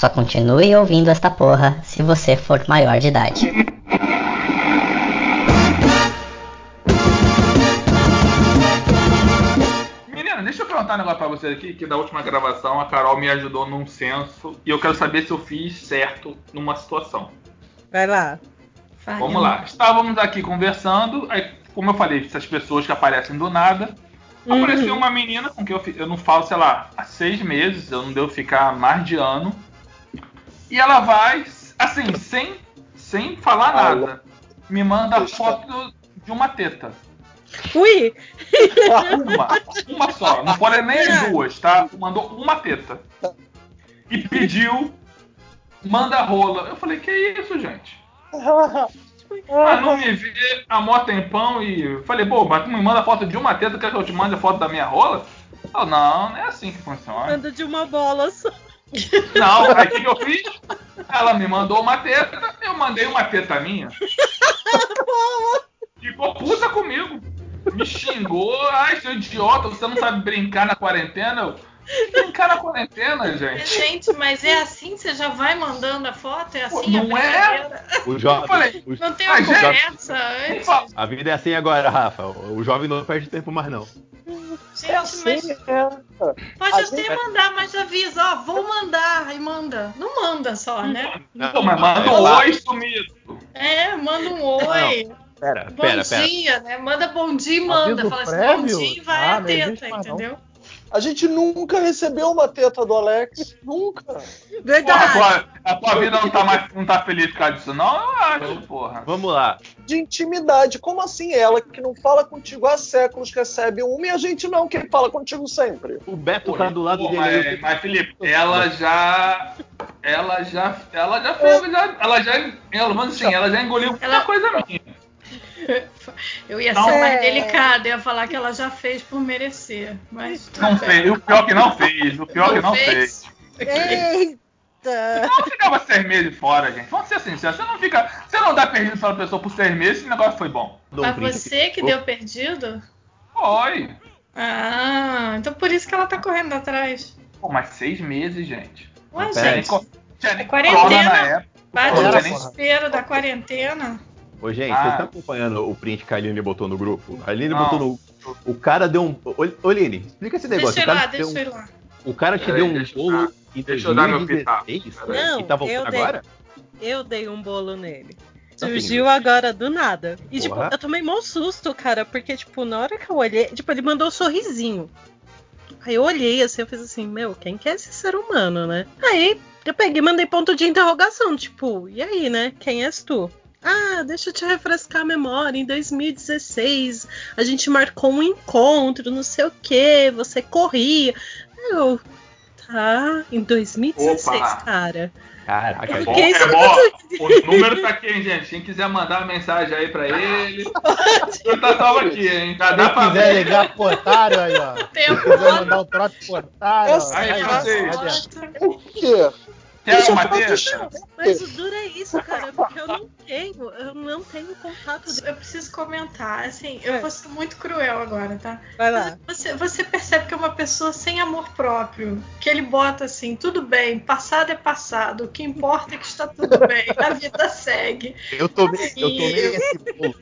Só continue ouvindo esta porra se você for maior de idade. Menina, deixa eu perguntar um negócio pra vocês aqui, que da última gravação a Carol me ajudou num senso e eu quero saber se eu fiz certo numa situação. Vai lá. Vamos lá. Estávamos aqui conversando, aí, como eu falei, essas pessoas que aparecem do nada. Uhum. Apareceu uma menina com quem eu, eu não falo, sei lá, há seis meses, eu não devo ficar mais de ano. E ela vai, assim, sem, sem falar nada, me manda foto de uma teta. Ui! Uma, uma só, não pode nem as duas, tá? Mandou uma teta. E pediu, manda rola. Eu falei, que isso, gente? Ah, não me vê há mó tempão e falei, pô, mas tu me manda foto de uma teta, quer que eu te mande a foto da minha rola? Eu, não, não é assim que funciona. Anda de uma bola só. Não, aí o que que eu fiz? Ela me mandou uma teta, eu mandei uma teta minha. Ficou puta comigo. Me xingou, ai, seu idiota, você não sabe brincar na quarentena? Eu, brincar na quarentena, gente. Gente, mas é assim? Você já vai mandando a foto? É assim? Pô, não a é? O Eu jovem. falei, o- Não tem uma conversa antes? a vida é assim agora, Rafa. O jovem não perde tempo mais, não. Gente, É assim, mas é. pode até gente- mandar, mas avisa, ó, vou mandar, e manda. Não manda só, né? Pô, mas manda um oi sumido. É, manda um oi. Pera, Bom pera, pera. dia, né? Manda bom dia e manda. Aviso Fala assim, prévio? bom dia e vai Ah, a não existe teta, mais, não. A gente nunca recebeu uma teta do Alex. Nunca. Porra, a, Verdade. tua, a tua vida não tá, mais, não tá feliz por causa disso, não? Eu acho, porra. Vamos lá. De intimidade. Como assim ela que não fala contigo há séculos recebe uma e a gente não, que fala contigo sempre? O Beto Pô, tá do lado pô, dele. mas, mas, Felipe, ela já. Ela já. Ela já fez. Já, ela já. Ela, assim, ela já engoliu muita Ela- coisa minha. Eu ia Não. ser mais É. delicada, ia falar que ela já fez por merecer. Mas Não fez. O pior que não fez. O pior que não fez. Eita! Não ficava seis meses fora, gente. Vamos ser sinceros. Você não fica. Você não dá perdido pela pessoa por seis meses e o negócio foi bom. Um Mas você que deu perdido? Foi. Ah, então por isso que ela tá correndo atrás. Pô, mas seis meses, gente. Ué, Tinha nem, gente, tinha nem É quarentena. bate o desespero da quarentena. Ô, gente, Ah. vocês estão acompanhando o print que a Aline botou no grupo? A Aline Não. botou no. O cara deu um. Ô, Aline, explica esse negócio. Deixa eu o, ir cara lá, deixa eu ir lá. o cara te deu um bolo em deixa eu dar meu 2016 pitaco. Não, e tá voltando eu dei. agora? Eu dei um bolo nele. Assim, Surgiu agora do nada. E, tipo, Porra. eu tomei mó susto, cara, porque, tipo, na hora que eu olhei, tipo, ele mandou um sorrisinho. Aí eu olhei assim, eu fiz assim, meu, quem que é esse ser humano, né? Aí eu peguei e mandei ponto de interrogação, tipo, e aí, né? Quem és tu? Ah, deixa eu te refrescar a memória. Em 2016, a gente marcou um encontro, não sei o que, você corria. Eu, tá, em 2016, Opa. cara. Caraca, Por É bom, é bom. O número tá aqui, hein, gente. Quem quiser mandar uma mensagem aí pra ele. Eu tá salvo aqui, hein? Já dá Quem pra quiser ver. ligar pro otário aí, ó. Tempo, Quem quiser mandar o trote pro otário, ó. Aí, vocês. Por quê? Quer Isso uma é pra teta? deixar- Mas o duro é isso, cara, porque eu não tenho, eu não tenho contato. Eu preciso comentar, assim, eu vou ser muito cruel agora, tá? Vai lá. Você, você percebe que é uma pessoa sem amor próprio. Que ele bota assim, tudo bem, passado é passado, o que importa é que está tudo bem, a vida segue. eu tomei, eu tomei esse bolo.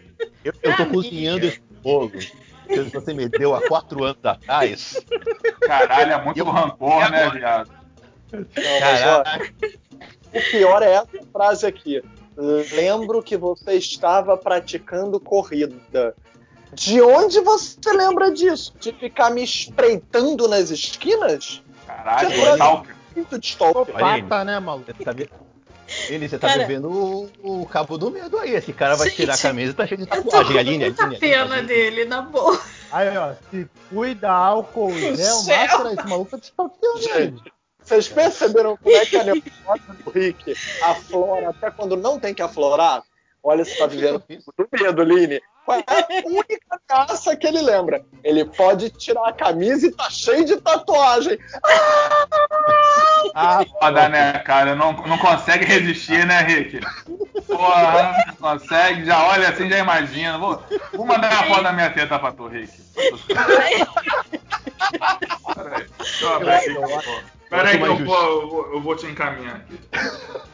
Eu, eu tô Amiga. cozinhando esse bolo. Que você me deu há quatro anos atrás. Caralho, é muito Eu- rancor, né, viado? Caraca. o pior é essa frase aqui. Lembro que você estava praticando corrida. De onde você lembra disso? De ficar me espreitando nas esquinas? Caralho, stalker. Muito de stalker. Olha, Pata, né, maluco? Você tá, Ele, você tá Cara- vivendo o, o cabo do medo aí. Esse cara vai Gente, tirar a camisa e tá cheio de Eu tô tatuagem. com Aline, muita Aline, pena Aline. dele, na boa. Aí, ó, se cuida, álcool, gel, Céu. máscara, esse maluco tá te stalkeando, Gente, gente. Vocês perceberam como é que a neurose do Rick aflora até quando não tem que aflorar? Olha, você tá vivendo do medo, Line. Qual é a única caça que ele lembra? Ele pode tirar a camisa e tá cheio de tatuagem. Ah, Foda, né, cara? Não, não consegue resistir, né, Rick? Porra, não consegue. Já olha assim, já imagina. Vou, vou mandar uma foto da minha teta pra tu, Rick. Peraí. Deixa eu abrir Peraí que eu vou, eu vou- eu vou te encaminhar aqui.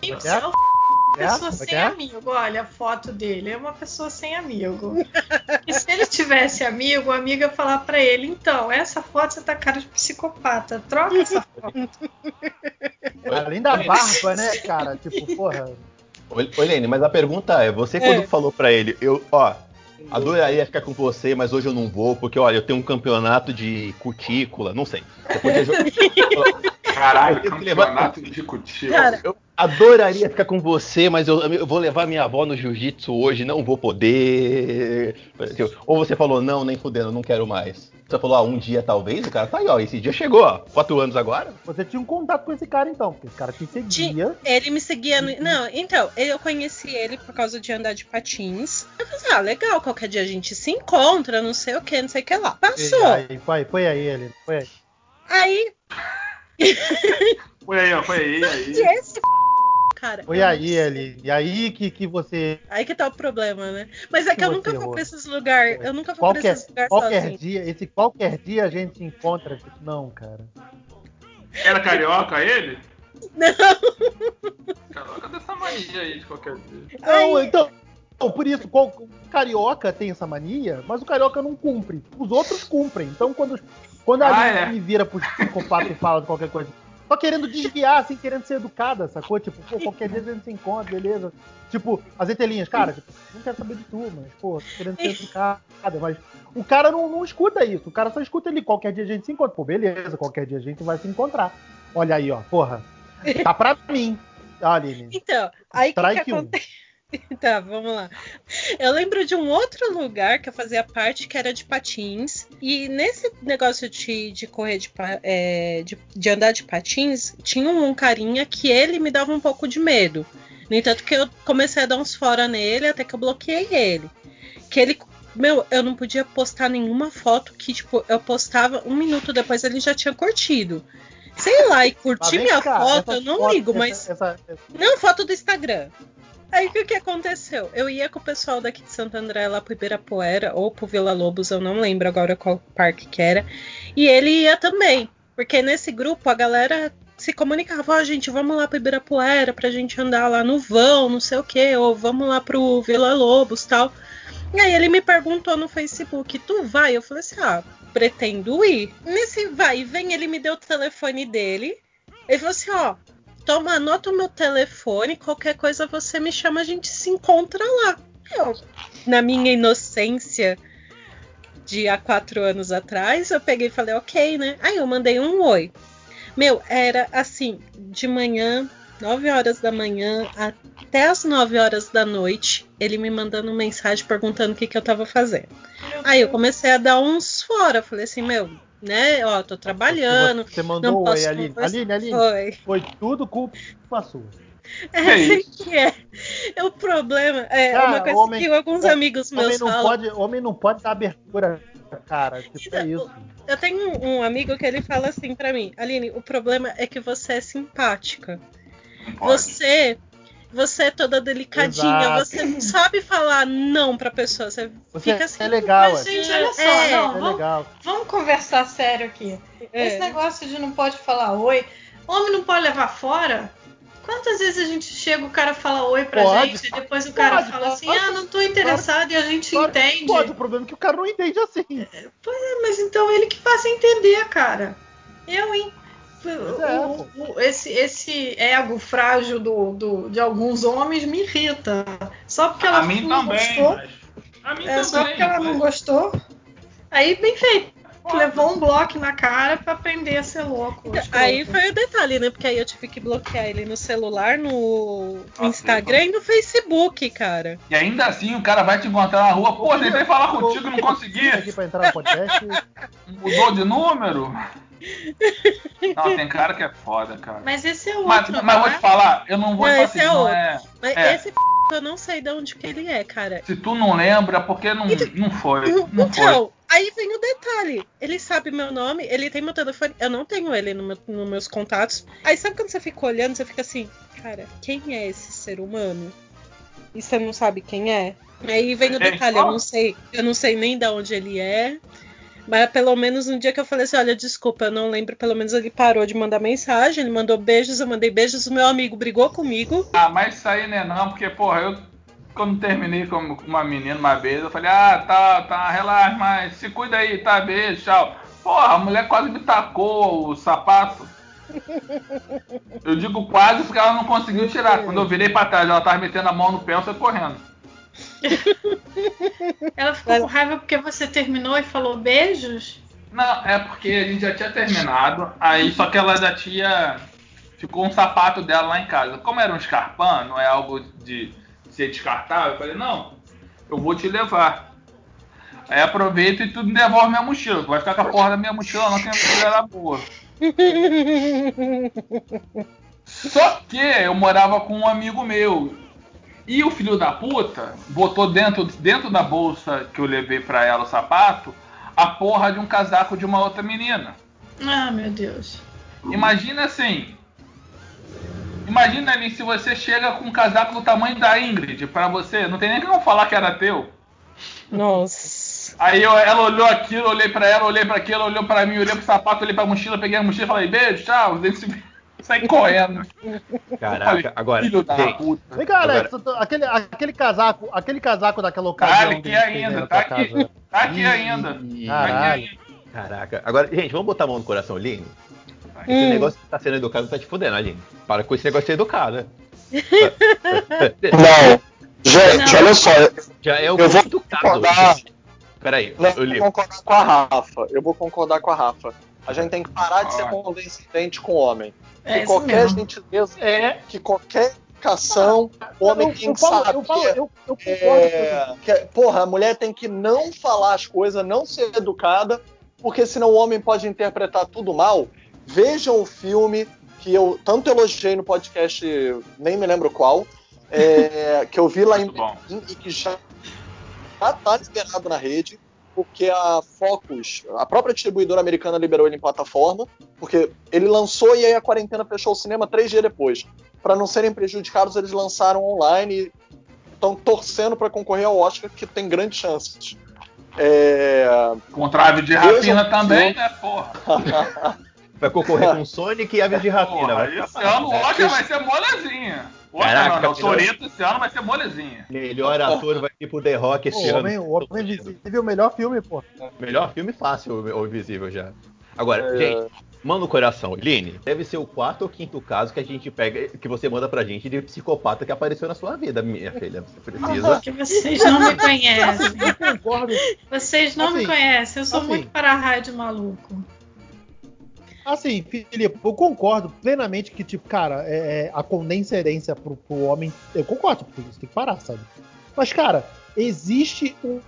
Isso, É? é uma É? pessoa é sem é? amigo. Olha a foto dele. É uma pessoa sem amigo. E se ele tivesse amigo, o amigo ia falar pra ele: então, essa foto você tá cara de psicopata. Troca essa foto. Além da barba, né, cara? Tipo, porra. Ô, Lene, mas a pergunta é, você quando É. falou pra ele, eu, ó, adoraria ficar com você, mas hoje eu não vou, porque, olha, eu tenho um campeonato de cutícula, não sei. Você podia jogar- Caralho, que levar- campeonato de cutícula. Cara, Eu adoraria ficar com você, mas eu, eu vou levar minha avó no jiu-jitsu hoje, não vou poder. Ou você falou, não, nem fudendo, não quero mais. Você falou, ah, um dia talvez, o cara tá aí, ó, esse dia chegou, ó, quatro anos agora. Você tinha um contato com esse cara então, porque esse cara te seguia. Ele me seguia no... Não, então, eu conheci ele por causa de andar de patins. Eu falei, ah, legal, qualquer dia a gente se encontra, não sei o que, não sei o que lá. E Passou. aí, foi, foi aí ele. Foi aí. Aí, Foi aí, ó, foi aí, aí. e esse cara. Foi eu aí ele. E aí que, que você. Aí que tá o problema, né? Mas é que eu Você nunca vou errou. pra esses lugares. Eu nunca vou pra Qualquer, esses lugares qualquer sozinho. dia, esse qualquer dia a gente se encontra. tipo, Não, cara. Era carioca ele? Não. Carioca dessa mania aí de qualquer dia. Não, então. então, Por isso, qual- o carioca tem essa mania, mas o carioca não cumpre. Os outros cumprem. Então, quando, quando a Ah, Aline é. me vira pro psicopata e fala de qualquer coisa, só querendo desviar, assim, querendo ser educada, sacou? Tipo, pô, qualquer dia a gente se encontra, beleza. Tipo, as entrelinhas, cara, tipo, não quero saber de tu, mas, pô, tô querendo ser educada. Mas o cara não, não escuta isso. O cara só escuta ele, qualquer dia a gente se encontra. Pô, beleza, qualquer dia a gente vai se encontrar. Olha aí, ó, porra. Tá pra mim. Ah, Aline. Então, aí o que, que Strike um. Tá, vamos lá. Eu lembro de um outro lugar que eu fazia parte que era de patins. E nesse negócio de, de correr de, é, de, de andar de patins, tinha um carinha que ele me dava um pouco de medo. No entanto, que eu comecei a dar uns fora nele até que eu bloqueei ele. Que ele. Meu, eu não podia postar nenhuma foto que, tipo, eu postava um minuto depois ele já tinha curtido. Sei lá, e vem minha cá, foto, eu não fotos- ligo, essa- mas. essa- essa- Não, foto do Instagram. Aí o que, aconteceu? Eu ia com o pessoal daqui de Santo André lá pro Ibirapuera ou pro Vila Lobos, eu não lembro agora qual parque que era. E ele ia também. Porque nesse grupo a galera se comunicava, ó, gente, vamos lá pro Ibirapuera pra gente andar lá no vão, não sei o que, ou vamos lá pro Vila Lobos tal. E aí ele me perguntou no Facebook, tu vai? Eu falei assim, ah, pretendo ir. Nesse vai e vem, ele me deu o telefone dele. Ele falou assim, ó, toma, anota o meu telefone, qualquer coisa você me chama, a gente se encontra lá. Eu, na minha inocência de há quatro anos atrás, eu peguei e falei, ok, né? Aí eu mandei um oi. Meu, era assim, de manhã, 9 horas da manhã até as 9 horas da noite, ele me mandando mensagem perguntando o que, que eu tava fazendo. Aí eu comecei a dar uns fora, falei assim, meu, né, ó, tô trabalhando, Você não mandou oi, posso Aline. Aline, Aline. Foi. Foi tudo culpa sua. É, É sempre é. O problema é Cara, uma coisa homem- que alguns homem- amigos Homem meus não, falam. pode, homem não pode dar abertura, cara. Tipo, é isso. Eu tenho um, amigo que ele fala assim pra mim, Aline, o problema é que você é simpática. Você, você é toda delicadinha, Exato. você não sabe falar não pra pessoa. Você, Você fica assim. é legal, Mas, é. gente, olha só, É, não, É vamos, legal. vamos conversar sério aqui. É. Esse negócio de não pode falar oi, homem não pode levar fora. Quantas vezes a gente chega, o cara fala oi pra Pode, gente, e depois o cara pode, fala assim, pode, ah, não tô interessado, e a gente entende. Pode, o problema é que o cara não entende assim. É, mas então ele que faça entender, cara. Eu, hein? Pois é, O- o- esse, esse ego frágil do, do- de alguns homens me irrita. Só porque ela A mim não também, gostou. mas... A mim É, só também. porque ela não mas- gostou. Aí, bem feito. Levou um bloco na cara pra aprender a ser louco. Aí foi o detalhe, né? Porque aí eu tive que bloquear ele no celular, no Nossa, Instagram e no Facebook, cara. E ainda assim o cara vai te encontrar na rua. Pô, tentei falar contigo, não consegui. Aqui pra entrar no podcast. Mudou de número? Não, tem cara que é foda, cara. Mas esse é outro, Mas, não mas vou é? te falar, eu não vou Não, falar esse é não outro. é. Mas É. esse eu não sei de onde que ele é, cara. Se tu não lembra, porque não, não foi. Não foi. Então, aí vem o detalhe. Ele sabe meu nome, ele tem meu telefone. Eu não tenho ele no meu- nos meus contatos. Aí sabe quando você fica olhando, você fica assim, cara, quem é esse ser humano? E você não sabe quem é? Aí vem o detalhe, eu não sei, eu não sei nem de onde ele é. Mas pelo menos no dia que eu falei assim, olha, desculpa, eu não lembro, pelo menos ele parou de mandar mensagem, ele mandou beijos, eu mandei beijos, o meu amigo brigou comigo. Ah, mas isso aí né não, porque, porra, eu quando terminei com uma menina uma vez, eu falei, ah, tá, tá, relaxa, mas se cuida aí, tá, beijo, tchau. Porra, a mulher quase me tacou o sapato. Eu digo quase porque ela não conseguiu tirar. Quando eu virei pra trás, ela tava metendo a mão no pé, eu saí correndo. Ela ficou com raiva porque você terminou e falou beijos? Não, é porque a gente já tinha terminado, aí só que ela já tinha. Ficou um sapato dela lá em casa. Como era um escarpão, não é algo de ser descartável, eu falei, não, eu vou te levar. Aí aproveita e tudo devolve minha mochila. Tu vai ficar com a porra da minha mochila, não, que a mochila era boa. Só que eu morava com um amigo meu. E o filho da puta botou dentro, dentro da bolsa que eu levei pra ela o sapato a porra de um casaco de uma outra menina. Ah, meu Deus. Imagina assim. Imagina ali se você chega com um casaco do tamanho da Ingrid pra você. Não tem nem como falar que era teu. Nossa. Aí eu- ela olhou aquilo, eu olhei pra ela, olhei pra aquilo, olhou pra mim, olhei pro sapato, olhei pra mochila, peguei a mochila, falei beijo, tchau, saí correndo. Caraca, agora, Filho da gente, puta. Vem cá, Agora- Alex, tu- aquele, aquele casaco, aquele casaco daquela ocasião. Tá aqui que ainda, tá tua aqui. casa. Tá aqui ainda. Caralho. Caraca. Agora, gente, vamos botar a mão no coração, Aline? Esse Hum. negócio de tá sendo educado tá te fudendo, Aline. Para com esse negócio de ser educado, né? Não. Gente, Não. olha só. Já é o Eu vou educado. concordar. Peraí, eu eu vou concordar com a Rafa. Eu vou concordar com a Rafa. A gente tem que parar de ser Ah. condescendente com o homem. É que qualquer mesmo. gentileza, É, que qualquer educação, o homem eu, tem que falo, saber. eu, falo, eu, eu concordo com você. É, que, porra, a mulher tem que não falar as coisas, não ser educada, porque senão o homem pode interpretar tudo mal. Vejam o filme que eu tanto elogiei no podcast, nem me lembro qual, é, que eu vi lá em. Berlim e que já está liberado na rede, porque a Focus, a própria distribuidora americana liberou ele em plataforma, porque ele lançou e aí a quarentena fechou o cinema três dias depois. Para não serem prejudicados, eles lançaram online e estão torcendo para concorrer ao Oscar, que tem grandes chances. É... Com trave de rapina também, né, porra? vai concorrer com Sonic e Aves de Rapina. Porra, vai esse ano o Oscar vai ser molezinha. O Caraca, não, não. O melhor- Toreto esse ano vai ser molezinha. Melhor ator vai ir pro The Rock esse o ano. homem, o homem invisível, o melhor filme, pô. Melhor filme fácil, o Invisível já. Agora, É. gente, mão no coração. Line, deve ser o quarto ou quinto caso que a gente pega, que você manda pra gente de psicopata que apareceu na sua vida, minha filha. Você precisa. Porque vocês não me conhecem. Eu concordo. Vocês não me Assim, conhecem. Eu sou assim. muito para rádio maluco. Assim, Felipe, eu concordo plenamente que, tipo, cara, é, é, a condescendência pro, pro homem. Eu concordo, porque isso tem que parar, sabe? Mas, cara, existe um-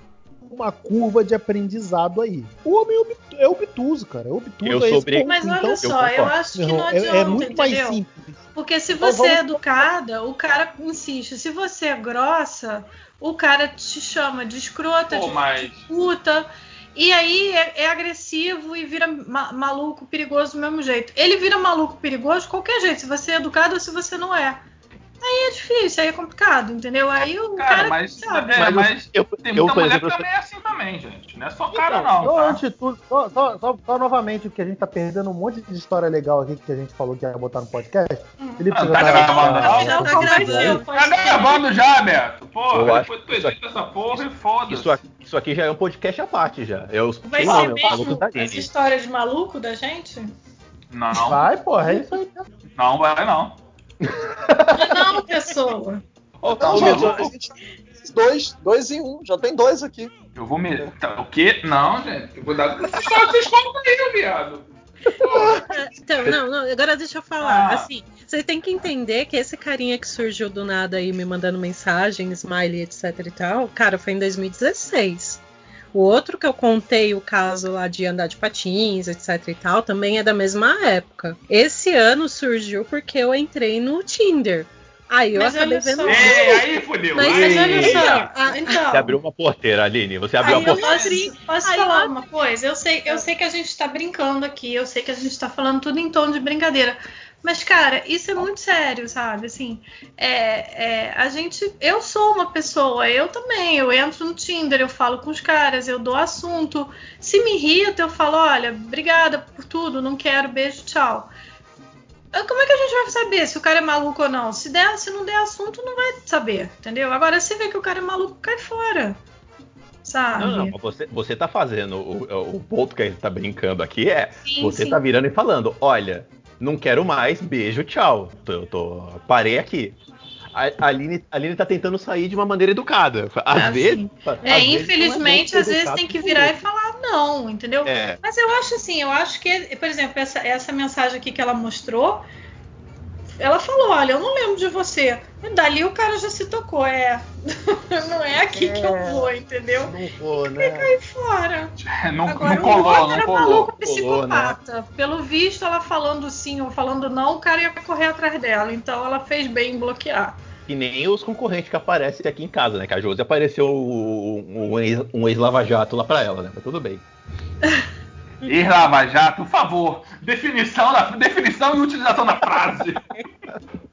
uma curva de aprendizado aí. O homem é é obtuso, cara. É obtuso. Eu é sou ponto. Mas olha Então, só, eu concordo. acho que não irmão, é- adianta, é, muito entendeu? mais simples. Porque se Então, você é vamos- educada, o cara insiste. Se você é grossa, o cara te chama de escrota, Pô, de mas. puta. E aí é, é agressivo e vira ma- maluco, perigoso do mesmo jeito. Ele vira maluco, perigoso de qualquer jeito, se você é educado ou se você não é. Aí é difícil, aí é complicado, entendeu? Aí o cara, Cara, mas. sabe. É, Mas mas. eu, Tem eu, muita por mulher exemplo, que também é assim também, gente. Não é só cara, Então, não. só Tá? antes de tudo, só, só- só- só novamente, porque a gente tá perdendo um monte de história legal aqui que a gente falou que ia botar no podcast. Felipe, Ah, você tá gravando, não? Já já- tá gravando. Tá gravando já, Beto. Porra, Eu depois tu edita essa porra e foda-se. isso, aqui, isso aqui já é um podcast à parte já. É os Vai não, ser mesmo essa Line. história de maluco da gente? Não, Vai, porra, é isso aí. não vai não. Não, pessoa. Ô, tá Não, a gente dois, dois em um, já tem dois aqui. Eu vou me. Tá, o quê? Não, gente. Cuidado com essa história que vocês contam aí, viado. Então, não, não, agora deixa eu falar. Ah. Assim, vocês têm que entender que esse carinha que surgiu do nada aí me mandando mensagem, smiley, etc e tal, cara, foi em 2016. O outro que eu contei o caso lá de andar de patins, etc e tal, também é da mesma época. Esse ano surgiu porque eu entrei no Tinder. Aí eu Mas acabei vendo. só. Ei, aí fodeu. Mas- aí. Mas olha só, Ah, então. Você abriu uma porteira, Aline. Você abriu Aí uma eu porteira. posso, posso Aí falar eu- uma coisa? Eu sei, eu sei que a gente tá brincando aqui, eu sei que a gente tá falando tudo em tom de brincadeira. Mas, cara, isso é muito sério, sabe? Assim, é, é, a gente. Eu sou uma pessoa, eu também. Eu entro no Tinder, eu falo com os caras, eu dou assunto. Se me irrita, eu falo: olha, obrigada por tudo, não quero, beijo, tchau. Ah, Como é que a gente vai saber se o cara é maluco ou não? Se, der, se não der assunto, não vai saber, entendeu? Agora, se vê que o cara é maluco, cai fora. Sabe? Não, não, você, você tá fazendo o, o ponto que a gente tá brincando aqui é Sim, você sim. tá virando e falando, olha, não quero mais, beijo, tchau. Eu tô, parei aqui. A, Aline, a Aline tá tentando sair de uma maneira educada. Às Ah, vezes. sim. às É, vezes infelizmente, às vezes tem que virar e falar não, entendeu? É. Mas eu acho assim, eu acho que, por exemplo, essa, essa mensagem aqui que ela mostrou, ela falou, olha, eu não lembro de você. E dali o cara já se tocou, é. não é aqui que eu É. vou, entendeu? Não vou, né? Cai fora. Não, Agora, não o colou, outro não era colou. maluco colou, né? psicopata. Pelo visto, ela falando sim ou falando não, o cara ia correr atrás dela. Então ela fez bem em bloquear. Que nem os concorrentes que aparecem aqui em casa, né? Que a Josi apareceu um, um ex- um ex-lava jato lá pra ela, né? Mas tudo bem. E Lava Jato, por favor, definição, da, definição e utilização da frase.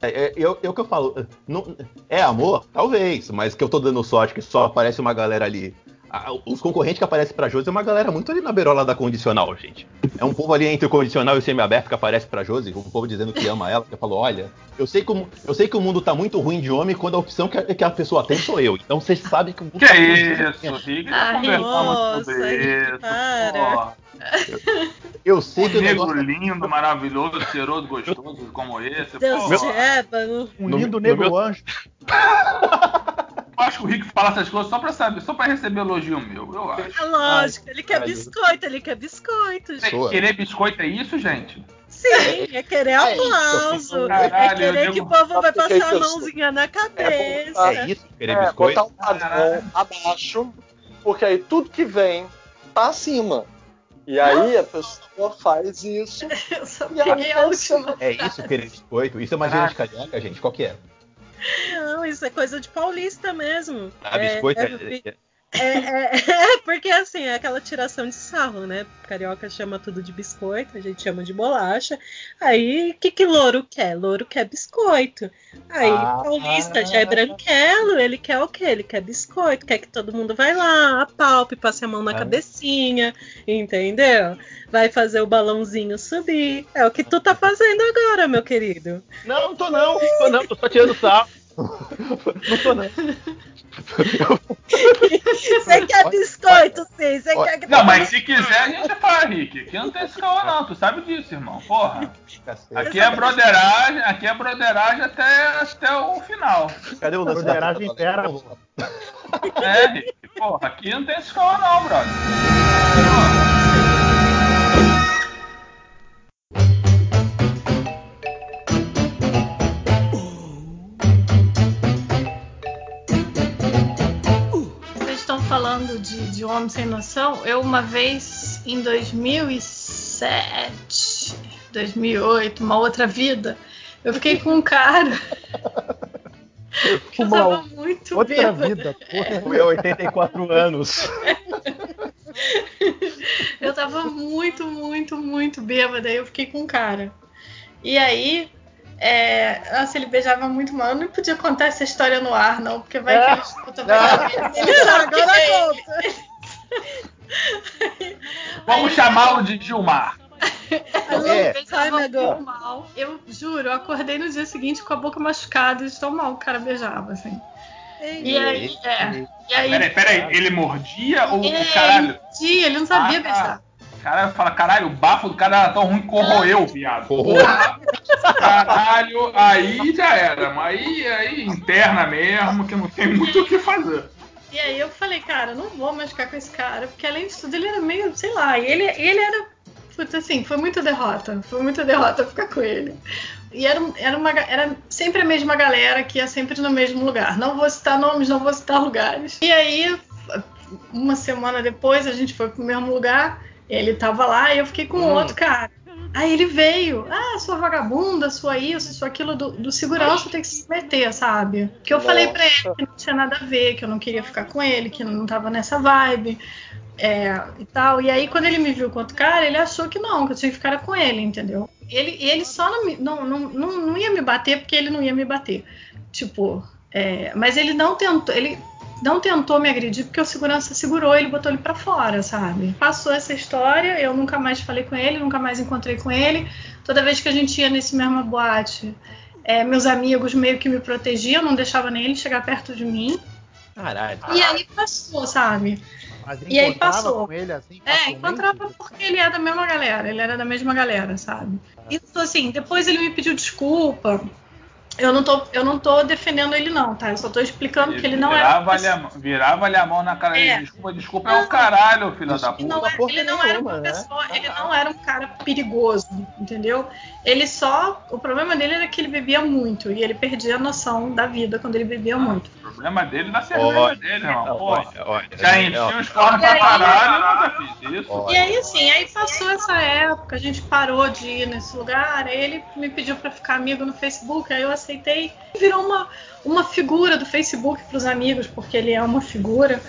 É, é, eu, eu que eu falo, não- é amor? Talvez, mas que eu tô dando sorte que só aparece uma galera ali. Ah, Os concorrentes que aparecem pra Josi é uma galera muito ali na beirola da condicional, gente. É um povo ali entre o condicional e o semi-aberto que aparece pra Josi, um povo dizendo que ama ela, que falou, olha, eu sei que o, eu sei que o mundo tá muito ruim de homem quando a opção que a, que a pessoa tem sou eu. Então vocês sabem que o mundo Que tá isso, Rick? Conversamos nossa, sobre para. Pô, Eu sei que o negro negócio lindo, maravilhoso, cheiroso, gostoso como esse. Deus Pô, te ébano. Um No- lindo no negro meu- anjo. eu acho que o Rick fala essas coisas só pra saber, só pra receber elogio meu, eu acho. É lógico, ele quer biscoito, ele quer biscoito. gente. Querer biscoito é isso, gente? Sim, é querer é aplauso. É querer que o povo vai é passar a mãozinha na É cabeça. é isso, querer É, biscoito. botar o padrão abaixo, porque aí tudo que vem tá acima. E aí a pessoa faz isso. Eu só E peguei a última. É isso, querer biscoito. Isso é uma gíria de carioca, gente. Qual que é? Não, isso é coisa de paulista mesmo. Ah, biscoito é, é, é- é, é- porque assim, é aquela tiração de sarro, né? Carioca chama tudo de biscoito, a gente chama de bolacha. Aí, o que que louro quer? Louro quer biscoito. Aí, Ah. paulista já é branquelo, ele quer o quê? Ele quer biscoito, quer que todo mundo vai lá, apalpe, passe a mão na Ah. cabecinha, entendeu? Vai fazer o balãozinho subir. É o que tu tá fazendo agora, meu querido. Não, não tô não tô não, tô só tirando sarro. Não tô não. Você quer biscoito, sim. Você quer que Não, mas se quiser a gente faz, Rick. Aqui não tem esse caô não, tu sabe disso, irmão. Porra. Aqui é broderagem, aqui é broderagem até, até o final. Cadê o lance Broderagem lá. É, Rick. Porra, aqui não tem esse caô não, brother. Vocês falando de, de homem sem noção? Eu, uma vez, em 2007, 2008, uma outra vida, eu fiquei com um cara que eu Uma tava muito outra bêbada. vida, porra. Fui há 84 anos. Eu tava muito, muito, muito bêbada. Aí eu fiquei com um cara. E aí, é... nossa, ele beijava muito mal. Eu não podia contar essa história no ar, não, porque vai que ele escuta, saber. Ele sabe que Agora é conta. Vamos chamá-lo de Gilmar. Ela É. beijava muito mal. Eu juro, eu acordei no dia seguinte com a boca machucada de tão mal o cara beijava, assim. E aí, é. E aí, Peraí, peraí, ele mordia ou ele, o caralho? dia, ele não sabia Ah, beijar. Caralho, fala, caralho, o bafo do cara era tão ruim que corroeu, viado. Caralho, aí já era. Mas aí, aí interna mesmo, que não tem muito o que fazer. E aí eu falei, cara, não vou mais ficar com esse cara, porque além de tudo ele era meio, sei lá, e ele, ele era, putz, assim, foi muita derrota, foi muita derrota ficar com ele. E era, era, uma, era sempre a mesma galera que ia sempre no mesmo lugar. Não vou citar nomes, não vou citar lugares. E aí, uma semana depois, a gente foi pro mesmo lugar, ele tava lá e eu fiquei com Hum. outro cara. Aí ele veio, ah, sua vagabunda, sua isso, sua aquilo, do, do segurança tem que se meter, sabe? Que eu falei pra ele Nossa. que não tinha nada a ver, que eu não queria ficar com ele, que não tava nessa vibe. É, e tal. E aí, quando ele me viu com outro cara, ele achou que não, que eu tinha que ficar com ele, entendeu? Ele, ele só não, me- não, não, não, não ia me bater porque ele não ia me bater. Tipo, é, mas ele não tentou, ele não tentou me agredir porque o segurança segurou ele botou ele pra fora, sabe? Passou essa história, eu nunca mais falei com ele, nunca mais encontrei com ele. Toda vez que a gente ia nesse mesma boate, é, meus amigos meio que me protegiam, não deixavam nem ele chegar perto de mim. Caralho. E aí passou, sabe? Mas E aí encontrava passou. com ele assim, É, encontrava porque ele é da mesma galera, ele era da mesma galera, sabe? Isso assim, depois ele me pediu desculpa. Eu não tô, eu não tô defendendo ele não, tá? Eu só tô explicando que ele não era uma virava-lhe a, mão- virava-lhe a mão na cara É. dele. Desculpa, desculpa é o caralho, filho da Ele não, puta. é- porra ele não era uma né? pessoa, ele não era um cara perigoso, entendeu? Ele só, o problema dele era que ele bebia muito e ele perdia a noção da vida quando ele bebia muito. O problema dele da cerveja Olha, dele, irmão. Não, Porra. olha, olha. Já enchi os cornos E pra caralho, eu nunca fiz isso. olha. E aí assim, aí passou essa época, a gente parou de ir nesse lugar, aí ele me pediu pra ficar amigo no Facebook, aí eu aceitei. Virou uma, uma figura do Facebook pros amigos, porque ele é uma figura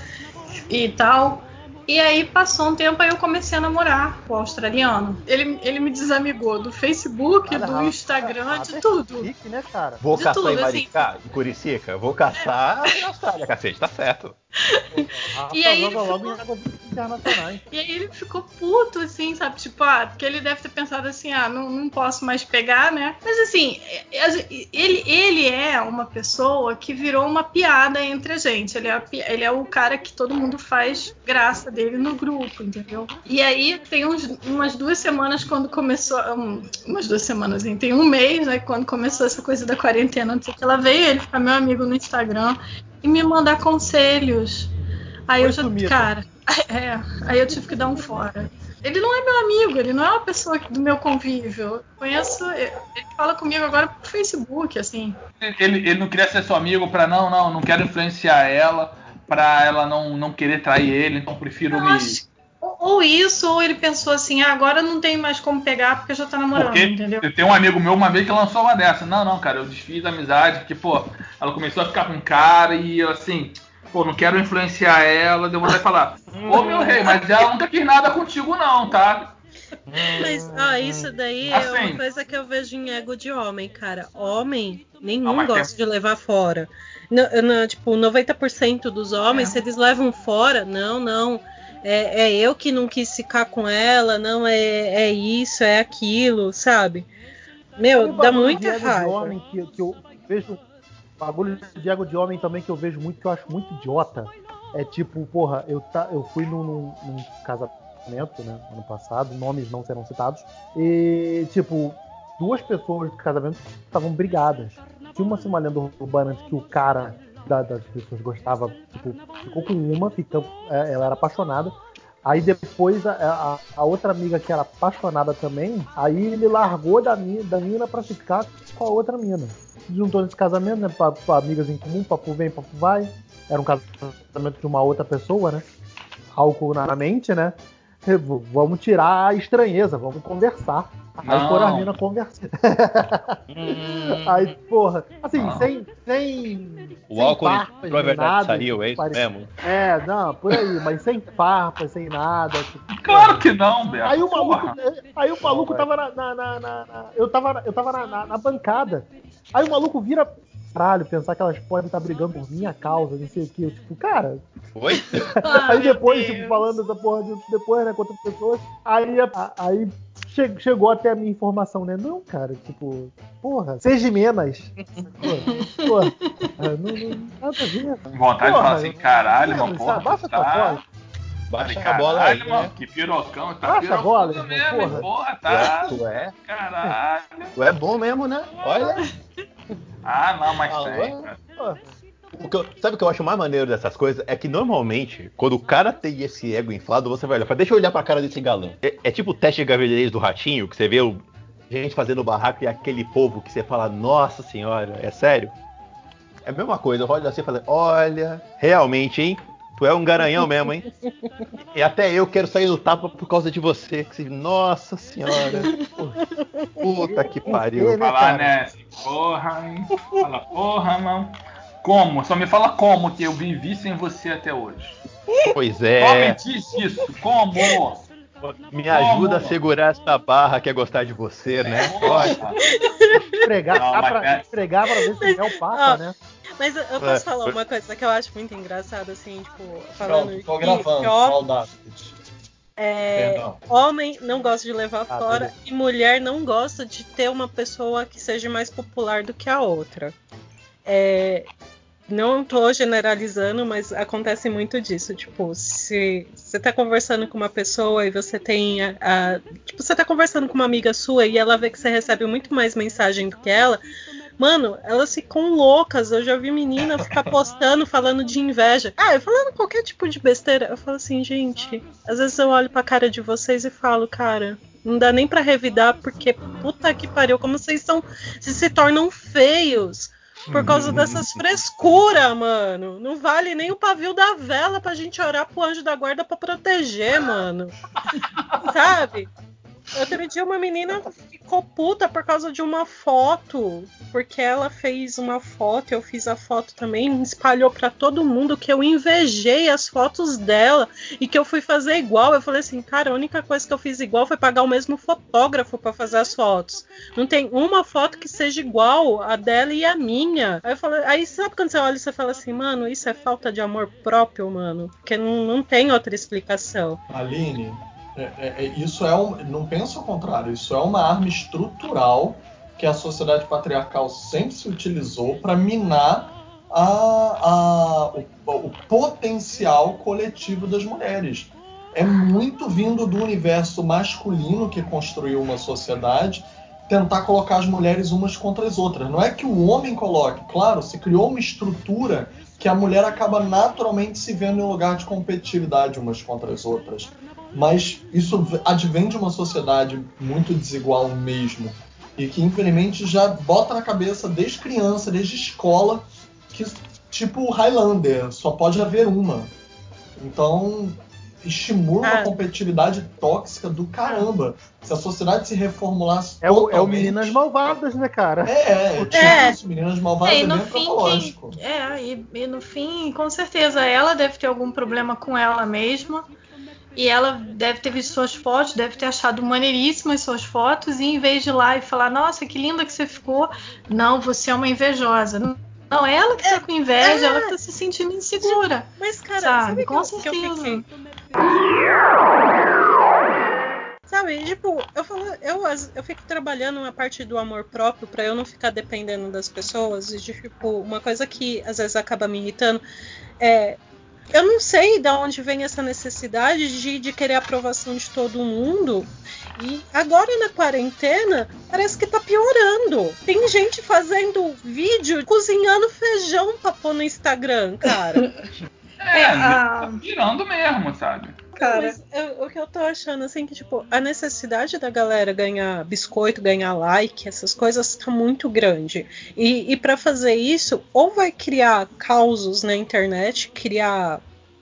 e tal. E aí passou um tempo, aí eu comecei a namorar com o australiano. Ele, ele me desamigou do Facebook, Cara, do Instagram, Rafa de é tudo. chique, né, cara? Vou de caçar tudo, em assim. Maricá, em Curicica. Vou caçar na Austrália, cacete. Tá certo. Rafa E aí ele logo ficou- internacionais. E aí ele ficou puto, assim, sabe? Tipo, ah, porque ele deve ter pensado assim, ah, não, não posso mais pegar, né? Mas assim, é- é- ele, ele é uma pessoa que virou uma piada entre a gente. Ele é, a ele é o cara que todo mundo faz graça dele no grupo, entendeu? E aí tem uns- umas duas semanas quando começou. um, umas duas semanas, assim, tem um mês, né? Quando começou essa coisa da quarentena, não sei o que, ela veio ele ficar meu amigo no Instagram e me mandar conselhos. Aí Foi eu já, sumida. cara, é, aí eu tive que dar um fora. Ele não é meu amigo, ele não é uma pessoa do meu convívio. Eu conheço, ele fala comigo agora por Facebook, assim. Ele, ele não queria ser seu amigo pra não, não, não quero influenciar ela, pra ela não, não querer trair ele, então prefiro Eu me. acho- ou, isso, ou ele pensou assim, ah, agora não tem mais como pegar porque já tá namorando, Porque entendeu? eu tenho um amigo meu uma vez que lançou uma dessa. Não, não, cara, eu desfiz a amizade, porque, pô, ela começou a ficar com um cara e eu assim, pô, não quero influenciar ela, deu vontade de falar, ô meu rei, mas ela nunca quis nada contigo, não, tá? Mas, ah, isso daí é Assim. uma coisa que eu vejo em ego de homem, cara. Homem, nenhum Ah, gosta de levar fora. No, no- tipo, 90% dos homens, É. se eles levam fora, não, não. É, é eu que não quis ficar com ela, não, é, é isso, é aquilo, sabe? Meu, dá muita de raiva. homem que, que eu vejo. Bagulho de ego de homem também que eu vejo muito, que eu acho muito idiota. É tipo, porra, eu, tá, eu fui num, num- num casamento, né, ano passado, nomes não serão citados. E, tipo, duas pessoas do casamento estavam brigadas. Tinha uma, assim, uma lenda urbana de que o cara da- das pessoas gostava, tipo, ficou com uma, ficou, é, ela era apaixonada. Aí depois a, a- a outra amiga que era apaixonada também, aí ele largou da, da mina pra ficar com a outra mina. Juntou nesse casamento, né? Pra, pra amigas em comum, papo vem, papo vai. Era um casamento de uma outra pessoa, né? Álcool na mente, né? Vamos tirar a estranheza, vamos conversar. Aí Não. foram as minas conversar. Aí, porra, assim, Não. sem. sem O sem álcool farpas, entrou a nem verdade nada, saiu, é isso pare- mesmo? É, não, por aí, mas sem farpas, sem nada. tipo, Claro que não, Beto. Aí o maluco, porra. aí o maluco tava na, na- na- na- na- eu tava, eu tava na, na- na bancada. Aí o maluco vira caralho, pensar que elas podem estar brigando por minha causa, não sei o que. Eu, tipo, cara. Oi? Ah, aí depois, tipo, falando dessa porra disso depois, né, com outras pessoas. Aí, a- aí che- chegou até a minha informação, né? Não, cara, tipo, porra, seja menos. Pô, porra, ah, não, não, nada a ver. Vontade de falar assim, caralho, mano, porra. sabe, baixa tu tua tá... bola. Baixa a bola aí, mano, né? que pirocão. Tá Baixa a pirocão bola, irmão, mesmo, porra. porra, Tu é, tá. tu é, Caralho. tu é bom mesmo, né? Olha. Ah, não, mas Ah, tem, cara. O que eu- sabe o que eu acho mais maneiro dessas coisas? É que normalmente, quando o cara tem esse ego inflado, você vai olhar, fala, deixa eu olhar pra cara desse galã. É, é tipo o teste de gravidez do ratinho, que você vê o, gente fazendo barraco e aquele povo que você fala, nossa senhora, é sério? É a mesma coisa, eu olho assim e falo, olha, realmente, hein? Tu é um garanhão mesmo, hein? E até eu quero sair no tapa por causa de você. Que você, nossa senhora. Puta que pariu. né, Falar, cara? né? Porra, hein? Fala, porra, mano. Como? Só me fala como que eu vivi sem você até hoje. Pois Só é. me diz isso. Como? Me ajuda a segurar essa barra que é gostar de você, né? Olha. Poxa. Esfregar, Não, dá mas pra, é- esfregar pra ver se o mel passa, Ó, né? Mas eu eu É. posso falar uma coisa que eu acho muito engraçada, assim, tipo, falando Pronto, tô que- gravando. que ó, é, homem não gosta de levar Ah, fora beleza. e mulher não gosta de ter uma pessoa que seja mais popular do que a outra. É, não tô generalizando, mas acontece muito disso. Tipo, se você tá conversando com uma pessoa e você tem a, a- Tipo, você tá conversando com uma amiga sua e ela vê que você recebe muito mais mensagem do que ela. Mano, elas ficam loucas. Eu já vi menina ficar postando, falando de inveja. Ah, eu falando qualquer tipo de besteira. Eu falo assim, gente. Às vezes eu olho pra cara de vocês e falo, cara, não dá nem pra revidar, porque puta que pariu, como vocês são. Vocês se tornam feios. Por causa dessas frescuras, mano. Não vale nem o pavio da vela pra gente orar pro anjo da guarda pra proteger, mano. Sabe? Outro dia uma menina ficou puta por causa de uma foto. Porque ela fez uma foto, eu fiz a foto também, espalhou pra todo mundo que eu invejei as fotos dela e que eu fui fazer igual. Eu falei assim, cara, a única coisa que eu fiz igual foi pagar o mesmo fotógrafo pra fazer as fotos. Não tem uma foto que seja igual a dela e a minha. Aí eu falei, aí sabe quando você olha e você fala assim, mano, isso é falta de amor próprio, mano? Porque não, não tem outra explicação. Aline, é- é- é- isso é um. Não pensa ao contrário, isso é uma arma estrutural que a sociedade patriarcal sempre se utilizou para minar a- a- o, o potencial coletivo das mulheres. É muito vindo do universo masculino que construiu uma sociedade tentar colocar as mulheres umas contra as outras. Não é que o homem coloque, claro, se criou uma estrutura que a mulher acaba naturalmente se vendo em lugar de competitividade umas contra as outras. Mas isso advém de uma sociedade muito desigual mesmo. E que, infelizmente, já bota na cabeça desde criança, desde escola, que, tipo Highlander, só pode haver uma. Então, estimula uma Ah. competitividade tóxica do caramba. Se a sociedade se reformulasse É o, é o totalmente- Meninas Malvadas, né, cara? É, é, é tipo É. isso, Meninas Malvadas É, é, e no bem fim, quem- é, e, e no fim, com certeza, ela deve ter algum problema com ela mesma. E ela deve ter visto suas fotos, deve ter achado maneiríssimas suas fotos, e em vez de ir lá e falar, nossa, que linda que você ficou, não, você é uma invejosa. Não, ela que tá com inveja, é. ela que tá se sentindo insegura. Mas, cara, Sabe, sabe, com que eu- que eu certeza. fiquei? Sabe, tipo, eu falo, eu, eu fico trabalhando uma parte do amor próprio pra eu não ficar dependendo das pessoas. E, tipo, uma coisa que às vezes acaba me irritando é. Eu não sei de onde vem essa necessidade de, de querer a aprovação de todo mundo. E agora na quarentena, parece que tá piorando. Tem gente fazendo vídeo cozinhando feijão pra pôr no Instagram, cara. É, É, a- tá virando mesmo, sabe? Cara, eu- o que eu tô achando, assim, que, tipo, a necessidade da galera ganhar biscoito, ganhar like, essas coisas tá muito grande. E, e para fazer isso, ou vai criar causos na internet, criar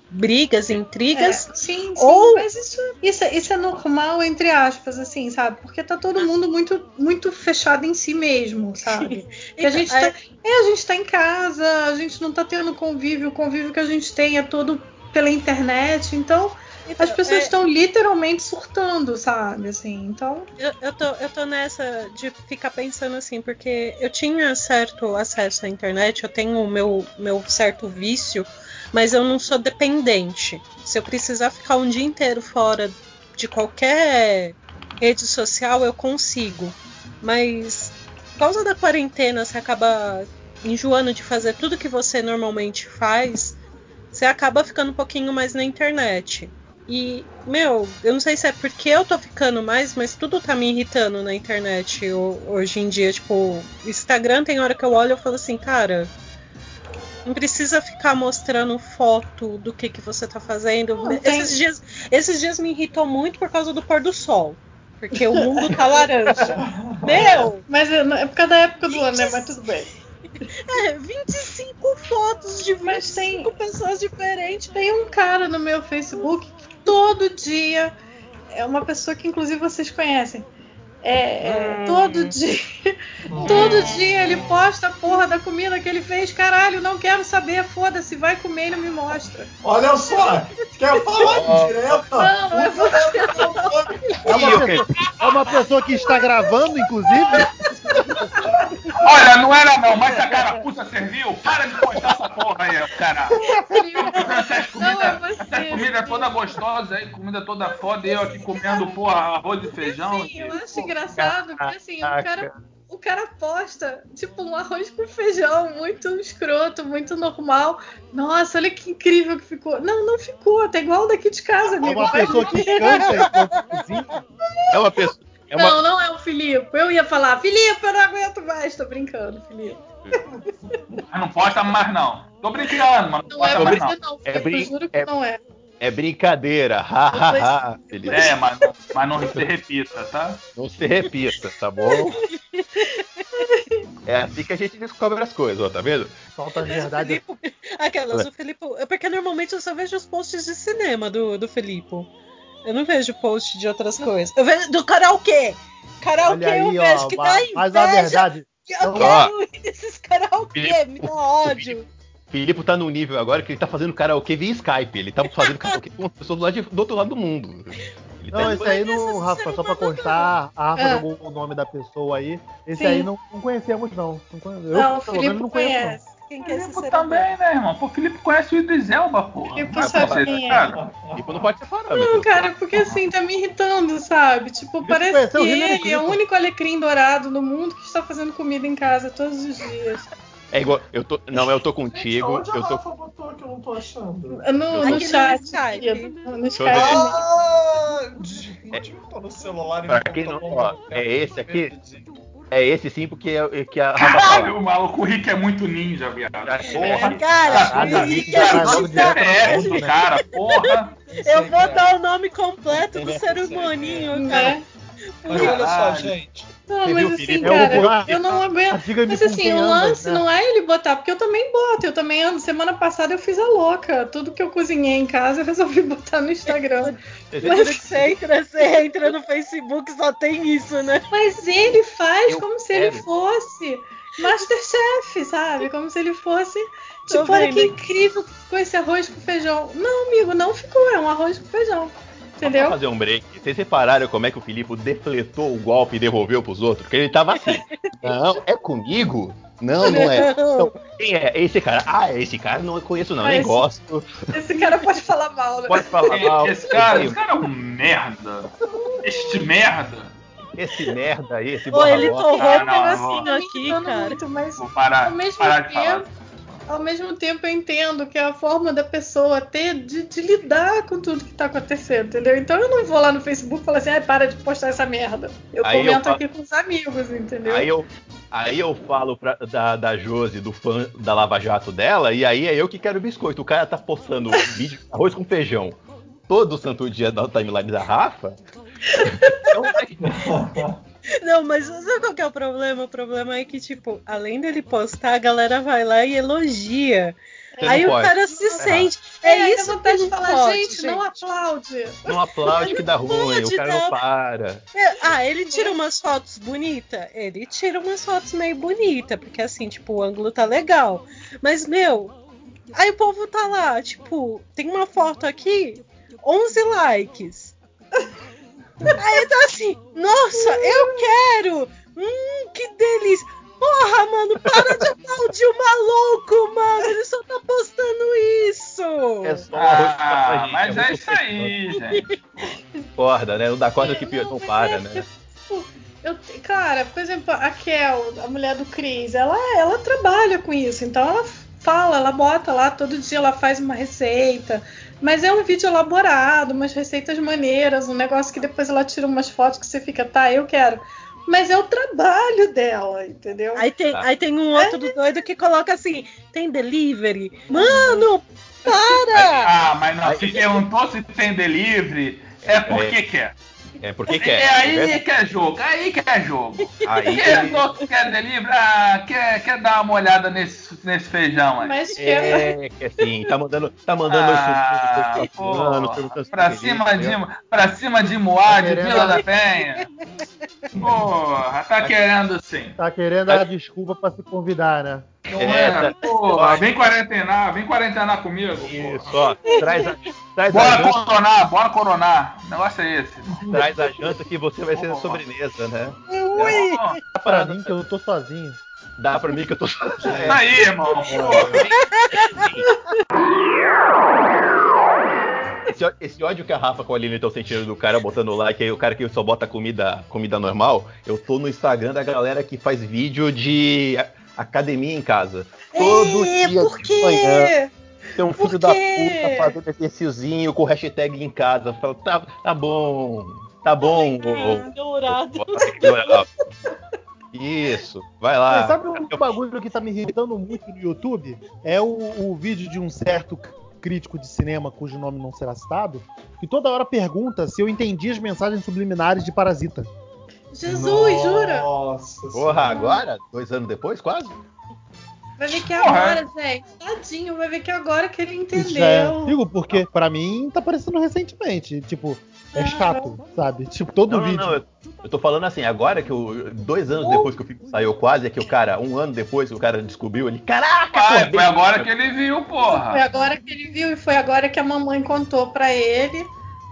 brigas, intrigas, É, sim, sim, Ou- mas isso, isso, é- isso é normal, entre aspas, assim, sabe? Porque tá todo mundo muito, muito fechado em si mesmo, sabe? Que a gente tá, é, a gente tá em casa, a gente não tá tendo convívio, o convívio que a gente tem é todo pela internet, então Então, as pessoas é, estão literalmente surtando, sabe? Assim, então. Eu, eu, tô, eu tô nessa de ficar pensando assim, porque eu tinha certo acesso à internet, eu tenho o meu, meu certo vício, mas eu não sou dependente. Se eu precisar ficar um dia inteiro fora de qualquer rede social, eu consigo. Mas por causa da quarentena, você acaba enjoando de fazer tudo que você normalmente faz, você acaba ficando um pouquinho mais na internet. E, meu, eu não sei se é porque eu tô ficando mais, mas tudo tá me irritando na internet ho- hoje em dia. Tipo, Instagram tem hora que eu olho e eu falo assim, cara, não precisa ficar mostrando foto do que, que você tá fazendo. Não, tem- esses, dias, esses dias me irritou muito por causa do pôr do sol. Porque o mundo tá laranja. Meu! Mas é é por causa da época do ano, né? Mas tudo bem. É, 25 fotos de Mas tem- 25 pessoas diferentes. Tem um cara no meu Facebook todo dia é uma pessoa que inclusive vocês conhecem. É, é, todo dia. Todo dia ele posta a porra da comida que ele fez. Caralho, não quero saber. Foda-se, vai comer e não me mostra. Olha só, quer falar direto? Não, não é você. É uma, pessoa, é uma pessoa que está gravando, inclusive. Olha, não era não, mas a carapuça serviu, para de postar essa porra aí, cara. Essas Não é comidas você. essas comidas toda gostosa aí, comida toda foda, e eu aqui comendo, porra, arroz e feijão. Assim, eu acho engraçado, porque assim, o cara, o cara posta, tipo, um arroz com feijão muito escroto, muito normal. Nossa, olha que incrível que ficou. Não, não ficou, tá igual daqui de casa, É amigo. uma Vai pessoa que canta cozinha. É uma pessoa. É uma, Não, não é o Filipe. Eu ia falar, Filipe, eu não aguento mais. Tô brincando, Filipe. Mas não posta mais não. Tô brincando, mas não Não é posta mais você não. não, É brin- eu juro que é- não é. É brincadeira. Felipe. É, mas, não- mas não se repita, tá? Não se repita, tá bom? É assim que a gente descobre as coisas, ó, tá vendo? Solta a verdade. Felipe, aquelas, o Felipe. É porque normalmente eu só vejo os posts de cinema do, do Felipe. Eu não vejo post de outras coisas. Eu vejo do karaokê. Karaokê Olha eu aí, vejo ó. que dá Mas mas a verdade. Eu Ó. quero ir nesses karaokê, me dá ódio. Filipe tá num nível agora que ele tá fazendo karaokê via Skype. Ele tá fazendo karaokê com pessoas do, lado de- do outro lado do mundo. Ele tá Não, esse aí não, Rafa, só pra constar, a Rafa Ah. jogou o nome da pessoa aí. Esse Sim. aí não, não conhecemos, não. Não, conhe- eu, Não, o pelo menos, não conheço, não. conhece. Quem que é Filipe também, né, irmão? Pô, Felipe conhece o Idris Elba, porra. Filipe Mas, sabe pô, quem é. cara, Filipe não pode ser parâmetro. Não, cara, porque assim, tá me irritando, sabe? Tipo, parece que ele é o único alecrim dourado no mundo que está fazendo comida em casa todos os dias. É igual, eu tô, não, eu tô contigo, Onde a eu tô Rafa botou que eu não tô achando? No, Eu no chat. No. No eu ver. Ah, gente, tô no celular e Pra quem não- ó, é esse aqui? é esse sim porque é, que a Rafa fala. Caralho, maluco, o Rick é muito ninja, viado. Porra. Cara, Caralho, o Rick é muito É, né? cara, porra. Eu vou dar o nome completo do ser humaninho, cara. Né? Mas olha só, gente. Não, Você mas viu assim, Felipe? Cara, buraco. eu não aguento. Mas com assim, o lance né? não é ele botar, porque eu também boto, eu também ando. Semana passada eu fiz a louca. Tudo que eu cozinhei em casa eu resolvi botar no Instagram. Mas você entra, você entra no Facebook só tem isso, né? Mas ele faz Eu como se ele quero. fosse Masterchef, sabe? Como se ele fosse. Tipo, olha que incrível que ficou esse arroz com feijão. Não, amigo, não ficou. É um arroz com feijão. Só Entendeu? fazer um break. Vocês repararam como é que o Filipe defletou o golpe e devolveu pros outros? Porque ele tava assim. Não, é comigo? Não, não é. Então, quem é? Esse cara. Ah, esse cara não conheço, não, Ah, nem esse- gosto. Esse cara pode falar mal, né? Pode falar mal. Esse cara, esse cara é um merda. Este merda. Esse merda aí, esse Pô, ele torrou um não, pedacinho aqui, cara. muito, mas Vou parar, ao mesmo parar de falar. Ao mesmo tempo eu entendo que é a forma da pessoa ter de, de lidar com tudo que tá acontecendo, entendeu? Então eu não vou lá no Facebook e falar assim, ai, para de postar essa merda. Eu Aí eu comento falo- aqui com os amigos, entendeu? Aí eu, aí eu falo pra, da, da Josi, do fã da Lava Jato dela, e aí é eu que quero biscoito. O cara tá postando vídeo de arroz com feijão todo santo dia na timeline da Rafa. Então, Não, mas sabe qual que é o problema? O problema é que, tipo, além dele postar, a galera vai lá e elogia. Você Aí o pode. cara se sente. É, É isso que de não falar, pode, gente, não aplaude. não aplaude que dá ruim, o cara dar. não para. É, ah, ele tira umas fotos bonitas? Ele tira umas fotos meio bonitas, porque assim, tipo, o ângulo tá legal. Mas, meu, aí o povo tá lá, tipo, tem uma foto aqui, 11 likes. Aí tá assim, nossa, eu quero! Hum, que delícia! Porra, mano, para de aplaudir o maluco, mano! Ele só tá postando isso! É só um arroz Ah, feijão, mas é muito isso aí, gente. Corda, né? Não dá corda que pior Não, não para, é né? que, tipo, eu, cara, por exemplo, a Kel, a mulher do Chris, ela, ela trabalha com isso, então ela fala, ela bota lá, todo dia ela faz uma receita, mas é um vídeo elaborado, umas receitas maneiras, um negócio que depois ela tira umas fotos que você fica, tá, eu quero. Mas é o trabalho dela, entendeu? Aí tem, Tá. aí tem um outro doido que coloca assim: tem delivery? Mano, para! Ah, mas não, se perguntou se tem delivery, é porque quer. É porque É, quer. aí que é jogo, aí que é jogo. Aí Perguntou se quer delivery, ah, quer, quer dar uma olhada nesse, nesse feijão aí. Mas que É, que assim, tá mandando, tá mandando Ah, esse pô, pra cima de, pra cima de Moá, de Tá Vila da Penha. Porra, tá querendo sim. Tá querendo dar desculpa pra se convidar, né? Não É, é, tá- porra, vem quarentenar, vem quarentenar comigo. Isso, porra. ó. Traz a, traz a Bora janta, coronar, bora coronar. O negócio é esse. traz a janta que você vai ser a sobremesa, né? Ui! Dá pra mim que eu tô sozinho. Dá pra mim que eu tô. É. Tá aí, irmão. Esse, esse ódio que a Rafa com a Aline estão sentindo do cara botando like aí, o cara que só bota comida, comida normal, eu tô no Instagram da galera que faz vídeo de academia em casa. Todo É, dia por de manhã quê? tem um Por filho da quê? puta fazendo exercíciozinho com hashtag em casa. Fala, tá, tá bom, tá bom. ô- Dourado. Isso, vai Mas lá. sabe um bagulho que tá me irritando muito no YouTube? É o, o vídeo de um certo crítico de cinema cujo nome não será citado, que toda hora pergunta se eu entendi as mensagens subliminares de Parasita. Jesus, jura? Nossa. Porra, agora? Dois anos depois, quase? Vai ver que Porra. agora, gente. Tadinho, vai ver que agora que ele é entendeu. antigo, porque pra mim tá parecendo recentemente. Tipo, é Ah, chato, sabe? Tipo, todo Não, vídeo. não. Eu, eu tô falando assim, agora que eu. Dois anos depois que o filme saiu quase, é que o cara, um ano depois que o cara descobriu, ele. Caraca, acordei." foi agora que ele viu, Foi porra. agora que ele viu e foi agora que a mamãe contou pra ele.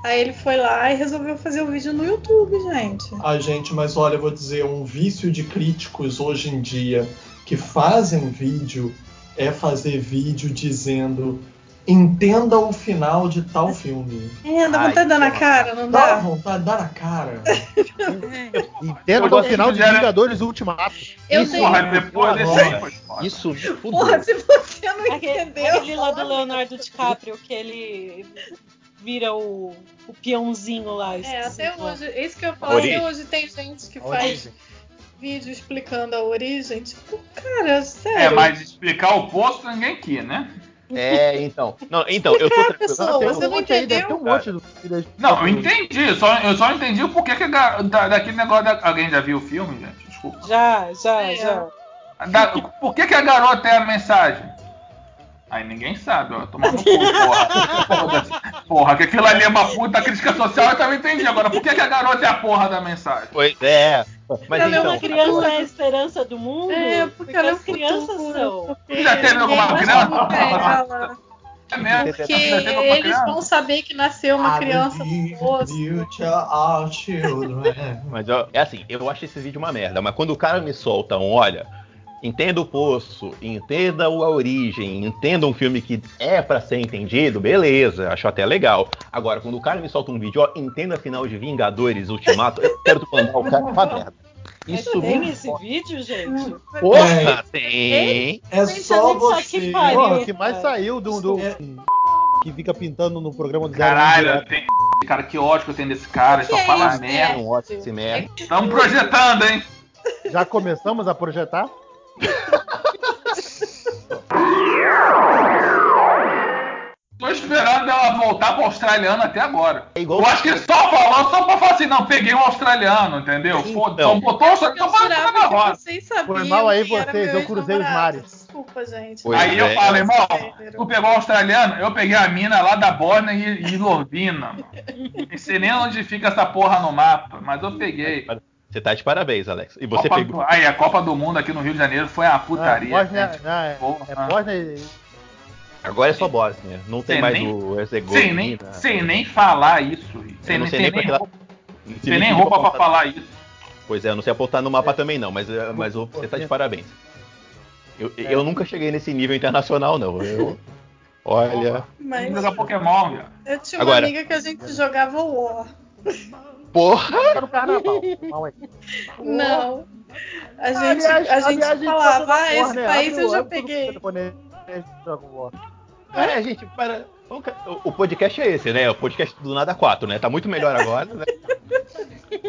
Aí ele foi lá e resolveu fazer o vídeo no YouTube, gente. Ai, gente, mas olha, eu vou dizer, um vício de críticos hoje em dia que fazem vídeo é fazer vídeo dizendo entenda o final de tal filme. É, dá vontade de dar na cara, não Dá dá? vontade, dá na cara. Entenda o final de de Vingadores Ultimato. Eu Isso, tenho. Porra, depois desse aí. Isso fudeu. Porra, se você não Aquele, entendeu. aquele lá do Leonardo DiCaprio, que ele vira o, o peãozinho lá. É, até hoje. É isso que eu falar. Até hoje tem gente que faz origem. Vídeo explicando a origem. Tipo, cara, É, sério. mas explicar o posto ninguém quis, né? É, então. Não, então, eu tô pessoal, Tem você um não aí, deve entendeu? ter um monte do. Não, eu entendi. Eu só, eu só entendi o porquê que da, daquele negócio. Da... Alguém já viu o filme, gente? Desculpa. Já, já, É. já. Da- Por que, que a garota é a mensagem? Aí ninguém sabe, ó. Tomar no cu, porra. Porra, que aquilo ali é uma puta crítica social, eu também entendi. Agora, por que, que a garota é a porra da mensagem? Pois é. Mas Ela é então. A criança é a esperança do mundo? É, porque ela é as crianças futuro, são. porque Já teve alguma criança? É mesmo? Porque eles vão saber que nasceu uma criança no poço. future our children. Mas ó, é assim, eu acho esse vídeo uma merda, mas quando o cara me solta um, olha, entenda o poço, entenda a origem, entenda um filme que é pra ser entendido, beleza, acho até legal. Agora, quando o cara me solta um vídeo, ó, entenda a final de Vingadores Ultimato, eu quero mandar o cara pra merda. Mas Isso tem me esse vídeo, gente? Porra, tem. É só a gente só que você. Porra, o que mais saiu do. do- É. que fica pintando no programa do Caralho, tem... cara, que ódio que eu tenho desse cara, ele só Que é fala isso, merda. Merda. Estamos projetando, hein? Já começamos a projetar? Tô esperando ela voltar pro australiano até agora. É igual Eu acho que ele só falou só pra falar assim, não, peguei um australiano, entendeu? Então. Foda, só botou Eu só pra jurava ficar na roda. Foi mal aí vocês, eu cruzei os mares. Desculpa, gente. Pois Aí eu é. falo, irmão, tu pegou o australiano, eu peguei a mina lá da Bórnia e, e mano. Não sei nem onde fica essa porra no mapa, mas eu peguei. Você tá de parabéns, Alex. E você Copa pegou. do- Aí, a Copa do Mundo aqui no Rio de Janeiro foi Ah, putaria. É, Porra. é Bósnia e- Agora é só Bósnia. Não tem Sem mais nem- o Sem Herzegovina. nem, sem nem falar isso. Sem, nem, sei sem nem roupa, sem nem roupa pra falar isso. Pois é, eu não sei apontar no mapa também não, mas, eh, mas o- você tá de parabéns. Eu, eu nunca cheguei nesse nível internacional, não. Eu, olha. Mas Jogar Pokémon, velho. eu tinha Agora. uma amiga que a gente jogava War. Porra! Carnaval. Aí. Não. A gente, Aliás, a gente aliás, falava, ah, esse porra, né? país eu já peguei. É, gente, para. O o podcast é esse, né? O podcast do Nada 4, né? Tá muito melhor agora, né?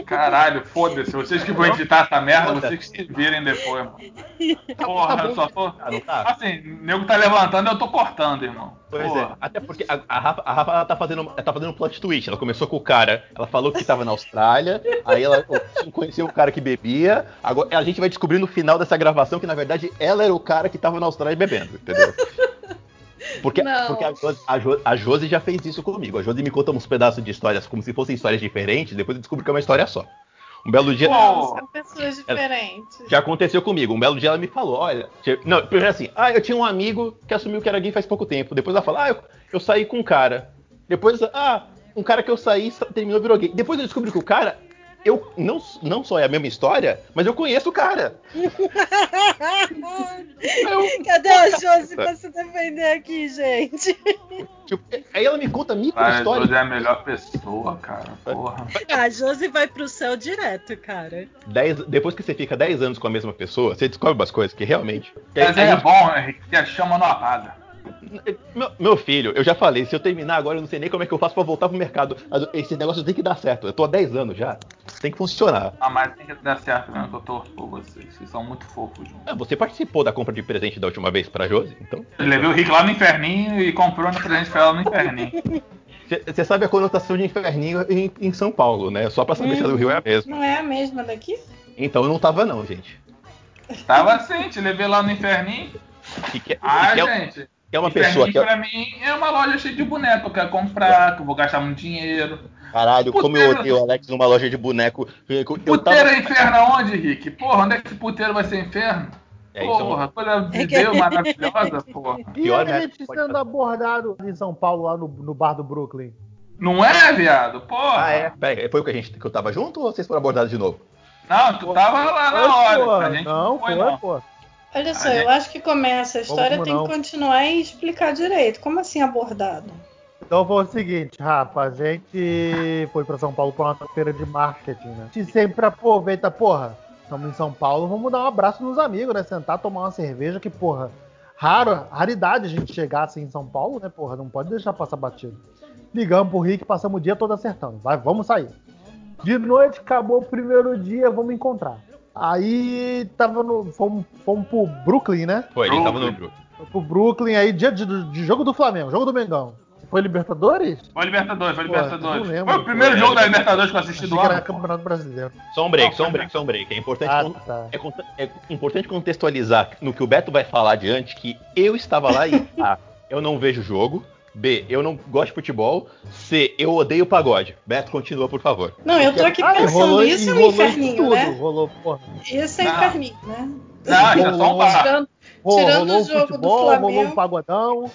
Caralho, foda-se. Vocês que vão editar essa merda, Foda-se. vocês que se virem depois, mano. Porra, eu só tô. Ah, tá? Assim, o nego tá levantando, eu tô cortando, irmão. Pois é. Porra. Até porque a, a Rafa, a Rafa ela tá, fazendo, ela tá fazendo um plot twist. Ela começou com o cara, ela falou que tava na Austrália, aí ela conheceu o cara que bebia. Agora a gente vai descobrir no final dessa gravação que na verdade ela era o cara que tava na Austrália bebendo, entendeu? Porque, Não. porque a, Josi, a, Jo- a Josi já fez isso comigo. A Josi me conta uns pedaços de histórias como se fossem histórias diferentes, depois eu descubro que é uma história só. Um belo dia. Pô, São pessoas diferentes. Já aconteceu comigo. Um belo dia ela me falou, olha. Não, primeiro assim, ah, eu tinha um amigo que assumiu que era gay faz pouco tempo. Depois ela fala, ah, eu, eu saí com um cara. Depois, ah, um cara que eu saí sa- terminou virou gay. Depois eu descobri que o cara, eu não, não só é a mesma história, mas eu conheço o cara. Eu, Cadê a Josi pra se defender aqui, gente? tipo, aí ela me conta micro história. hoje é a melhor pessoa, cara. Porra. A Josi vai pro céu direto, cara. Dez- depois que você fica 10 anos com a mesma pessoa, você descobre umas coisas que realmente. Mas a é gente- bom, Henrique, que a chama não apaga. Meu, meu filho, eu já falei, se eu terminar agora, eu não sei nem como é que eu faço pra voltar pro mercado. Mas Esse negócio tem que dar certo. Eu tô há 10 anos já. Tem que funcionar. Ah, mas tem que dar certo mesmo, que eu torço por vocês. Vocês são muito fofos juntos. Ah, você participou da compra de presente da última vez pra Josi, então. Eu levei o Rick lá no inferninho e comprou no presente pra ela no inferninho. Você sabe a conotação de inferninho em, em São Paulo, né? Só pra saber se a do Rio é a mesma. Não é a mesma daqui? Então eu não tava, não, gente. Tava assim, te levei lá no inferninho. Que, que, Ah, que é, gente. que é uma inferninho pessoa que. é- pra mim é uma loja cheia de boneco. que Eu quero comprar, que eu vou gastar muito dinheiro. Caralho, como eu Puteiro. odeio o Alex numa loja de boneco. Eu, eu Puteiro tava. é inferno aonde, Rick? Porra, onde é que puteiro vai ser inferno? É, isso um- Porra, coisa de É que- Deus maravilhosa, porra. E Pior, a gente sendo abordado em São Paulo, lá no, no bar do Brooklyn. Não é, viado? Porra. Ah, é? Pera aí, foi o que, a gente, que eu tava junto ou vocês foram abordados de novo? Não, tu tava lá na Foi, hora. pô. A gente não, foi, não. pô. Olha só, Ah, eu acho que começa. A história Como tem não? que continuar e explicar direito. Como assim abordado? Então foi o seguinte, Rafa, a gente foi pra São Paulo pra uma feira de marketing, né? A gente sempre aproveita, porra, estamos em São Paulo, vamos dar um abraço nos amigos, né? Sentar, tomar uma cerveja, que, porra, raro, raridade a gente chegar assim em São Paulo, né, porra? Não pode deixar passar batido. Ligamos pro Rick, passamos o dia todo acertando. Vai, vamos sair. De noite, acabou o primeiro dia, vamos encontrar. Aí tava no. Fomos, fomos pro Brooklyn, né? Foi, ele tava no Brooklyn. Pro Brooklyn aí, dia de, de jogo do Flamengo, jogo do Mengão. Foi Libertadores? Foi Libertadores, foi Pô, Libertadores. lembro. Foi o primeiro jogo é. da Libertadores que eu assisti do ano. pô. Campeonato Brasileiro. Só um break, só um break, só um break. É importante, Ah, con- tá. é, é importante contextualizar no que o Beto vai falar adiante que eu estava lá e A, eu não vejo jogo. B, eu não gosto de futebol. C, eu odeio pagode. Beto, continua, por favor. Não, eu tô aqui Ah, pensando, rolou, isso é um inferninho, tudo. né? Rolou, porra. Isso é Não. inferninho, né? Não, é só um bar. Tirando, Tirando rolou o jogo do futebol, Flamengo. rolou um pagodão.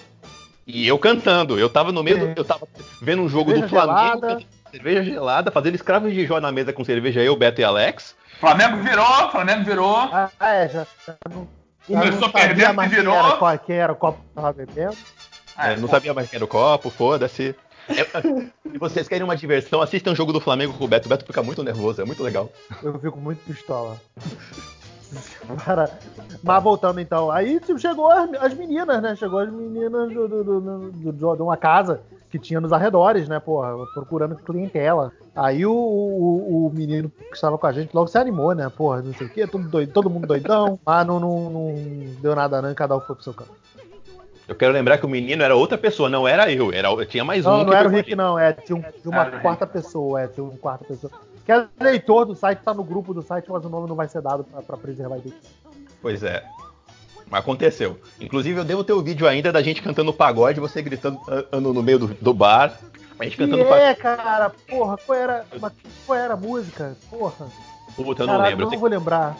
E eu cantando. Eu tava no meio do, É. Eu tava vendo um jogo Cerveja do Flamengo. gelada. Cerveja gelada, fazendo escravos de Jó na mesa com cerveja eu, Beto e Alex. Flamengo virou, Flamengo virou. Ah, é, já, já não, já Começou perdendo e virou. era, qual, quem era o copo que tava bebendo. Ah, É, não sabia mais quem era o copo, foda-se. É, se vocês querem uma diversão, assistam o jogo do Flamengo com o Beto. O Beto fica muito nervoso, é muito legal. Eu fico muito pistola. Cara, mas voltando então, aí tipo, chegou as, as meninas, né? Chegou as meninas do, do- do- do- do- de uma casa que tinha nos arredores, né, porra, procurando clientela. Aí o, o, o menino que estava com a gente logo se animou, né, porra, não sei o quê, todo, doido, todo mundo doidão, mas não, não, não deu nada não, e cada um foi pro seu canto. Eu quero lembrar que o menino era outra pessoa, não era eu. Era, tinha mais um. Não, que não era o Rick, não. É, tinha, um- tinha uma Era o Rick. quarta pessoa. É, tinha uma quarta pessoa. Que é leitor do site, tá no grupo do site, mas o nome não vai ser dado pra, pra preservar a identidade. Pois é. Mas aconteceu. Inclusive, eu devo ter o vídeo ainda da gente cantando pagode, você gritando ah, no, no meio do, do bar. A gente E cantando pagode. é, cara, porra, qual era, mas qual era a música? Porra, Puta, eu não caralho, lembro. Eu não vou lembrar.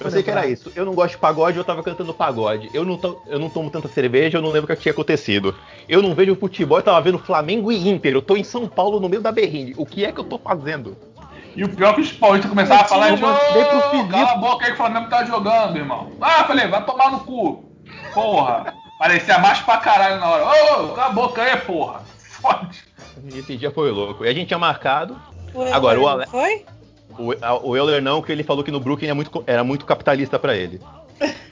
Eu sei que era isso. Eu não gosto de pagode, eu tava cantando pagode. Eu não, to- eu não tomo tanta cerveja, eu não lembro o que tinha acontecido. Eu não vejo futebol, eu tava vendo Flamengo e Inter. Eu tô em São Paulo, no meio da berrine. O que é que eu tô fazendo? E o pior é que os paulistas começaram a falar de mandei pro cala a boca aí que o Flamengo tá jogando, irmão. Ah, falei, vai tomar no cu. Porra. Parecia mais pra caralho na hora. Ô, cala a boca aí, porra. Fode. Esse dia foi louco. E a gente tinha marcado. Foi, Agora, o não Ale- Foi? O, a- o Euler não, que ele falou que no Brooklyn é muito era muito capitalista pra ele.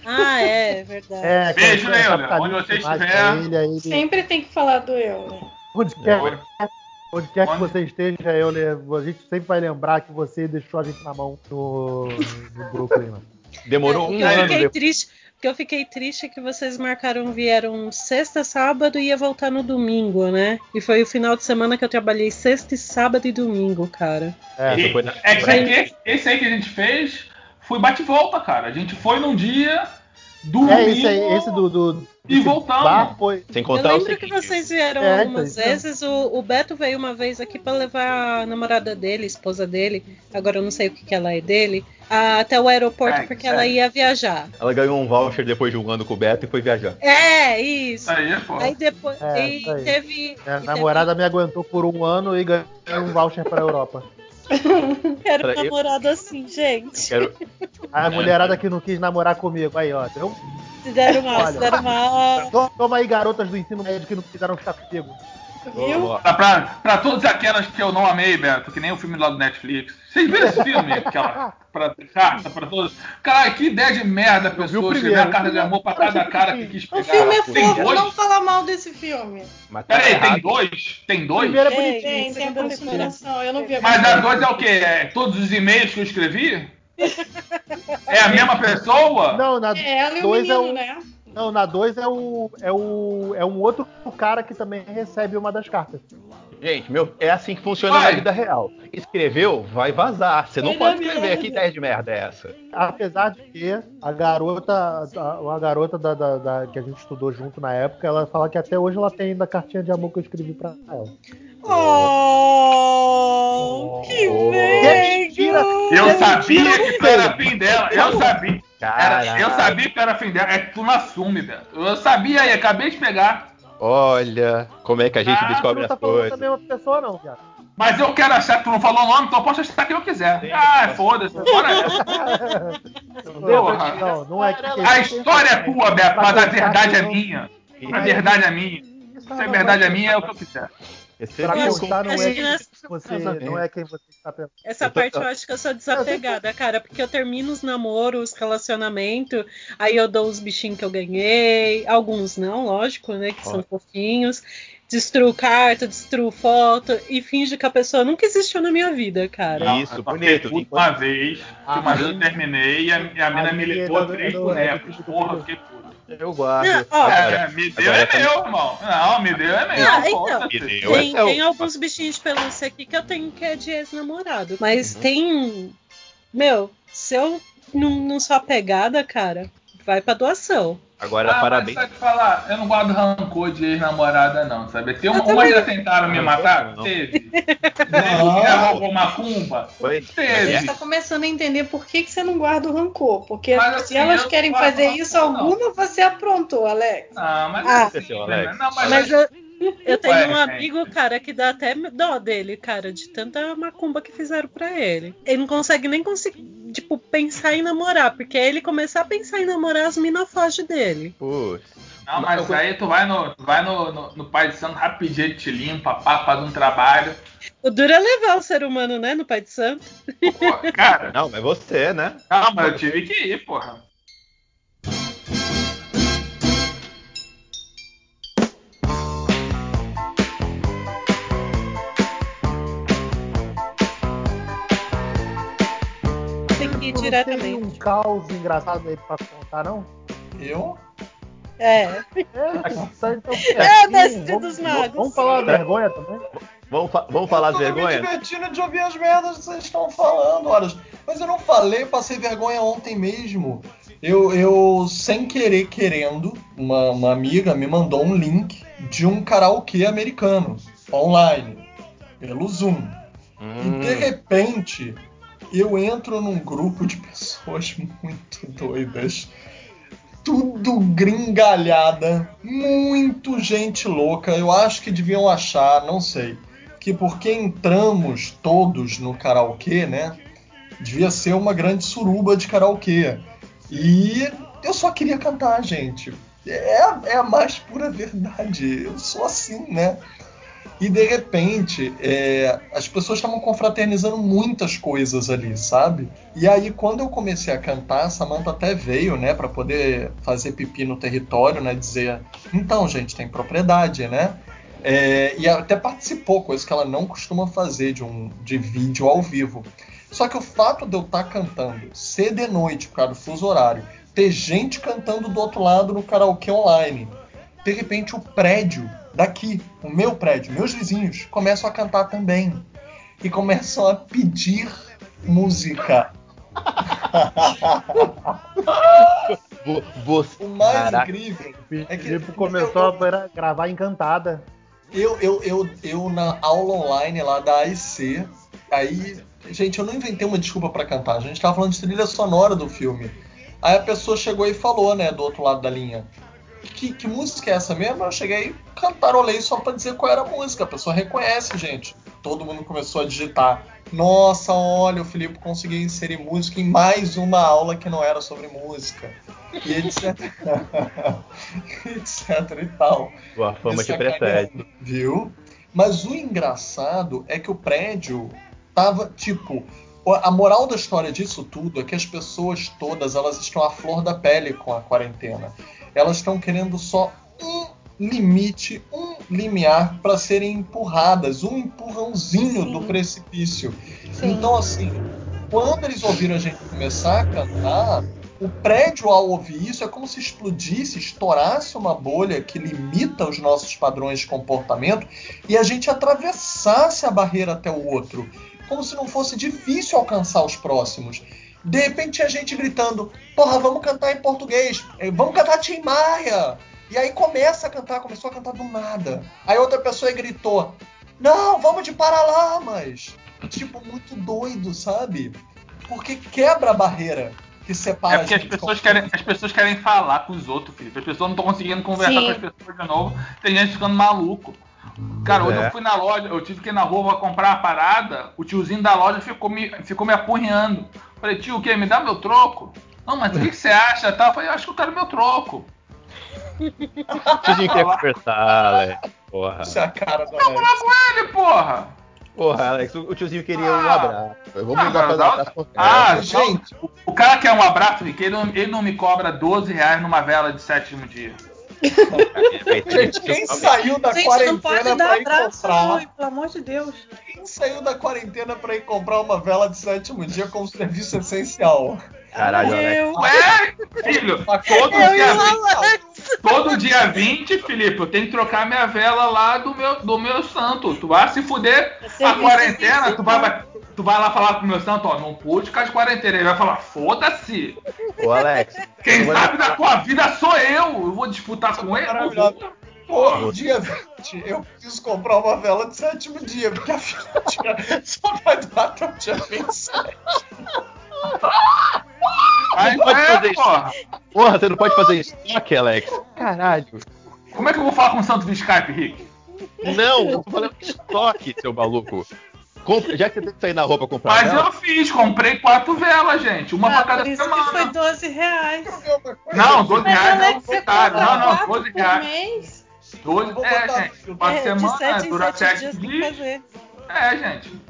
Ah, é, verdade. É, Beijo, é Leandro. capitalista Onde você estiver. Ele, ele, Sempre tem que falar do eu, né? onde quer, onde quer que Onde? você esteja, eu, a gente sempre vai lembrar que você deixou a gente na mão no, no Brooklyn. Né? Demorou É, um que eu ano fiquei depois. triste, o que eu fiquei triste é que vocês marcaram, vieram sexta, sábado e ia voltar no domingo, né? E foi o final de semana que eu trabalhei sexta, e sábado e domingo, cara. É, E- foi na- É que esse, esse- esse aí que a gente fez foi bate e volta, cara. A gente foi num dia, domingo. É, esse aí, esse do, do, E foi. Sem Eu contar o lembro que vocês vieram É, algumas então, vezes. O, o Beto veio uma vez aqui pra levar a namorada dele, a esposa dele. Agora eu não sei o que, que ela é dele. a- até o aeroporto Segue, porque ela segue. ia viajar. Ela ganhou um voucher depois de um ano com o Beto e foi viajar. É, isso. Aí, pô. Aí depois. É, e aí. teve. Minha e namorada me aguentou por um ano e ganhou um voucher pra Europa. Quero um namorado assim, gente. Quero... A mulherada que não quis namorar comigo. Aí, ó. Deu... Se deram mal, se Olha. deram mal. To- Toma aí, garotas do ensino médio que não quiseram ficar comigo. Viu? Pra, pra, pra todas aquelas que eu não amei, Beto, que nem o filme lá do Netflix. Vocês viram esse filme? Aquela pra, carta pra todos. Caralho, que ideia de merda a o pessoa escrever a carta de amor pra cada cara que quis O pegar. filme é fofo, não fala mal desse filme. Mas tá Peraí, tem dois? Tem dois? É Tem. Tem, tem a é consideração. Eu não vi a Mas a dois é o quê? É todos os e-mails que eu escrevi? É a mesma pessoa? Não, na É ela e o dois é menino, o- né? Não, na 2 é o, é o. É um outro cara que também recebe uma das cartas. Gente, meu, é assim que funciona Vai. na vida real. Escreveu, vai vazar. Você não Vai pode dar escrever. merda. Que ideia de merda é essa? Apesar de que a garota, a, a garota da, da- da- que a gente estudou junto na época, ela fala que até hoje ela tem ainda a cartinha de amor que eu escrevi pra ela. Oh, que Oh. mentira! velho! Eu sabia que tu era fim dela. Eu sabia. Era, Caraca. eu sabia que era fim dela. É que tu não assume, Beto. Eu sabia aí, acabei de pegar. Olha como é que a gente Ah, descobre não as tá falando da coisas. mesma pessoa, não, cara. Mas eu quero achar que tu não falou o nome, então eu posso achar quem eu quiser. Sim. Ah, foda-se. Bora essa. Porra. Não, não é que. A história é tua, Beto, mas a verdade é minha. A verdade é minha. Se a verdade é minha, é o que eu quiser. Recebi Pra um constar, não é, que nessa- você, não é quem você está pensando. Essa Eu tô- parte eu acho que eu sou desapegada, cara, porque eu termino os namoros, relacionamento, aí eu dou os bichinhos que eu ganhei, alguns não, lógico, né, que são fofinhos, destruo carta, destruo foto e finge que a pessoa nunca existiu na minha vida, cara. Não, Isso, só bonito. Uma vez, que uma vez eu terminei e a, a mina me é do- três é bonecos. é do- Porra, eu fiquei puto. Eu guardo. Ó. Agora, É, me deu agora é tá- meu, irmão. Não, me deu é meu. Ah, então. Me deu. Eu Tem, é- tem alguns bichinhos de pelúcia aqui que eu tenho que é de ex-namorado. Mas Uhum. tem. Meu, se eu não, não sou apegada, cara, vai pra doação. Agora, Ah, parabéns. Mas sabe falar, eu não guardo rancor de ex-namorada, não, sabe? Tem uma, uma já tentaram me Não, matar? não. Teve. Teve. Não. Já roubou macumba? Foi- Teve. Você tá começando a entender por que, que você não guarda o rancor. Porque Mas, se assim, elas querem não fazer rancor, isso, não. alguma você aprontou, Alex. Ah, mas Ah. assim, Seu né? Alex. Não, mas, Mas eu, eu tenho Ué, um é. amigo, cara, que dá até dó dele, cara, de tanta macumba que fizeram pra ele. Ele não consegue nem conseguir, tipo, pensar em namorar, porque aí ele começar a pensar em namorar, as minas fogem dele. Putz. Não, mas aí tu vai no, tu vai no, no, no Pai de Santo rapidinho, te limpa, pá, faz um trabalho. O duro é levar o ser humano, né, no Pai de Santo. Pô, cara, Não, mas você, né? não, mas eu tive que ir, porra. Não tem diretamente. um caos engraçado aí pra contar, não? Eu? É. É, tá, então, É, assim, mestre vamos- dos magos. Vamos falar da vergonha também? Vamos, fa- vamos falar de eu tô vergonha? me divertindo de ouvir as merdas que vocês estão falando, horas. Mas eu não falei, passei vergonha ontem mesmo. Eu, eu sem querer, querendo, uma, uma amiga me mandou um link de um karaokê americano, online, pelo Zoom. E de Hum, repente, eu entro num grupo de pessoas muito doidas. Tudo gringalhada, muito gente louca. Eu acho que deviam achar, não sei, que porque entramos todos no karaokê, né? Devia ser uma grande suruba de karaokê. E eu só queria cantar, gente. É, é a mais pura verdade. Eu sou assim, né? E de repente, é, as pessoas estavam confraternizando muitas coisas ali, sabe? E aí, quando eu comecei a cantar, a Samantha até veio, né, para poder fazer pipi no território, né? Dizer, então, gente, tem propriedade, né? É, e até participou, coisa que ela não costuma fazer de um de vídeo ao vivo. Só que o fato de eu estar cantando ser de noite por causa do fuso horário, ter gente cantando do outro lado no karaokê online, de repente o prédio daqui, o meu prédio, meus vizinhos, começam a cantar também. E começam a pedir música. Vo- Você. O mais Caraca. incrível é que Felipe começou a gra- gravar encantada. Eu, eu, eu, eu na aula online lá da AIC, aí, gente, eu não inventei uma desculpa pra cantar, a gente tava falando de trilha sonora do filme. Aí a pessoa chegou e falou, né, do outro lado da linha. Que, que música é essa mesmo? Eu cheguei e cantarolei só pra dizer qual era a música. A pessoa reconhece, gente. Todo mundo começou a digitar. Nossa, olha, o Felipe conseguiu inserir música em mais uma aula que não era sobre música. E etc. etc e tal. A fama te sacaneando, precede. Viu? Mas o engraçado é que o prédio tava, tipo, a moral da história disso tudo é que as pessoas todas, elas estão à flor da pele com a quarentena. Elas estão querendo só um limite, um limiar para serem empurradas, um empurrãozinho Sim. do precipício. Sim. Então, assim, quando eles ouviram a gente começar a cantar, o prédio, ao ouvir isso, é como se explodisse, estourasse uma bolha que limita os nossos padrões de comportamento e a gente atravessasse a barreira até o outro, como se não fosse difícil alcançar os próximos. De repente tinha gente gritando: Porra, vamos cantar em português, eh, vamos cantar Tim Maia. E aí começa a cantar, começou a cantar do nada. Aí outra pessoa gritou: Não, vamos de Paralamas. Tipo, muito doido, sabe? Porque quebra a barreira que separa É porque a as gente pessoas, querem, as pessoas querem falar com os outros, Felipe. As pessoas não estão conseguindo conversar Sim. com as pessoas de novo. Tem gente ficando maluco. Cara, hoje é. eu fui na loja, eu tive que ir na rua pra comprar uma parada, o tiozinho da loja ficou me, ficou me apurreando. Falei, tio, o quê? Me dá meu troco? Não, mas o que, que você acha? Tal? Eu falei, eu acho que eu quero meu troco. Tiozinho quer conversar, Alex. Porra. Isso é a cara do Alex. com ele, porra! Porra, Alex, o tiozinho queria um Ah. abraço. Vamos Ah, ligar pra dar um abraço Ah, gente, O, cara quer um abraço, ele não, ele não me cobra 12 reais numa vela de sétimo dia. Quem saiu da Gente, quarentena dar pra ir abraço, comprar. não, pelo amor de Deus. Quem saiu da quarentena pra ir comprar uma vela de sétimo dia como serviço essencial? Caralho, Alex. Ué, filho, todo eu dia, o 20, Alex. todo dia 20, Felipe, eu tenho que trocar minha vela lá do meu, do meu santo. Tu vai se fuder É a quarentena, tu vai, tu vai lá falar pro meu santo, ó, não pude ficar de quarentena. Ele vai falar, foda-se. Ô, Alex. Quem sabe da tua vida sou eu. Eu vou disputar com ele. Pô, dia 20, eu preciso comprar uma vela de sétimo dia, porque afinal dia só vai durar até o dia 27. Aí, Não pode é, fazer isso. porra. Porra, você não pode fazer estoque, Alex. Caralho. Como é que eu vou falar com o santo do Skype, Rick? Não, eu tô falando de estoque, seu maluco. Compre- já que você tem que sair na roupa comprar Mas vela, eu fiz, comprei quatro velas, gente. Uma Ah, pra cada por isso que semana. foi 12 reais. Não, 12 Mas reais Alex, não, compra Não, não, quatro 12 por reais. mês? 12, Vou é, botar- gente. Quatro É, de semanas, 7 em dura 7 sete dias que dias. fazer. É, gente.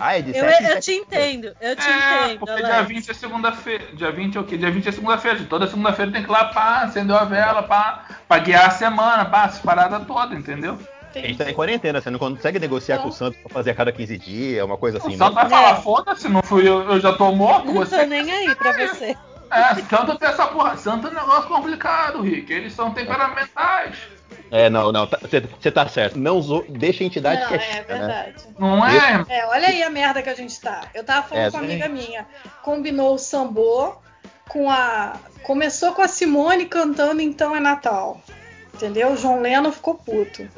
Ah, é de Eu, sete em eu sete te entendo, eu te É, entendo. porque dia 20 é segunda-feira. Dia 20 é o quê? Dia 20 é segunda-feira. Toda segunda-feira tem que ir lá, pá, acendeu a vela, pá, pra guiar a semana, pá, essa parada toda, entendeu? A gente tá em quarentena, você não consegue negociar Não. com o Santos pra fazer a cada 15 dias, uma coisa assim, o né? vai falar, foda-se, não fui eu, eu já tô morto, Não você. tô nem aí pra você. É, santo tem essa porra. Santo é um negócio complicado, Rick. Eles são temperamentais. É, não, não, você tá certo. Não zo... deixa a entidade Não, quietinha, é né? verdade. Não é? É, olha aí a merda que a gente tá. Eu tava falando É, com uma amiga minha. Combinou o sambô com a. Começou com a Simone cantando Então é Natal. Entendeu? O João Leno ficou puto.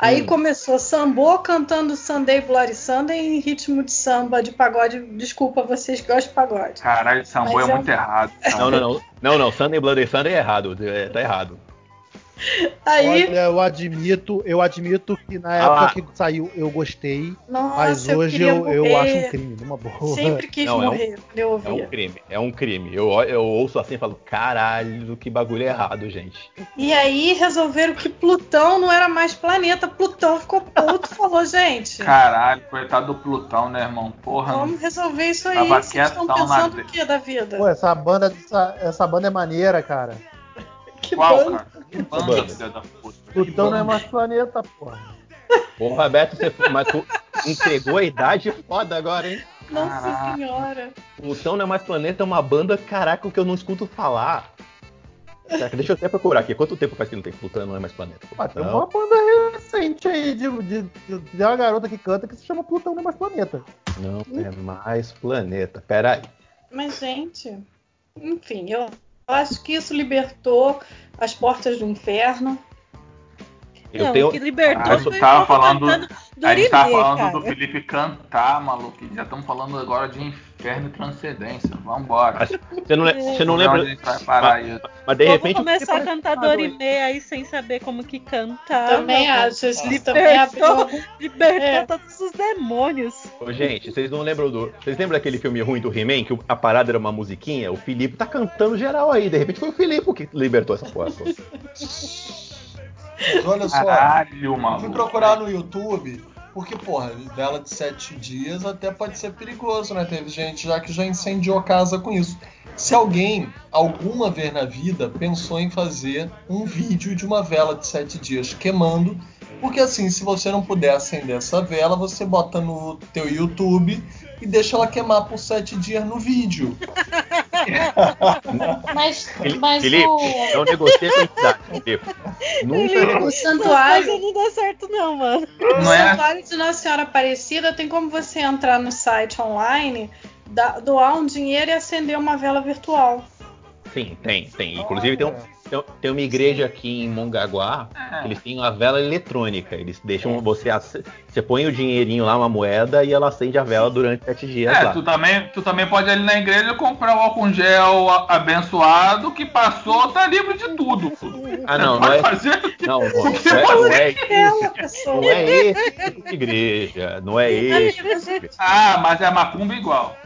Aí Hum. começou sambô cantando Sunday Bloody Sunday em ritmo de samba, de pagode. Desculpa vocês que gostam de pagode. Caralho, Sambo Mas é é muito um- errado. Não, não, não. Não, não. Sunday Bloody Sunday é errado. é, tá errado. Aí, Olha, eu admito, eu admito que na Ah época lá. que saiu eu gostei, nossa, mas eu hoje eu, eu morrer. acho um crime, numa boa. Sempre quis Não, é um- morrer quando eu É um crime, é um crime. Eu, eu ouço assim e falo, caralho, que bagulho errado, gente. E aí resolveram que Plutão não era mais planeta. Plutão ficou puto e falou, gente, Caralho, coitado do Plutão, né, irmão? Porra. vamos resolver isso aí. Vocês estão pensando o que da vida? Pô, essa banda, essa, essa banda é maneira, cara. Que Qual, banda. cara? Que banda, filha da puta. Plutão não é mais planeta, porra. Porra, Beto, você mas tu entregou a idade foda agora, hein? Nossa Caraca. senhora. Plutão não é mais planeta, é uma banda, caraca, que eu não escuto falar. Caraca, deixa eu até procurar aqui. Quanto tempo faz que não tem Plutão não é mais planeta? Ah, tem uma banda recente aí de, de, de, de uma garota que canta que se chama Plutão não é mais planeta. Não é mais planeta. Pera aí. Mas, gente, enfim, eu acho que isso libertou as portas do inferno. Eu não, tenho. que libertou Ah, foi tava falando- do a gente tava falando cara. do Felipe cantar, maluco. Já estamos falando agora de inferno e transcendência. Vambora. Você não, le- você não Vamos ver lembra. onde a gente vai parar isso. Mas de repente. começou a parece cantar Dorimê aí sem saber como que cantava. também mano. acho. Ele também abriu Libertou, libertou É. todos os demônios. Ô, gente, vocês não lembram do. Vocês lembram daquele filme ruim do He-Man? Que a parada era uma musiquinha? O Filipe tá cantando geral aí. De repente foi o Filipe que libertou essa porra. Mas olha só, Caralho, eu fui maluco. procurar no YouTube, porque, porra, vela de sete dias até pode ser perigoso, né? Teve gente já que já incendiou casa com isso. Se alguém, alguma vez na vida, pensou em fazer um vídeo de uma vela de sete dias queimando, porque assim, se você não puder acender essa vela, você bota no teu YouTube e deixa ela queimar por sete dias no vídeo. Mas, mas Felipe, o, não negocia com entidade, Felipe. Nunca o santuário. não dá certo não, mano. O Não é? Santuário de Nossa Senhora Aparecida tem como você entrar no site online, doar um dinheiro e acender uma vela virtual. Sim, tem, tem. Inclusive tem, um- tem, tem uma igreja aqui em Mongaguá que eles têm uma vela eletrônica. Eles deixam você. ac- Você põe o dinheirinho lá, uma moeda, e ela acende a vela durante sete dias É, lá. tu também, tu também pode ir ali na igreja comprar o álcool gel a- abençoado que passou, tá livre de tudo. Ah, não, Você não é. fazer Não, não, o que você é, pode não é isso. Não é esse tipo de igreja. Não é esse. Ah, mas é macumba igual.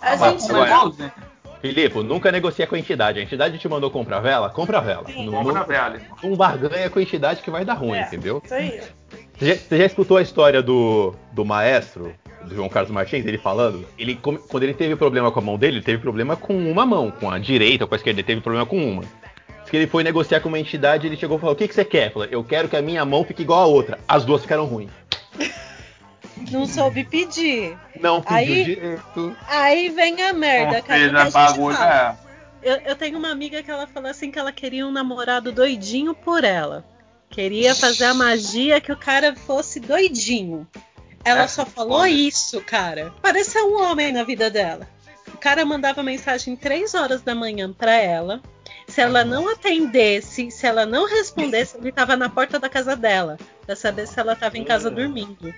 A A gente macumba é igualzinho. Filipe, nunca negocia com a entidade. A entidade te mandou comprar vela? Compra vela. Não, Compra não, velha. irmão. não barganha com a entidade que vai dar ruim, É. entendeu? Isso aí. Você já, você já escutou a história do, do maestro, do João Carlos Martins, ele falando? Ele, quando ele teve problema com a mão dele, ele teve problema com uma mão, com a direita com a esquerda, ele teve problema com uma. Diz que ele foi negociar com uma entidade, ele chegou e falou: O que, que você quer? Falou, eu quero que a minha mão fique igual a outra. As duas ficaram ruins. Não soube pedir. Não pediu Aí- direito. Aí vem a merda, Ou cara. seja, a bagulho é. Eu, eu tenho uma amiga que ela falou assim que ela queria um namorado doidinho por ela. Queria fazer a magia que o cara fosse doidinho. Ela É, só falou olha. isso, cara. Parecia um homem na vida dela. O cara mandava mensagem 3 horas da manhã pra ela. Se ela não atendesse, se ela não respondesse, ele tava na porta da casa dela. Pra saber se ela tava em casa dormindo.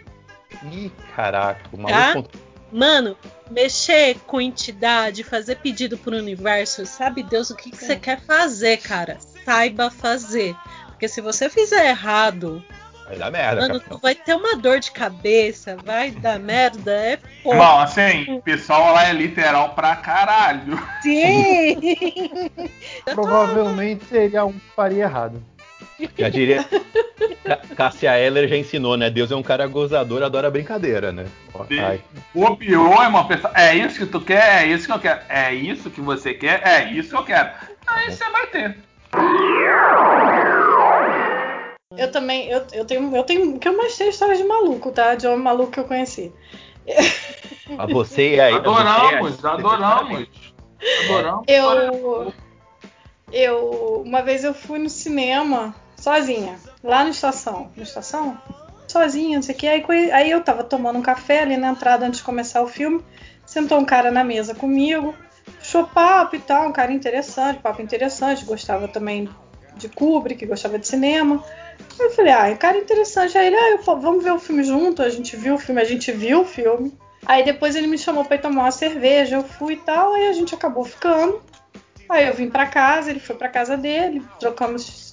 Ih, caraca, o Tá? maluco. Mano, mexer com entidade, fazer pedido pro universo, sabe Deus o que, que você quer fazer, cara? Saiba fazer. Porque se você fizer errado, Vai dar merda, mano, capitão. tu vai ter uma dor de cabeça, vai dar merda, é pouco. Bom, assim, o pessoal lá é literal pra caralho. Sim! Provavelmente seria um que faria errado. Já diria. Cássia Eller já ensinou, né? Deus é um cara gozador, adora brincadeira, né? Ai. O pior é uma pessoa. É isso que tu quer? É isso que eu quero. É isso que você quer? É isso que eu quero. Aí você vai ter. Eu também, eu, eu tenho, eu tenho, que eu mais tenho é história de maluco, tá? De homem maluco que eu conheci. A você e aí. Adoramos, você aí- adoramos. Adoramos. Eu, eu, uma vez eu fui no cinema sozinha, lá no estação, no estação, sozinha, não sei o que. Aí, aí eu tava tomando um café ali na entrada antes de começar o filme. Sentou um cara na mesa comigo, puxou papo e tal, um cara interessante, papo interessante, gostava também de Kubrick, gostava de cinema. Aí eu falei, ah, cara interessante. Aí ele, ah, eu- vamos ver o filme junto. A gente viu o filme, a gente viu o filme. Aí depois ele me chamou pra ir tomar uma cerveja, eu fui e tal, aí a gente acabou ficando. Aí eu vim pra casa, ele foi pra casa dele, trocamos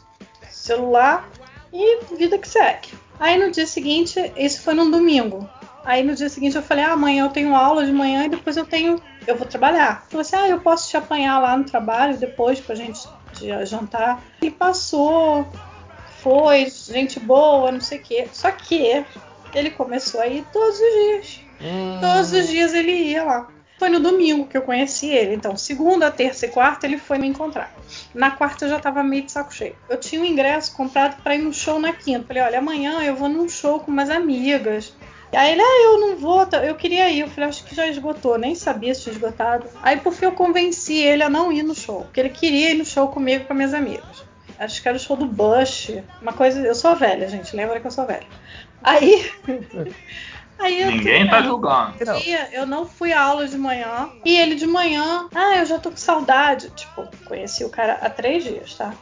celular e vida que segue. Aí no dia seguinte, isso foi num domingo. Aí no dia seguinte eu falei, ah, amanhã eu tenho aula de manhã e depois eu tenho. Eu vou trabalhar. Falou assim, ah, eu posso te apanhar lá no trabalho depois pra gente jantar. E passou, foi, gente boa, não sei o quê. Só que ele começou a ir todos os dias. Hum, Todos os dias ele ia lá. Foi no domingo que eu conheci ele. Então, segunda, terça e quarta ele foi me encontrar. Na quarta eu já tava meio de saco cheio. Eu tinha um ingresso comprado para ir no show na quinta. Falei, olha, amanhã eu vou num show com umas amigas. Aí ele, ah, eu não vou, tá- eu queria ir. Eu falei, acho que já esgotou, nem sabia se tinha esgotado. Aí por fim eu convenci ele a não ir no show, porque ele queria ir no show comigo com minhas amigas. Acho que era o show do Bush, uma coisa. Eu sou velha, gente, lembra que eu sou velha. Aí Aí Ninguém tá julgando. Não. dia, eu não fui à aula de manhã. E ele de manhã, ah, eu já tô com saudade. Tipo, conheci o cara há três dias, tá?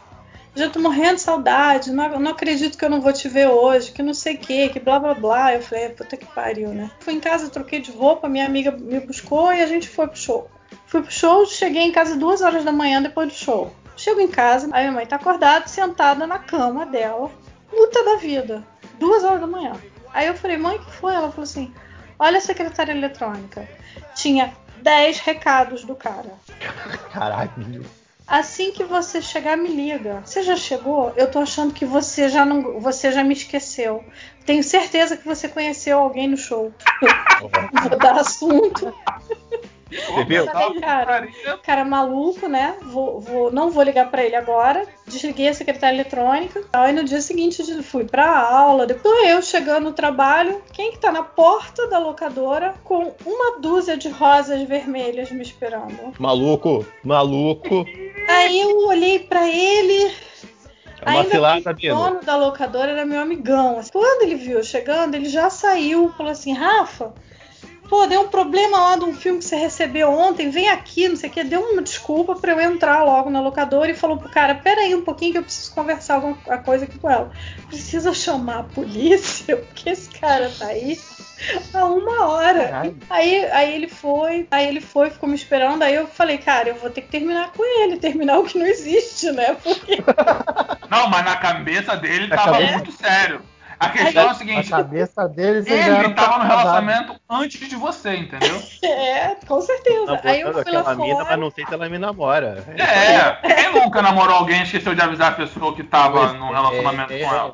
Já tô morrendo de saudade, não, não acredito que eu não vou te ver hoje, que não sei o que, que blá blá blá. Eu falei, puta que pariu, né? Fui em casa, troquei de roupa, minha amiga me buscou e a gente foi pro show. Fui pro show, cheguei em casa duas horas da manhã depois do show. Chego em casa, a minha mãe tá acordada, sentada na cama dela, puta da vida, duas horas da manhã. Aí eu falei, mãe, o que foi? Ela falou assim: olha a secretária eletrônica. Tinha 10 recados do cara. Caralho. Assim que você chegar, me liga. Você já chegou? Eu tô achando que você já não, você já me esqueceu. Tenho certeza que você conheceu alguém no show. Vou dar assunto. Você viu? Falei, cara, cara maluco, né? Vou, vou- não vou ligar pra ele agora. Desliguei a secretária eletrônica. Aí no dia seguinte eu fui pra aula. Depois eu chegando no trabalho, quem que tá na porta da locadora com uma dúzia de rosas vermelhas me esperando? Maluco, maluco. Aí eu olhei pra ele, É uma Ainda cilada, que o dono da locadora era meu amigão. Quando ele viu eu chegando, ele já saiu, falou assim: Rafa, pô, deu um problema lá de um filme que você recebeu ontem, vem aqui, não sei o que. Deu uma desculpa pra eu entrar logo na locadora e falou pro cara: peraí um pouquinho que eu preciso conversar alguma coisa aqui com ela. Precisa chamar a polícia, porque esse cara tá aí há uma hora. Caralho. Aí, aí ele foi, aí ele foi, ficou me esperando. Aí eu falei, cara, eu vou ter que terminar com ele, terminar o que não existe, né? Porque Não, mas na cabeça dele Na tava cabeça- muito sério. A questão é a seguinte: cabeça deles, ele eram tava no relacionamento antes de você, entendeu? É, com certeza. Aí eu fui lá aquela mina, mas fora. não sei se ela me namora. É, quem nunca namorou alguém e esqueceu de avisar a pessoa que tava Pois num é, relacionamento é. com ela?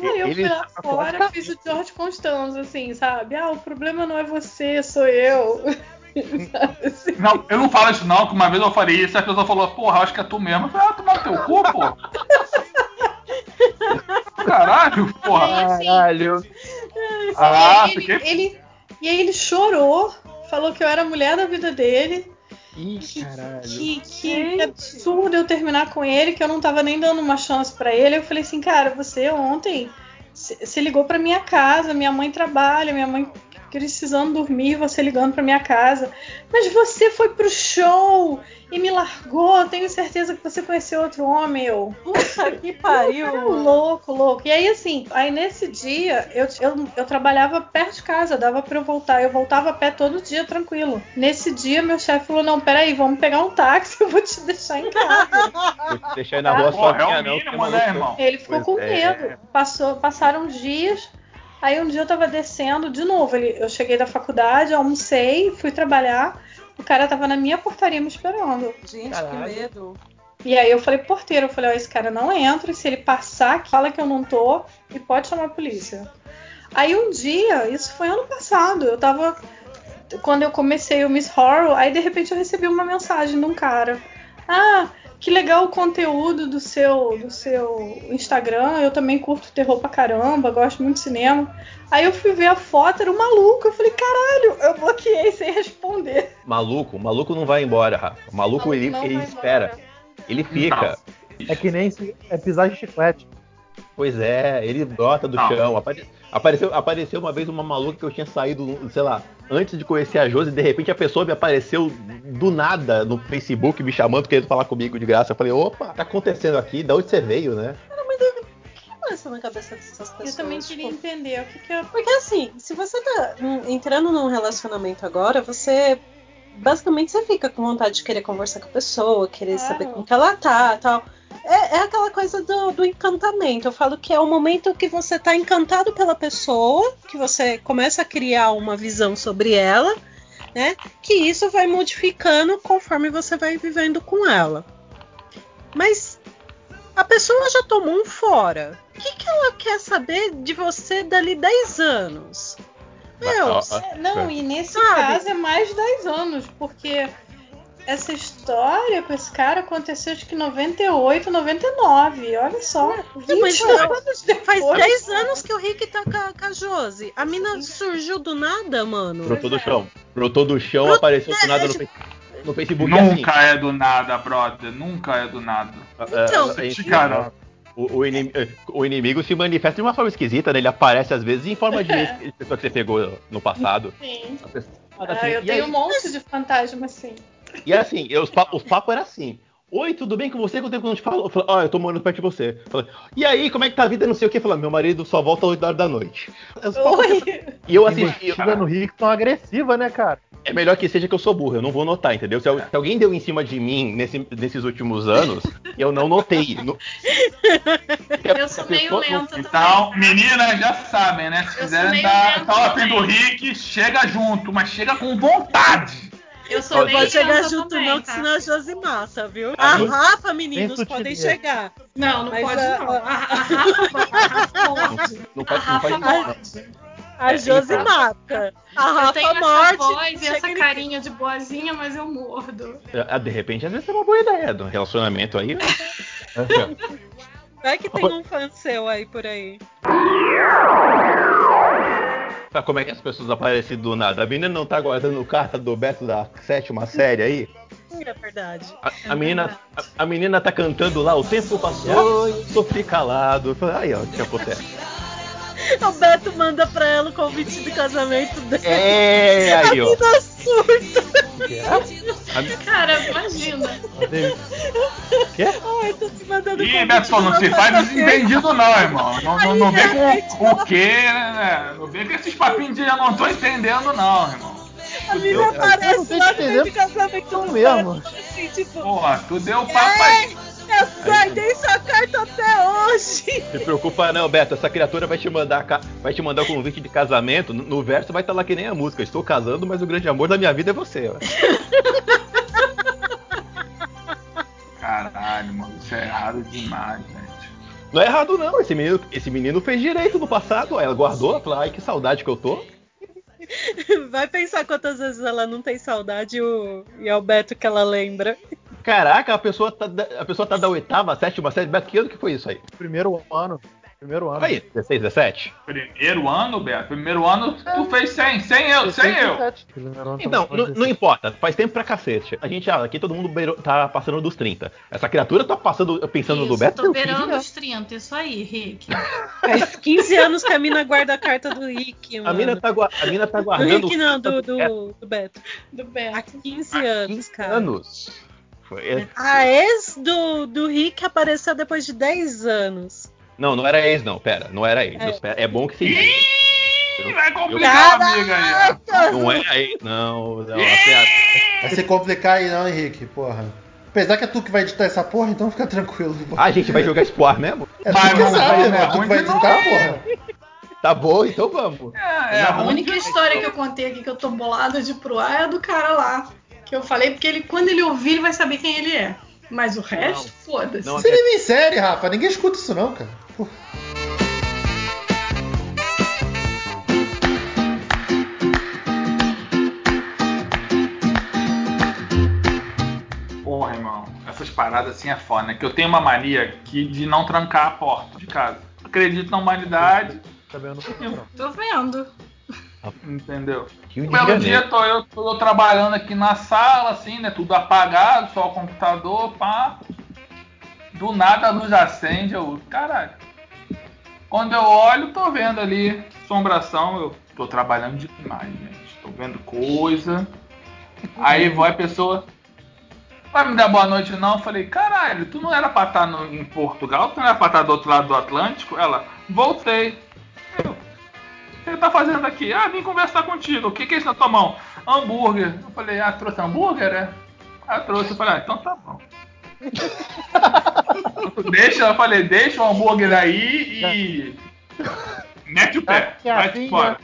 Aí eu fui Ele lá fora, fora. fiz o George Constanzo, assim, sabe? Ah, o problema não é você, sou eu. Sabe, assim. Não, eu não falo isso não, que uma vez eu falei isso e a pessoa falou, porra, acho que é tu mesmo. Eu falei, ah, tomar no teu cu, pô. Caralho, porra. Assim, Caralho. Ah, e, aí fiquei- ele, ele- e aí ele chorou, falou que eu era a mulher da vida dele. Ih, Que, que, que absurdo eu terminar com ele, que eu não tava nem dando uma chance pra ele. Eu falei assim, cara, você ontem se se ligou pra minha casa, minha mãe trabalha, minha mãe precisando dormir, você ligando pra minha casa. Mas você foi pro show e me largou. Eu tenho certeza que você conheceu outro homem. Eu, Puta que pariu. louco, louco. E aí, assim, aí nesse dia eu, eu, eu trabalhava perto de casa, dava pra eu voltar. Eu voltava a pé todo dia, tranquilo. Nesse dia, meu chefe falou: Não, peraí, vamos pegar um táxi, eu vou te deixar em casa. Vou te deixar aí na rua é sozinha, o não. mínimo, que né, irmão? Ele ficou Pois com é. medo. Passou, passaram dias. Aí um dia eu tava descendo de novo. Ele, eu cheguei da faculdade, almocei, fui trabalhar. O cara tava na minha portaria me esperando. Gente, Caralho. que medo. E aí eu falei pro porteiro, eu falei, ó, esse cara não entra, e se ele passar, fala que eu não tô e pode chamar a polícia. Aí um dia, isso foi ano passado, eu tava. Quando eu comecei o Miss Horror, aí de repente eu recebi uma mensagem de um cara. Ah, que legal o conteúdo do seu, do seu Instagram. Eu também curto terror pra caramba, gosto muito de cinema. Aí eu fui ver a foto, era um maluco. Eu falei, caralho, eu bloqueei sem responder. Maluco, maluco não vai embora, Rafa. Maluco, ele, não ele vai espera. embora. Ele fica. É que nem se- é pisar de chiclete. Pois é, ele brota do Não. chão. Apare- apareceu, apareceu uma vez uma maluca que eu tinha saído, sei lá, antes de conhecer a Josi, e de repente a pessoa me apareceu do nada no Facebook me chamando, querendo falar comigo de graça. Eu falei, opa, tá acontecendo aqui? Da onde você veio, né? O que passa na cabeça dessas pessoas? Eu também queria Tipo, entender o que, que é. Porque assim, se você tá entrando num relacionamento agora, você. Basicamente você fica com vontade de querer conversar com a pessoa, querer Claro. saber como que ela tá tal. É, é aquela coisa do, do encantamento. Eu falo que é o momento que você tá encantado pela pessoa, que você começa a criar uma visão sobre ela, né? Que isso vai modificando conforme você vai vivendo com ela. Mas a pessoa já tomou um fora. O que, que ela quer saber de você dali 10 anos? Meu, Ah, ah, Não, e nesse Sabe? caso é mais de 10 anos, porque essa história com esse cara aconteceu acho que em 98, 99. Olha só. 20 mas não, anos depois. Faz 10 anos que o Rick tá com a, com a Josi. A mina surgiu do nada, mano. Brotou do é. chão. Brotou do chão, Brotou- apareceu do nada no, é, Face- no Facebook. assim, Nunca é do nada, brother. Nunca é do nada. ah, Então, ah, enfim, cara. o, o inim- eh, o inimigo se manifesta de uma forma esquisita, né? Ele aparece às vezes em forma de pessoa que você pegou no passado. Sim. Pessoa- Ah, assim, eu e tenho aí- um monte de fantasma assim. E assim, eu, os, pa- os papos eram assim. Oi, tudo bem com você? Quanto tempo que eu não te falo? Eu falei, ó, eu tô morando perto de você. Falei, e aí, como é que tá a vida? Não sei o que. Falei, meu marido só volta às 8 horas da noite. Oi! E eu Assim, assisti. investida no Rickson agressiva, né, cara? É melhor que seja que eu sou burro, eu não vou notar, entendeu? Se, se alguém deu em cima de mim nesse- nesses últimos anos, eu não notei. No- Eu sou meio não- lenta Então, também. meninas já sabem, né? Se quiserem dar tá fim do também. Rick, chega junto, mas chega com vontade. Eu sou Não pode chegar junto, também, não, que tá? senão a Josi mata, viu? Ah, A Rafa, meninos, podem chegar. Não, não Mas pode a- não. A, a Rafa, a Rafa pode. Não não pode. A Josi então. mata. A Eu Rafa tenho essa morde. voz e essa carinha de boazinha, mas eu mordo. Ah, De repente, às vezes é uma boa ideia do relacionamento aí. Vai que tem um fã seu aí por aí. Sabe como é que as pessoas aparecem do nada? A menina não tá guardando carta do Beto da sétima série aí? É verdade. A, a menina, a, a menina tá cantando lá, o tempo passou, sofri calado. Eu falei, Aí, ó, que acontece. O Beto manda pra ela o convite de casamento dele. É, A aí, ó. mina surta. Cara, imagina. Ai, tô te mandando Ih, Beto, não se faz desentendido não, irmão. Não, não, não vem com o quê, né? Não vem com esses papinhos de eu não tô entendendo não, irmão. A mina aparece lá no de casamento Não do mesmo. Assim, tipo, Porra, tu deu papo aí. Eu guardei sua carta até hoje. Se preocupa não, Beto. Essa criatura vai te mandar, vai te mandar o convite de casamento. No, no verso vai estar lá que nem a música. Estou casando, mas o grande amor da minha vida é você. Ó. Caralho, mano, isso é errado demais, gente. Não é errado não. Esse menino, esse menino fez direito no passado. Ela guardou. Falou, ai que saudade que eu tô. Vai pensar quantas vezes ela não tem saudade e o- e é o Beto que ela lembra. Caraca, a pessoa tá, da- a pessoa tá da oitava, sétima série. Beto, que ano que foi isso aí? Primeiro ano. Primeiro ano. Aí, 16, 17? Primeiro ano, Beto, primeiro ano tu fez 100, 100 eu, 100 eu. 17. Primeiro ano Então, não, 16. não importa, faz tempo pra cacete. A gente, ah, aqui todo mundo beirou- tá passando dos 30. Essa criatura tá passando, pensando no Isso, Beto. tô 15 beirando os 30, isso aí, Rick. Faz 15 anos que a mina guarda a carta do Rick, mano. A mina tá, a mina tá Do guardando. Rick não, do, É, do, do Beto. Do Há Beto. 15 anos, cara. anos. Foi- é- A ex do, do Rick apareceu depois de 10 anos. Não, não era ex, não, pera. Não era ex. É. É, bom que seja. Ih, vai complicar, amiga aí. Não era ex, não. não a- Vai se complicar aí não, Henrique, porra. Apesar que é tu que vai editar essa porra, então fica tranquilo. Ah, a gente vai jogar esse ar mesmo? É tu que não sabe, vai, né? Tu que vai editar, porra. Tá bom, então vamos. É, é A única história que eu contei aqui que eu tô bolada de pro ar é a do cara lá. Que eu falei, porque ele, quando ele ouvir, ele vai saber quem ele é. Mas o resto, foda-se. Você nem me série, Rafa. Ninguém escuta isso não, cara. Porra. Porra, irmão, essas paradas assim é foda, né? Que eu tenho uma mania aqui de não trancar a porta de casa. Acredito na humanidade, sei não. Tô vendo. Entendeu? Rio de belo dia tô eu, tô trabalhando aqui na sala, assim, né? Tudo apagado, só o computador, pá. Do nada a luz acende, eu. Caralho. Quando eu olho, tô vendo ali assombração, eu tô trabalhando demais, gente. Tô vendo coisa. Aí vai a pessoa. Vai me dar boa noite não? Eu falei, caralho, tu não era pra estar no- em Portugal? Tu não era pra estar do outro lado do Atlântico? Ela, voltei. Que você tá fazendo aqui? Ah, vim conversar contigo. O que, que é isso na tua mão? Hambúrguer. Eu falei, ah, trouxe hambúrguer, é? Ah, trouxe. Eu falei, ah, então tá bom. deixa, eu falei, deixa o hambúrguer aí e. Mete o pé. Que Vai embora.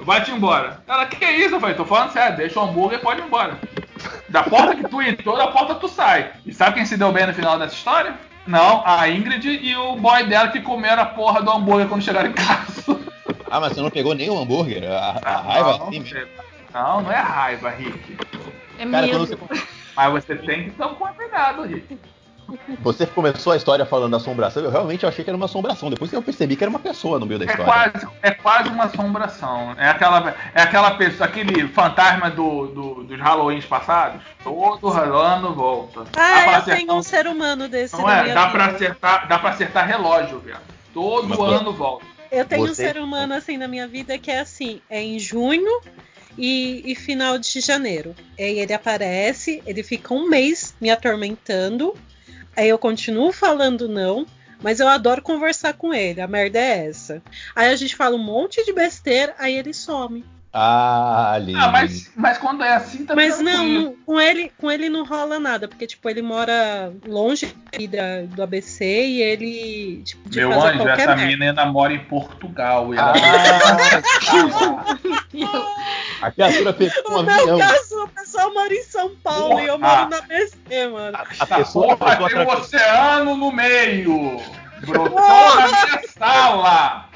Vai-te embora. Ela, que é isso? Eu falei, tô falando sério, deixa o hambúrguer e pode ir embora. Da porta que tu entrou, da porta tu sai. E sabe quem se deu bem no final dessa história? Não, a Ingrid e o boy dela que comeram a porra do hambúrguer quando chegaram em casa. Ah, mas você não pegou nenhum hambúrguer? A, a raiva não, assim mesmo. não, não é raiva, Rick. É Cara, medo. quando você, Mas você tem que tomar cuidado, Rick. Você começou a história falando assombração, eu realmente achei que era uma assombração. Depois que eu percebi que era uma pessoa no meio da É história. quase, é quase uma assombração. É aquela, é aquela pessoa, aquele fantasma do, do- dos Halloweens passados. Todo ano volta. Ah, eu acertar tenho um ser humano desse Não é? Dá vida. pra acertar, dá pra acertar relógio, velho. Todo Mas- ano volta. Eu tenho um Você- ser humano assim na minha vida que é assim, é em junho e, e final de janeiro. Aí ele aparece, ele fica um mês me atormentando, aí eu continuo falando não, mas eu adoro conversar com ele, a merda é essa. Aí a gente fala um monte de besteira, aí ele some. Ah, Aline. Ah, mas, mas quando é assim também. Mas não, não, com ele, com ele não rola nada, porque tipo, ele mora longe da- do ABC e ele tipo, de Meu anjo, qualquer essa merda. mina ainda mora em Portugal. E ela Ah, a criatura pegou um No meu avião. caso, a pessoa mora em São Paulo e eu Porra. moro na BC, mano. A, a pessoa, a porra pessoa tem um oceano no meio. Brotou na minha sala.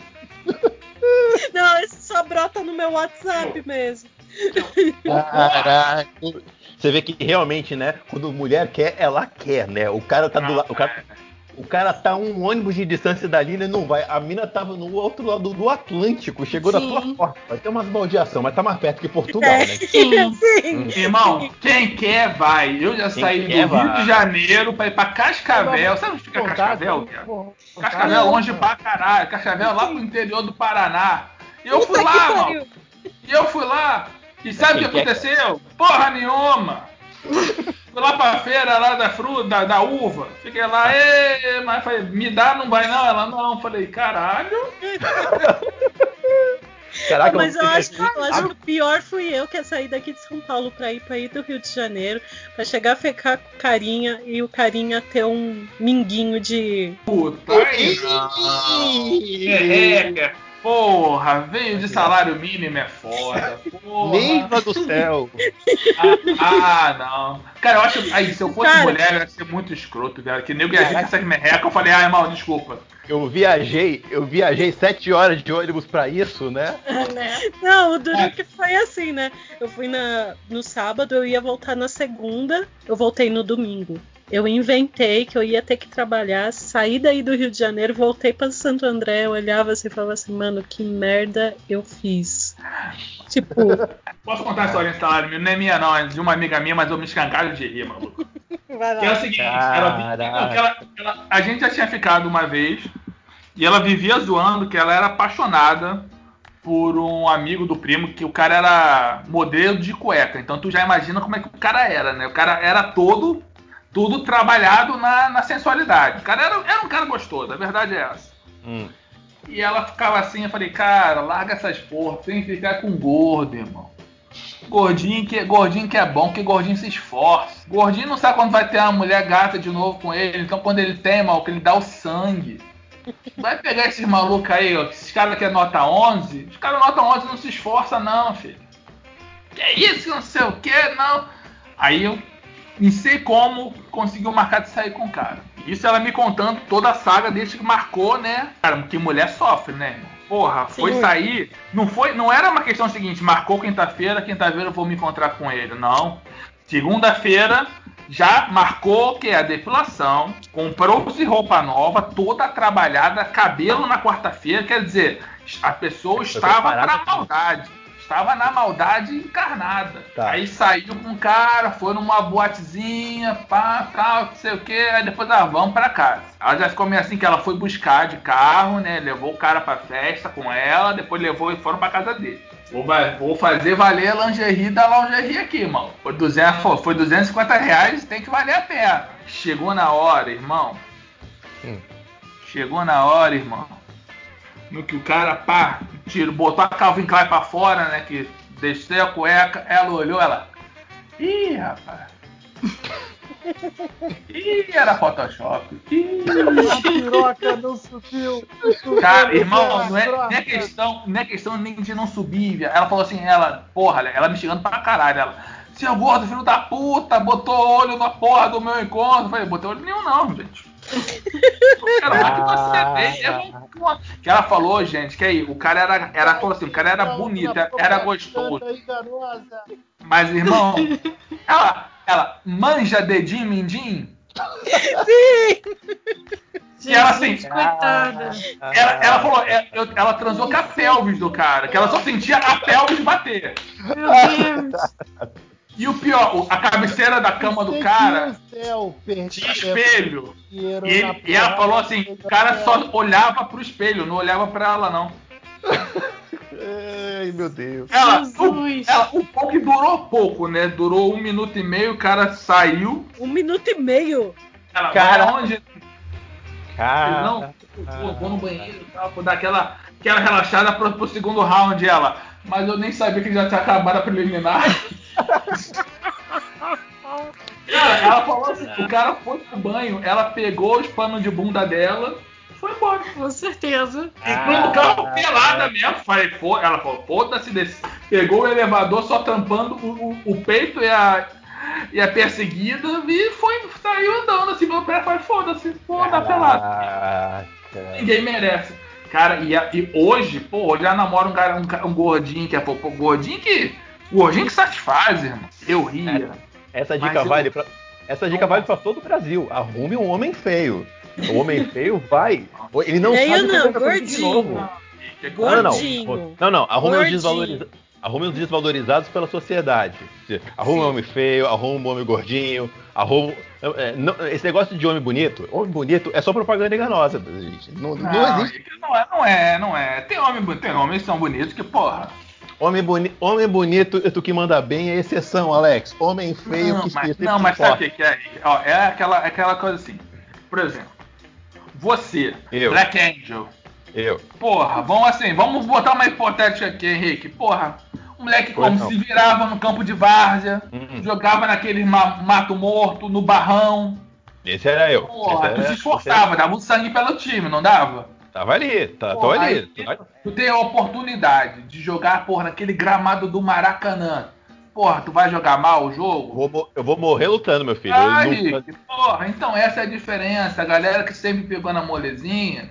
Não, brota no meu WhatsApp mesmo. Caraca. Você vê que realmente, né? Quando mulher quer, ela quer, né? O cara tá do lado. O cara, o cara tá um ônibus de distância da Lina e não vai. A mina tava no outro lado do Atlântico, chegou na Sim. tua porta. Vai ter umas baldeação, mas tá mais perto que Portugal, É. né? Sim. Sim. Irmão, quem quer vai. Eu já Quem saí do Rio vai. de Janeiro pra ir pra Cascavel. Sabe onde fica Cascavel? Cascavel é longe pra caralho. Cascavel é lá pro interior do Paraná. E eu fui Puta que lá, mano. E eu fui lá. E sabe o que aconteceu? Porra nenhuma. Fui lá pra feira lá da fruta, da, da uva. Fiquei lá, "Ê", mas falei, me dá, não vai não? Ela, não. Falei, caralho. Caraca, Mas eu acho, eu acho que o pior fui eu que ia sair daqui de São Paulo pra ir pra ir do Rio de Janeiro, pra chegar a ficar com o carinha e o carinha ter um minguinho de. Puta. É, porra, veio de salário mínimo é foda. Porra. Do céu. Ah, ah, não. Cara, eu acho. Aí, se eu fosse Cara. mulher, eu ia ser muito escroto, velho. Que nego ia vir com essas merrecas. Eu falei, ah, irmão, desculpa. Eu viajei, eu viajei sete horas de ônibus pra isso, né? né? Não, o duro que foi assim, né? Eu fui na, no sábado, eu ia voltar na segunda, eu voltei no domingo. Eu inventei que eu ia ter que trabalhar, saí daí do Rio de Janeiro, voltei pra Santo André, eu olhava assim e falava assim, mano, que merda eu fiz. Tipo, Posso contar a história de salário? Não é minha, não. É de uma amiga minha, mas eu me escangalho de rir, maluco. vai Que é o lá. seguinte, ela, ela- ela- a gente já tinha ficado uma vez e ela vivia zoando que ela era apaixonada por um amigo do primo, que o cara era modelo de cueca. Então tu já imagina como é que o cara era, né? O cara era todo, tudo trabalhado na, na sensualidade. O cara era, era um cara gostoso, a verdade é essa. Hum. E ela ficava assim, eu falei, cara, larga essas porra, tem que ficar com gordo, irmão. Gordinho que, gordinho que é bom, que gordinho se esforça. Gordinho não sabe quando vai ter uma mulher gata de novo com ele, então quando ele tem, mal, que ele dá o sangue. Vai pegar esses malucos aí, ó, esses caras que é nota 11, os caras nota 11 não se esforça não, filho. Que isso, não sei o que, não. Aí eu não sei como conseguiu marcar de sair com o cara. Isso ela me contando toda a saga desde que marcou, né? Cara, que mulher sofre, né? Porra, foi Sim. sair. Não foi, não era uma questão seguinte, marcou quinta-feira, quinta-feira eu vou me encontrar com ele. Não. Segunda-feira já marcou que é a depilação, comprou-se roupa nova, toda trabalhada, cabelo na quarta-feira, quer dizer, a pessoa estava pra maldade. Estava na maldade encarnada. Tá. Aí saiu com o cara, foi numa boatezinha, pá, tal, não sei o que, aí depois ela vamos pra casa. Ela já ficou meio assim que ela foi buscar de carro, né? Levou o cara pra festa com ela, depois levou e foram pra casa dele. Vou, vou fazer valer a lingerie da lingerie aqui, irmão. Foi, 200, foi- foi 250 reais, tem que valer a pena. Chegou na hora, irmão. Hum. Chegou na hora, irmão. No que o cara, pá, tiro, botou a Calvin Klein pra fora, né? Que desceu a cueca, ela olhou, ela. Ih, rapaz. Ih, era Photoshop. Ih. A piroca não subiu. Cara, irmão, não é, não é questão, não é questão nem de não subir. Ela falou assim, ela, porra, ela me xingando pra caralho. Ela, seu gordo, filho da puta, botou olho na porra do meu encontro. Eu falei, botei olho nenhum não, gente. Que você tem. Eu não- Que ela falou, gente, que aí, o cara era, era falou assim, o cara era bonito, era gostoso. Mas, irmão, ela, ela manja dedinho, mindinho? E ela assim, coitada. ela, ela falou, é, eu- ela transou com a pelvis do cara, que ela só sentia a pelvis bater. Meu Deus. E o pior, a cabeceira da cama do cara céu, tinha espelho. E, ele- e ela falou assim, o cara só olhava pro espelho, não olhava pra ela não. Ai, meu Deus. Ela, o, ela, o pau que durou pouco, né? Durou um minuto e meio, o cara saiu. Um minuto e meio. Ela Cara. Ele, Cara. não, vou, vou no banheiro e tal, vou dar aquela, aquela relaxada pro, pro segundo round. Ela, mas eu nem sabia que já tinha acabado a preliminar. Cara, ela falou assim: o cara foi pro banho, ela pegou os panos de bunda dela foi embora. Com certeza. Entrou no carro pelada mesmo. Falei, "Fo-" ela falou, foda-se desse. Pegou o elevador só tampando o, o- o peito e a, e a perseguida e foi, saiu andando assim pelo pé. Falei, foda-se, vou andar pelado. Caraca. Ninguém merece. Cara, e, a- e hoje, pô, hoje ela namora um, cara, um, um gordinho que é pô, pô, gordinho que. Gordinho que satisfaz, irmão. Eu ria. Essa Mas dica eu- vale pra. Essa dica vale pra todo o Brasil. Arrume um homem feio. O homem feio vai. Ele não Feio sabe o não, de gordinho. novo. Não, não, não. Arrume Gordinho. desvaloriza... arrume os desvalorizados pela sociedade. Arrume um homem feio, arrume um homem gordinho, arrume. é, não- esse negócio de homem bonito, homem bonito é só propaganda enganosa, gente. Não, não Não, existe. não é, não é, não é. Tem, homem, tem homens que são bonitos que, porra. Homem, boni... homem bonito, tu que manda bem é exceção, Alex. Homem feio não, que mas, não, mas sabe o que é? Ó, é aquela, aquela coisa assim. Por exemplo, você, Eu. Black Angel, Eu. porra, vamos assim, vamos botar uma hipotética aqui, Henrique. Porra, um moleque como não. se virava no campo de várzea, Hum. jogava naquele ma- mato morto, no barrão. Esse era eu. Porra, Esse tu era- se esforçava, dava um sangue pelo time, não dava? Tava ali, tá, tô Porra, ali. aí Tu tem a oportunidade de jogar, porra, naquele gramado do Maracanã. Porra, tu vai jogar mal o jogo? Vou eu vou morrer lutando, meu filho. Rick, não- porra, então essa é a diferença. A galera que sempre pegou na molezinha.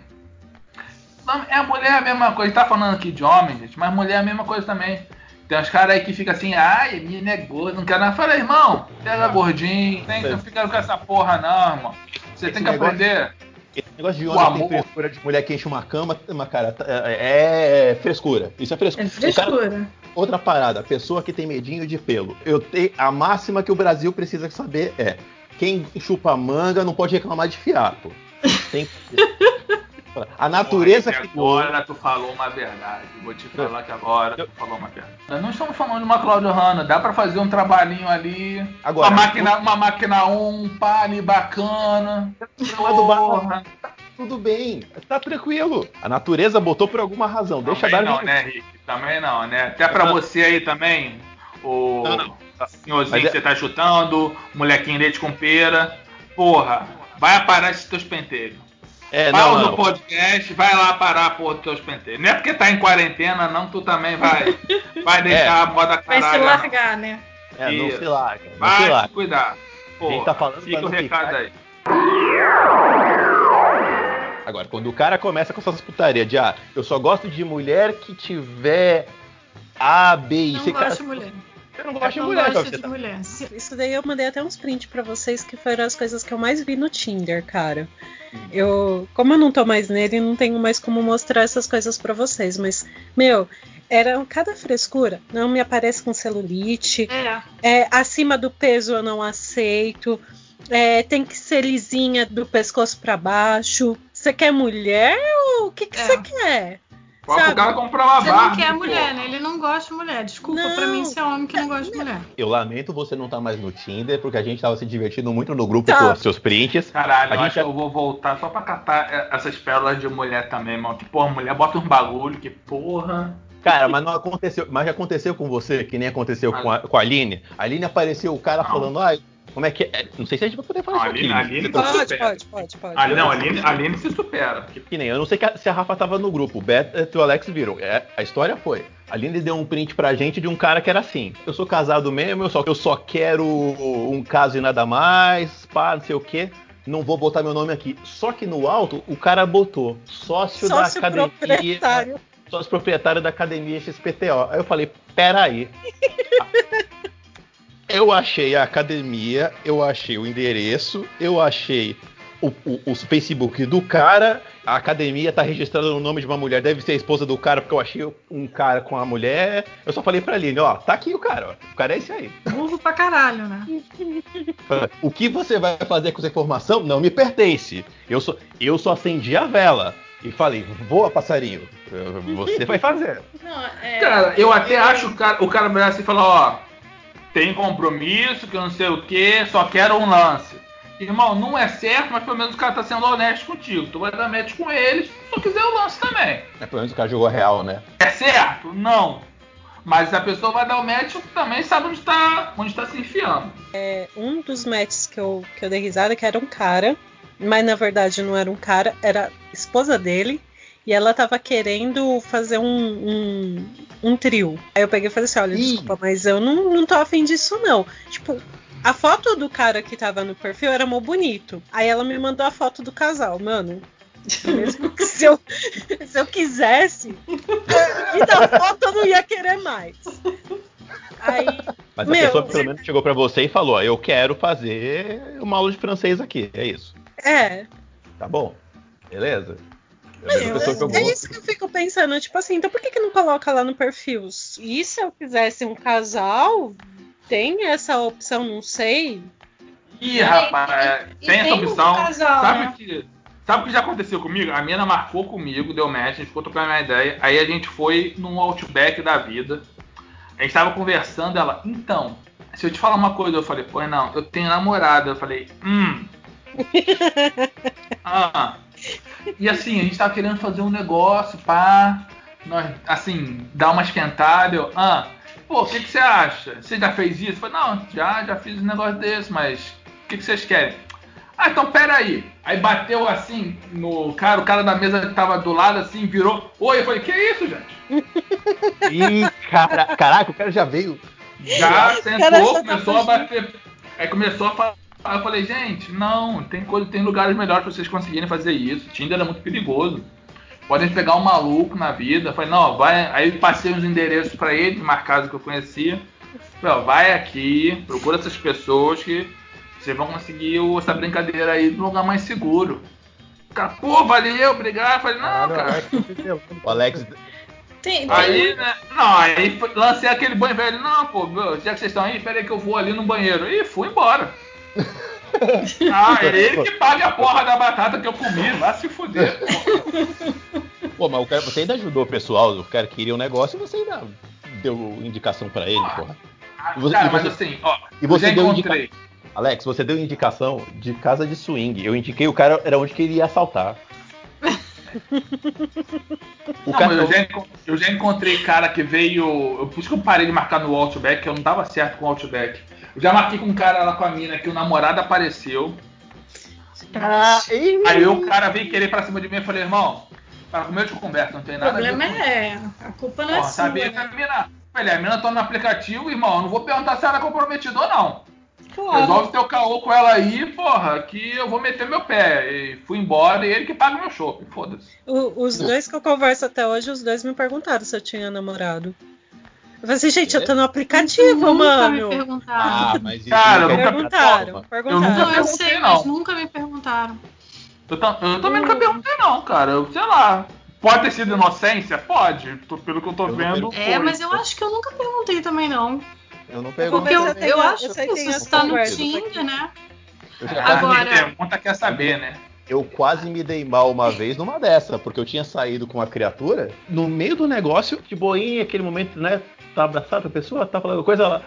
É a mulher é a mesma coisa. A gente tá falando aqui de homem, gente, mas mulher é a mesma coisa também. Tem uns caras aí que ficam assim, ai, menina é gorda, não quero nada. Fala, irmão, pega gordinho, tem, não fica com essa porra, não, irmão. Você Esse tem que negócio- aprender. Esse negócio de O homem amor. tem frescura de mulher que enche uma cama, uma cara, tá- é, é frescura. Isso é frescura. É O cara- frescura. outra parada, pessoa que tem medinho de pelo. Eu tenho a máxima que o Brasil precisa saber é: quem chupa manga não pode reclamar de fiapo. Tem A natureza criou. Agora tu falou uma verdade. Vou te falar que agora tu falou uma verdade. Nós não estamos falando de uma Claudio Hanna. Dá pra fazer um trabalhinho ali. Agora, uma máquina, uma máquina 1, pá ali bacana. Porra. Tudo bem, tá tranquilo. A natureza botou por alguma razão. Deixa Também dar não, né, Rick? Também não, né? Até pra Não. você aí também, o Não, não. senhorzinho Mas que é- você tá chutando, molequinho leite com pera. Porra, vai aparar esses teus penteiros. É, Pausa não, o não. podcast, vai lá parar dos teus penteiros. Não é porque tá em quarentena, não, tu também vai, vai deixar a moda Vai se caralho. não. largar, né? É, não Isso. se larga. Não Vai se larga. cuidar. A gente Porra, tá falando fica o não recado ficar- aí. Agora, quando o cara começa com essas putarias de ah, eu só gosto de mulher que tiver A, B e Não C. gosto Cara, de mulher. Eu não gosto de Não mulher, gosto de Você tá- mulher. Isso daí eu mandei até uns prints pra vocês que foram as coisas que eu mais vi no Tinder, cara. Eu, como eu não tô mais nele, não tenho mais como mostrar essas coisas pra vocês, mas meu, era cada frescura. Não me aparece com celulite, É. é, acima do peso eu não aceito. é, tem que ser lisinha do pescoço pra baixo. Você quer mulher ou o que que É. você quer? Sabe? o cara comprar uma Você barra. não quer mulher, né? Ele não gosta de mulher. Desculpa Não. pra mim ser homem que não gosta de mulher. Eu lamento você não estar mais no Tinder, porque a gente tava se divertindo muito no grupo Tá. com os seus prints. Caralho, A eu gente acho que eu vou voltar só pra catar é, essas pérolas de mulher também, mano. Que porra, mulher bota uns bagulho, que porra. Cara, mas não aconteceu. Mas já aconteceu com você, que nem aconteceu com a, com a Aline. A Aline apareceu o cara Não. falando, ai, como é que é? Não sei se a gente vai poder falar Não, isso aqui. Aline- Aline pode- Pode, pode, pode, pode. Ali, não, a Aline, Aline se supera. Que nem eu. Não sei que a- se a Rafa tava no grupo. O Beto e o Alex viram. É, a história foi. A Aline deu um print pra gente de um cara que era assim. Eu sou casado mesmo, eu só, eu só quero um caso e nada mais, pá, não sei o quê. Não vou botar meu nome aqui. Só que no alto, o cara botou sócio, da Sócio academia. proprietário. Sócio proprietário da academia XPTO. Aí eu falei, peraí. Eu achei a academia, eu achei o endereço, eu achei o, o, o Facebook do cara. A academia tá registrada no nome de uma mulher, deve ser a esposa do cara, porque eu achei um cara com a mulher. Eu só falei pra Aline, ó, tá aqui o cara, ó. O cara é esse aí. Burro pra caralho, né? O que você vai fazer com essa informação não me pertence. Eu só, eu só acendi a vela e falei, voa passarinho, você vai fazer. Não, é. Cara, eu até acho o cara, o cara melhor assim falar, ó, tem compromisso, que eu não sei o que, só quero um lance. Irmão, não é certo, mas pelo menos o cara tá sendo honesto contigo. Tu vai dar match com eles, se tu quiser o lance também. É, pelo menos o cara jogou real, né? É certo? Não. Mas a pessoa vai dar o match, também sabe onde tá, onde tá se enfiando. Um dos matches que eu, que eu dei risada que era um cara, mas na verdade não era um cara, era a esposa dele. E ela tava querendo fazer um, um, um trio. Aí eu peguei e falei assim: olha, Ih. desculpa, mas eu não, não tô afim disso, não. Tipo, a foto do cara que tava no perfil era mó bonito. Aí ela me mandou a foto do casal, mano. Mesmo que se eu, se eu quisesse, e da foto eu não ia querer mais. Aí, Mas Meu. a pessoa pelo menos chegou pra você e falou: ó, eu quero fazer uma aula de francês aqui. É isso. é, Tá bom? Beleza? A Meu, jogou. é isso que eu fico pensando, tipo assim, então por que, que não coloca lá no perfil? E se eu quisesse um casal, tem essa opção, não sei. Ih, É, rapaz, e- e tem essa tem um opção. casal, sabe né? que sabe o que já aconteceu comigo? A mina marcou comigo, deu match, a gente ficou trocando uma ideia. Aí a gente foi num outback da vida. A gente tava conversando, ela, então, se eu te falar uma coisa, eu falei, pô, não, eu tenho namorada. Eu falei, hum. ah. E assim, a gente tava querendo fazer um negócio, pá. Nós, assim, dar uma esquentada. Eu, ah, pô, o que, que você acha? Você já fez isso? Eu falei, não, já, já fiz um negócio desse, mas o que, que vocês querem? Ah, então pera aí. Aí bateu assim no cara, o cara da mesa que tava do lado assim, virou. Oi, eu falei, que isso, gente? Ih, cara, caraca, o cara já veio. Já sentou, tá começou a bater. Aí começou a falar. Eu falei, gente, não, tem coisa, tem lugares melhores pra vocês conseguirem fazer isso. Tinder é muito perigoso. Podem pegar um maluco na vida. Eu falei, não, vai. Aí passei uns endereços pra ele, marcados que eu conhecia. Falei, ó, vai aqui, procura essas pessoas que vocês vão conseguir essa brincadeira aí num lugar mais seguro. Cara, pô, valeu, obrigado. Eu falei, não, cara. Pelando. O Alex. Tem, tem- Aí, né? Não, aí lancei aquele banho velho. Não, pô, já que vocês estão aí, peraí que eu vou ali no banheiro. E fui embora. Ah, é ele que paga a porra da batata que eu comi, vai se fuder. Pô, mas o cara, você ainda ajudou o pessoal, o cara queria um negócio e você ainda deu indicação pra ele, porra. E você- Cara, e mas você- assim, ó, e você deu encontrei. Alex, você deu indicação de casa de swing. Eu indiquei o cara, era onde que ele ia assaltar. O Não, cara, mas eu, já, eu já encontrei cara que veio. eu- Por isso que eu parei de marcar no Outback, eu não dava certo com o Outback. Eu já marquei com um cara lá com a mina que o namorado apareceu. Ah, Aí o cara veio querer pra cima de mim e falei, irmão, para comer eu te converso, não tem o nada problema a ver com é. A culpa não é Porra, sua. sabia que a Né? mina. Falei, a mina tá no aplicativo, irmão. Eu não vou perguntar se ela é comprometida ou não. Claro. Resolve teu caô com ela aí, porra, que eu vou meter meu pé. E fui embora e ele que paga meu shopping. Foda-se. O- os dois que eu converso até hoje, os dois me perguntaram se eu tinha namorado. Eu falei assim, gente, eu tô no aplicativo, Nunca mano. me perguntaram. Ah, mas isso Cara, não eu nunca- Perguntaram, forma. perguntaram. nunca não, eu perguntei, sei, não. mas nunca me perguntaram. Eu, eu também nunca perguntei, não, cara. Eu, sei lá. Pode ter sido inocência? Pode. Tô- pelo que eu tô Eu não vendo. perguntei. É, foi. mas eu acho que eu nunca perguntei também, não. Eu não Porque pergunto. eu, eu, a- acho que isso está no Tinder, né? Eu Agora- me pergunta quer saber, né? eu quase me dei mal uma vez numa dessa, porque eu tinha saído com uma criatura, no meio do negócio, de boinha, aquele momento, né? Tá abraçado a pessoa, tá falando coisa lá.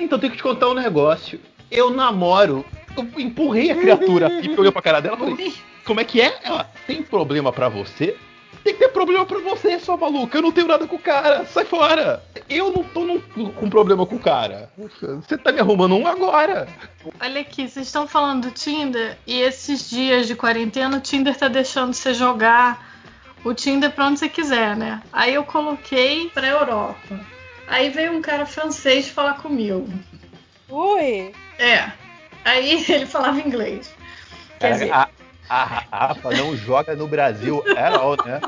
Então tem que te contar um negócio. Eu namoro. Eu empurrei a criatura eu olhei pra cara dela e falei, como é que é? Ela, tem problema pra você? Tem que ter problema pra você, sua maluca. Eu não tenho nada com o cara. Sai fora. Eu não tô num- com problema com o cara. Você tá me arrumando um agora. Olha aqui, vocês estão falando do Tinder e esses dias de quarentena o Tinder tá deixando você jogar o Tinder pra onde você quiser, né? Aí eu coloquei pra Europa. Aí veio um cara francês falar comigo. Ui. É. Aí ele falava inglês. Quer dizer, a, a, Rafa não joga no Brasil at all, né?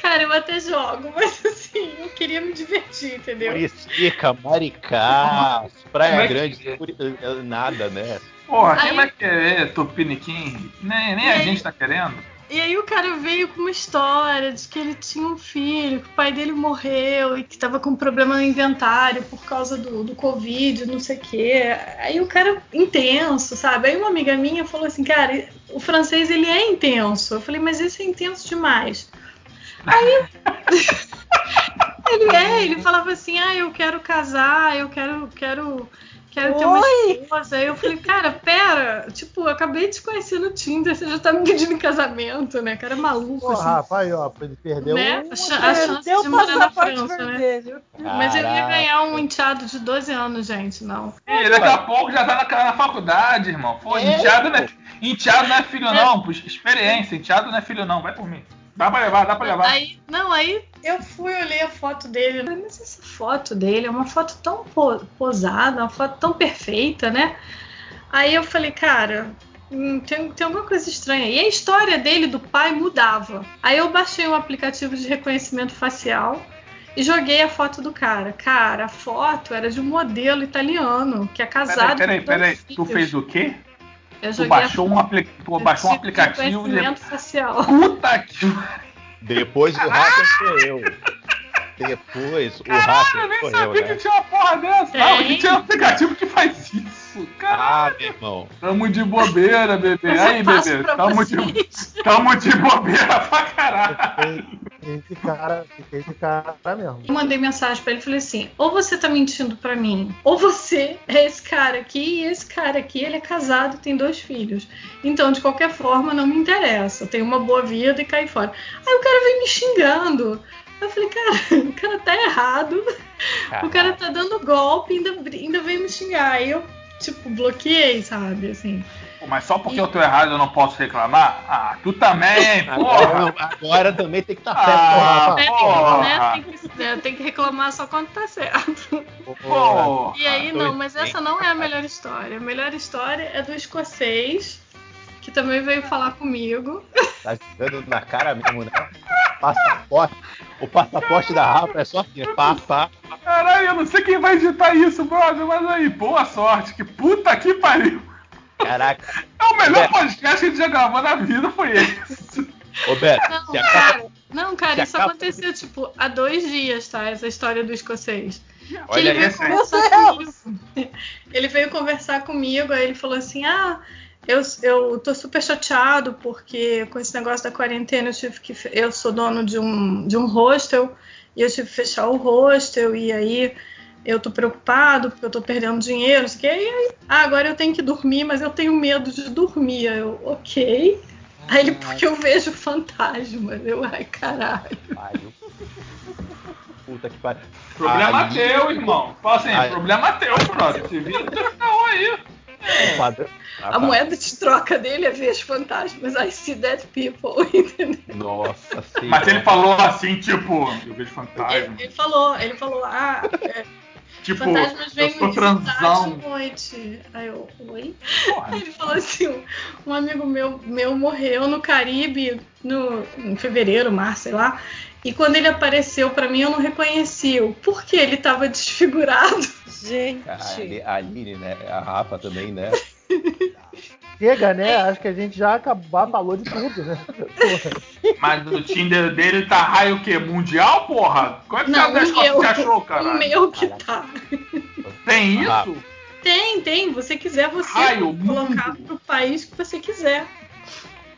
Cara, eu até jogo, mas assim, eu queria me divertir, entendeu? Muricica, Maricá, Praia é que Grande, Curi- eh, nada, né? Porra, quem Aí- vai querer Tupiniquim? Nem, nem a aí- gente tá querendo. E aí o cara veio com uma história de que ele tinha um filho, que o pai dele morreu e que tava com problema no inventário por causa do, do Covid, não sei o quê. Aí o cara intenso, sabe? Aí uma amiga minha falou assim, cara, o francês ele é intenso. Eu falei, mas esse é intenso demais. Aí ele é, ele falava assim, ah, eu quero casar, eu quero, quero, quero ter uma Oi! esposa. Aí eu falei, cara, pera, tipo, eu acabei de te conhecer no Tinder, você já tá me pedindo em casamento, né? Cara maluco, Pô, assim. Rafa, aí, ó, ele perdeu Né? um- A, cha- a chance de morar na França, né? Mas eu ia ganhar um enteado de 12 anos, gente, não. E daqui a pouco já tá na, na faculdade, irmão. Pô, É, enteado, não é, enteado não é filho, não. Pô, experiência, enteado não é filho, não. Vai por mim. Dá pra levar, dá pra levar. Aí, não, aí eu fui olhei a foto dele. né? Mas essa foto dele é uma foto tão po- posada, uma foto tão perfeita, né? Aí eu falei, cara, hum, tem, tem alguma coisa estranha. E a história dele, do pai, mudava. Aí eu baixei um aplicativo de reconhecimento facial e joguei a foto do cara. Cara, a foto era de um modelo italiano que é casado Peraí, peraí, com dois peraí. Tu fez o quê? Eu Tu baixou um, apli... tu baixou um de aplicativo de. reconhecimento facial. Puta que. Depois o hacker sou eu. Depois o eu hacker nem sou eu, sabia né? que tinha uma porra dessa. Não, que tinha um aplicativo que faz isso. Caralho. Ah, meu irmão. Tamo de bobeira, bebê. Mas Aí, eu passo bebê. Tamo de, tamo de bobeira pra caralho. De cara, de cara mesmo. Eu mandei mensagem pra ele e falei assim: ou você tá mentindo pra mim, ou você é esse cara aqui, e esse cara aqui, ele é casado e tem dois filhos. Então, de qualquer forma, não me interessa. Eu tenho uma boa vida e caí fora. Aí o cara veio me xingando. Eu falei, cara, o cara tá errado. O cara tá dando golpe e ainda, ainda veio me xingar. Aí eu, tipo, bloqueei, sabe? Assim. Pô, mas só porque eu tô errado eu não posso reclamar? Ah, tu também, Agora, porra. agora também tem que estar certo, Ah, porra. Né, né, tem, que, né, tem que reclamar só quando tá certo. Porra. E aí, dois não, mas essa não é a melhor história. A melhor história é do escocês, que também veio falar comigo. Tá jogando na cara mesmo, né? Passaporte. O passaporte da Rafa é só assim, é passar. Caralho, eu não sei quem vai editar isso, brother, mas aí, boa sorte. Que puta que pariu. Caraca. É o melhor Beto. podcast que a gente já gravou na vida, foi esse. Ô, Beto, Não, cara, não, cara, isso capa- aconteceu, tipo, há dois dias, tá? Essa história do escocês. Que Olha ele veio esse conversar comigo. Ele veio conversar comigo, aí ele falou assim: Ah, eu, eu tô super chateado porque com esse negócio da quarentena eu tive que. Eu sou dono de um, de um hostel e eu tive que fechar o hostel, e aí eu tô preocupado porque eu tô perdendo dinheiro, não sei o quê. E aí, ah, agora eu tenho que dormir, mas eu tenho medo de dormir. Aí Eu, ok. Aí ele, porque eu vejo fantasmas. Eu, ai, caralho. Pariu. Puta que pariu. Problema Aí, teu, irmão. Fala assim, Aí. problema teu, brother. Se vira teu caô aí. O padrão- Ah, A tá. moeda de troca dele é ver os fantasmas. I see dead people, entendeu? Nossa senhora. Mas ele falou assim, tipo, eu vejo fantasma. Ele, ele falou, ele falou, ah, é, Tipo, fantasmas vêm me visitar de transão. noite. Aí eu, oi? Porra, Aí ele falou assim, um- um amigo meu, meu morreu no Caribe no, em fevereiro, março, sei lá. E quando ele apareceu pra mim, eu não reconheci. o Por quê? Ele tava desfigurado. Gente. Caralho, a Aline, né? A Rafa também, né? Chega, né? Acho que a gente já acabou, falou de tudo, né? Porra. Mas o Tinder dele tá raio o quê? Mundial, porra? Qual é que Não, você o meu, você achou, o caralho? meu que tá. Tem Ah, isso? Tem, tem. Você quiser, você Raio, pode colocar mundo. pro país que você quiser.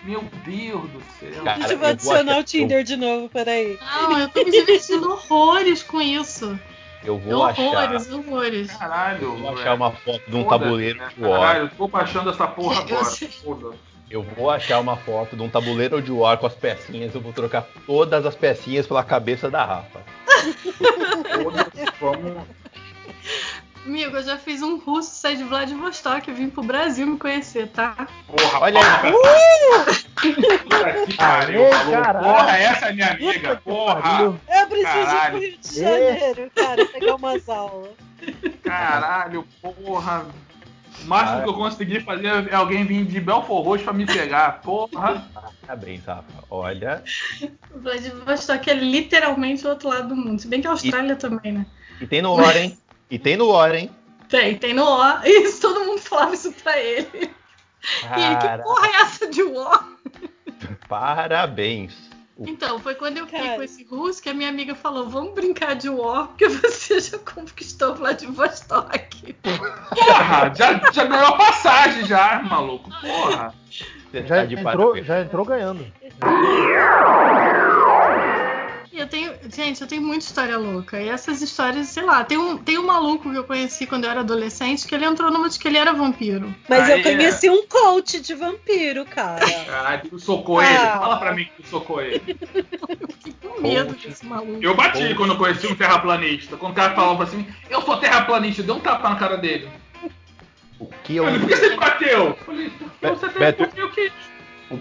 Meu Deus do céu. Cara, Deixa eu vou adicionar o Tinder de novo, peraí. Não, eu tô me divertindo horrores com isso. Eu vou achar. horrores, horrores. Caralho. Eu vou achar uma foto de um Foda-se, tabuleiro né? de war. Caralho, eu tô baixando essa porra Eu agora. sei. Foda-se. Eu vou achar uma foto de um tabuleiro de war com as pecinhas. Eu vou trocar todas as pecinhas pela cabeça da Rafa. Foda-se, vamos. Amigo, eu já fiz um russo sair de Vladivostok e vim pro Brasil me conhecer, tá? Porra, Olha aí. Puta que pariu. Porra, essa é minha amiga, porra. Eu preciso ir Caralho. pro Rio de Janeiro, cara, pegar umas aulas. Caralho, porra. O máximo que eu consegui fazer é alguém vir de Belfor Roxo pra me pegar. Porra. Parabéns, Rafa. Olha. Vladivostok é literalmente o outro lado do mundo. Se bem que a Austrália também, né? E tem no War, hein? E tem no War, hein? Tem, tem no O. Isso, todo mundo falava isso pra ele. E ele, que Cara, porra é essa de War? parabéns. Então, foi quando eu fiquei Cara. com esse russo que a minha amiga falou: vamos brincar de War, porque você já conquistou Vladivostok. Porra, já, já ganhou a passagem já, maluco. Porra. Já tá de entrou, já entrou ganhando. Eu tenho. Gente, eu tenho muita história louca. E essas histórias, sei lá, tem um, tem um maluco que eu conheci quando eu era adolescente que ele entrou numa de que ele era vampiro. Mas Aí, eu conheci um coach de vampiro, cara. Caralho, tu socou Ah. ele. Fala pra mim que tu socou ele. Fiquei com medo desse maluco. Eu bati quando eu conheci um terraplanista. Quando o cara falava assim, eu sou terraplanista, deu um tapa na cara dele. O que eu. Por que você me bateu? Eu falei, você Beto- eu quis.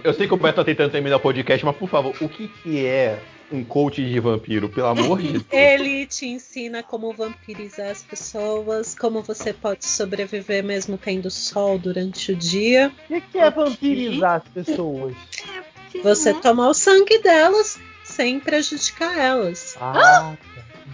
Eu sei que o Beto tá tentando terminar o podcast, mas por favor, o que, que é um coach de vampiro? Pelo amor de Deus. Ele te ensina como vampirizar as pessoas, como você pode sobreviver mesmo tendo sol durante o dia. O que, que é vampirizar as pessoas? Você tomar o sangue delas sem prejudicar elas. Ah,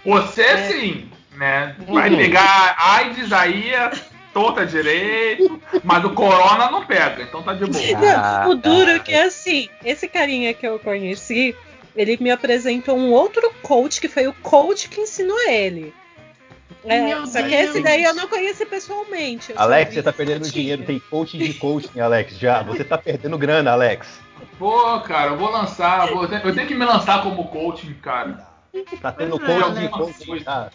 Você É. sim, né? Vai Uhum. pegar AIDS aí, é torta direito, mas o corona não pega, então tá de boa. Não, o duro Ah, é que é assim, esse carinha que eu conheci, ele me apresentou um outro coach que foi o coach que ensinou ele. É, só que esse daí eu não conheci pessoalmente. eu Alex, você tá perdendo dinheiro. Tem coaching de coaching, Alex, já. Você tá perdendo grana, Alex. Pô, cara, eu vou lançar, vou- eu tenho que me lançar como coaching, cara. Tá tendo é, coaching de coaching. tá?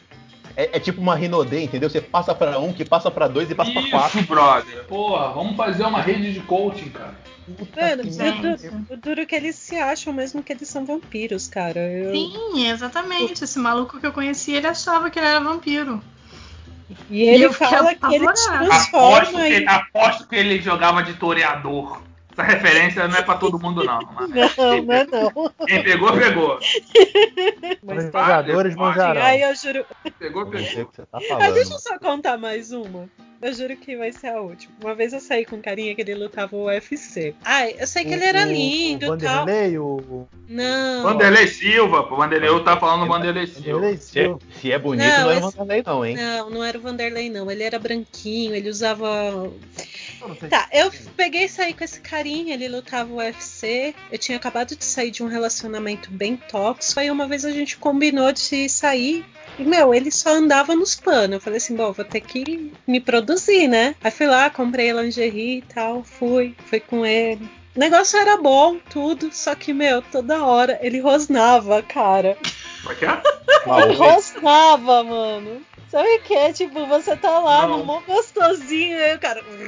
É, é tipo uma Rinodê, entendeu? Você passa pra um, que passa pra dois e passa pra quatro. Isso, brother. Porra, vamos fazer uma rede de coaching, cara. Mano, que o, merda. du- o duro que eles se acham mesmo que eles são vampiros, cara. Eu- Sim, exatamente. Esse maluco que eu conheci, ele achava que ele era vampiro. E ele fiquei fala que ele apavorada. Aposto transforma que, em. aposto que ele jogava de toreador. Essa referência não é pra todo mundo, não. Mas Não, não é não. quem pegou, pegou. Mas Os tá. jogadores manjarão. Aí eu juro. Pegou, pegou. tá Ah, deixa eu só contar mais uma. Eu juro que vai ser a última. Uma vez eu saí com um carinha que ele lutava o UFC. Ai, eu sei que ele era O- lindo o e tal. Vanderlei, o Não. Vanderlei Silva, pô. Vanderlei, eu tava falando Vanderlei Silva. Vanderlei Se é, Silva. se é bonito, Não, não, é esse- uma Vanderlei, não, hein? Não, não era o Vanderlei, não. Ele era branquinho, ele usava. Eu Tá, se- eu peguei e saí com esse carinha, ele lutava o UFC. Eu tinha acabado de sair de um relacionamento bem tóxico. Aí uma vez a gente combinou de sair. E, meu, ele só andava nos panos. Eu falei assim, bom, vou ter que me produzir, né? Aí fui lá, comprei lingerie e tal, fui, fui com ele. O negócio era bom, tudo, só que, meu, toda hora ele rosnava, cara. Como é que é? Ele rosnava, mano. Sabe o que é? Tipo, você tá lá Não. no mó gostosinho, aí o cara. Não,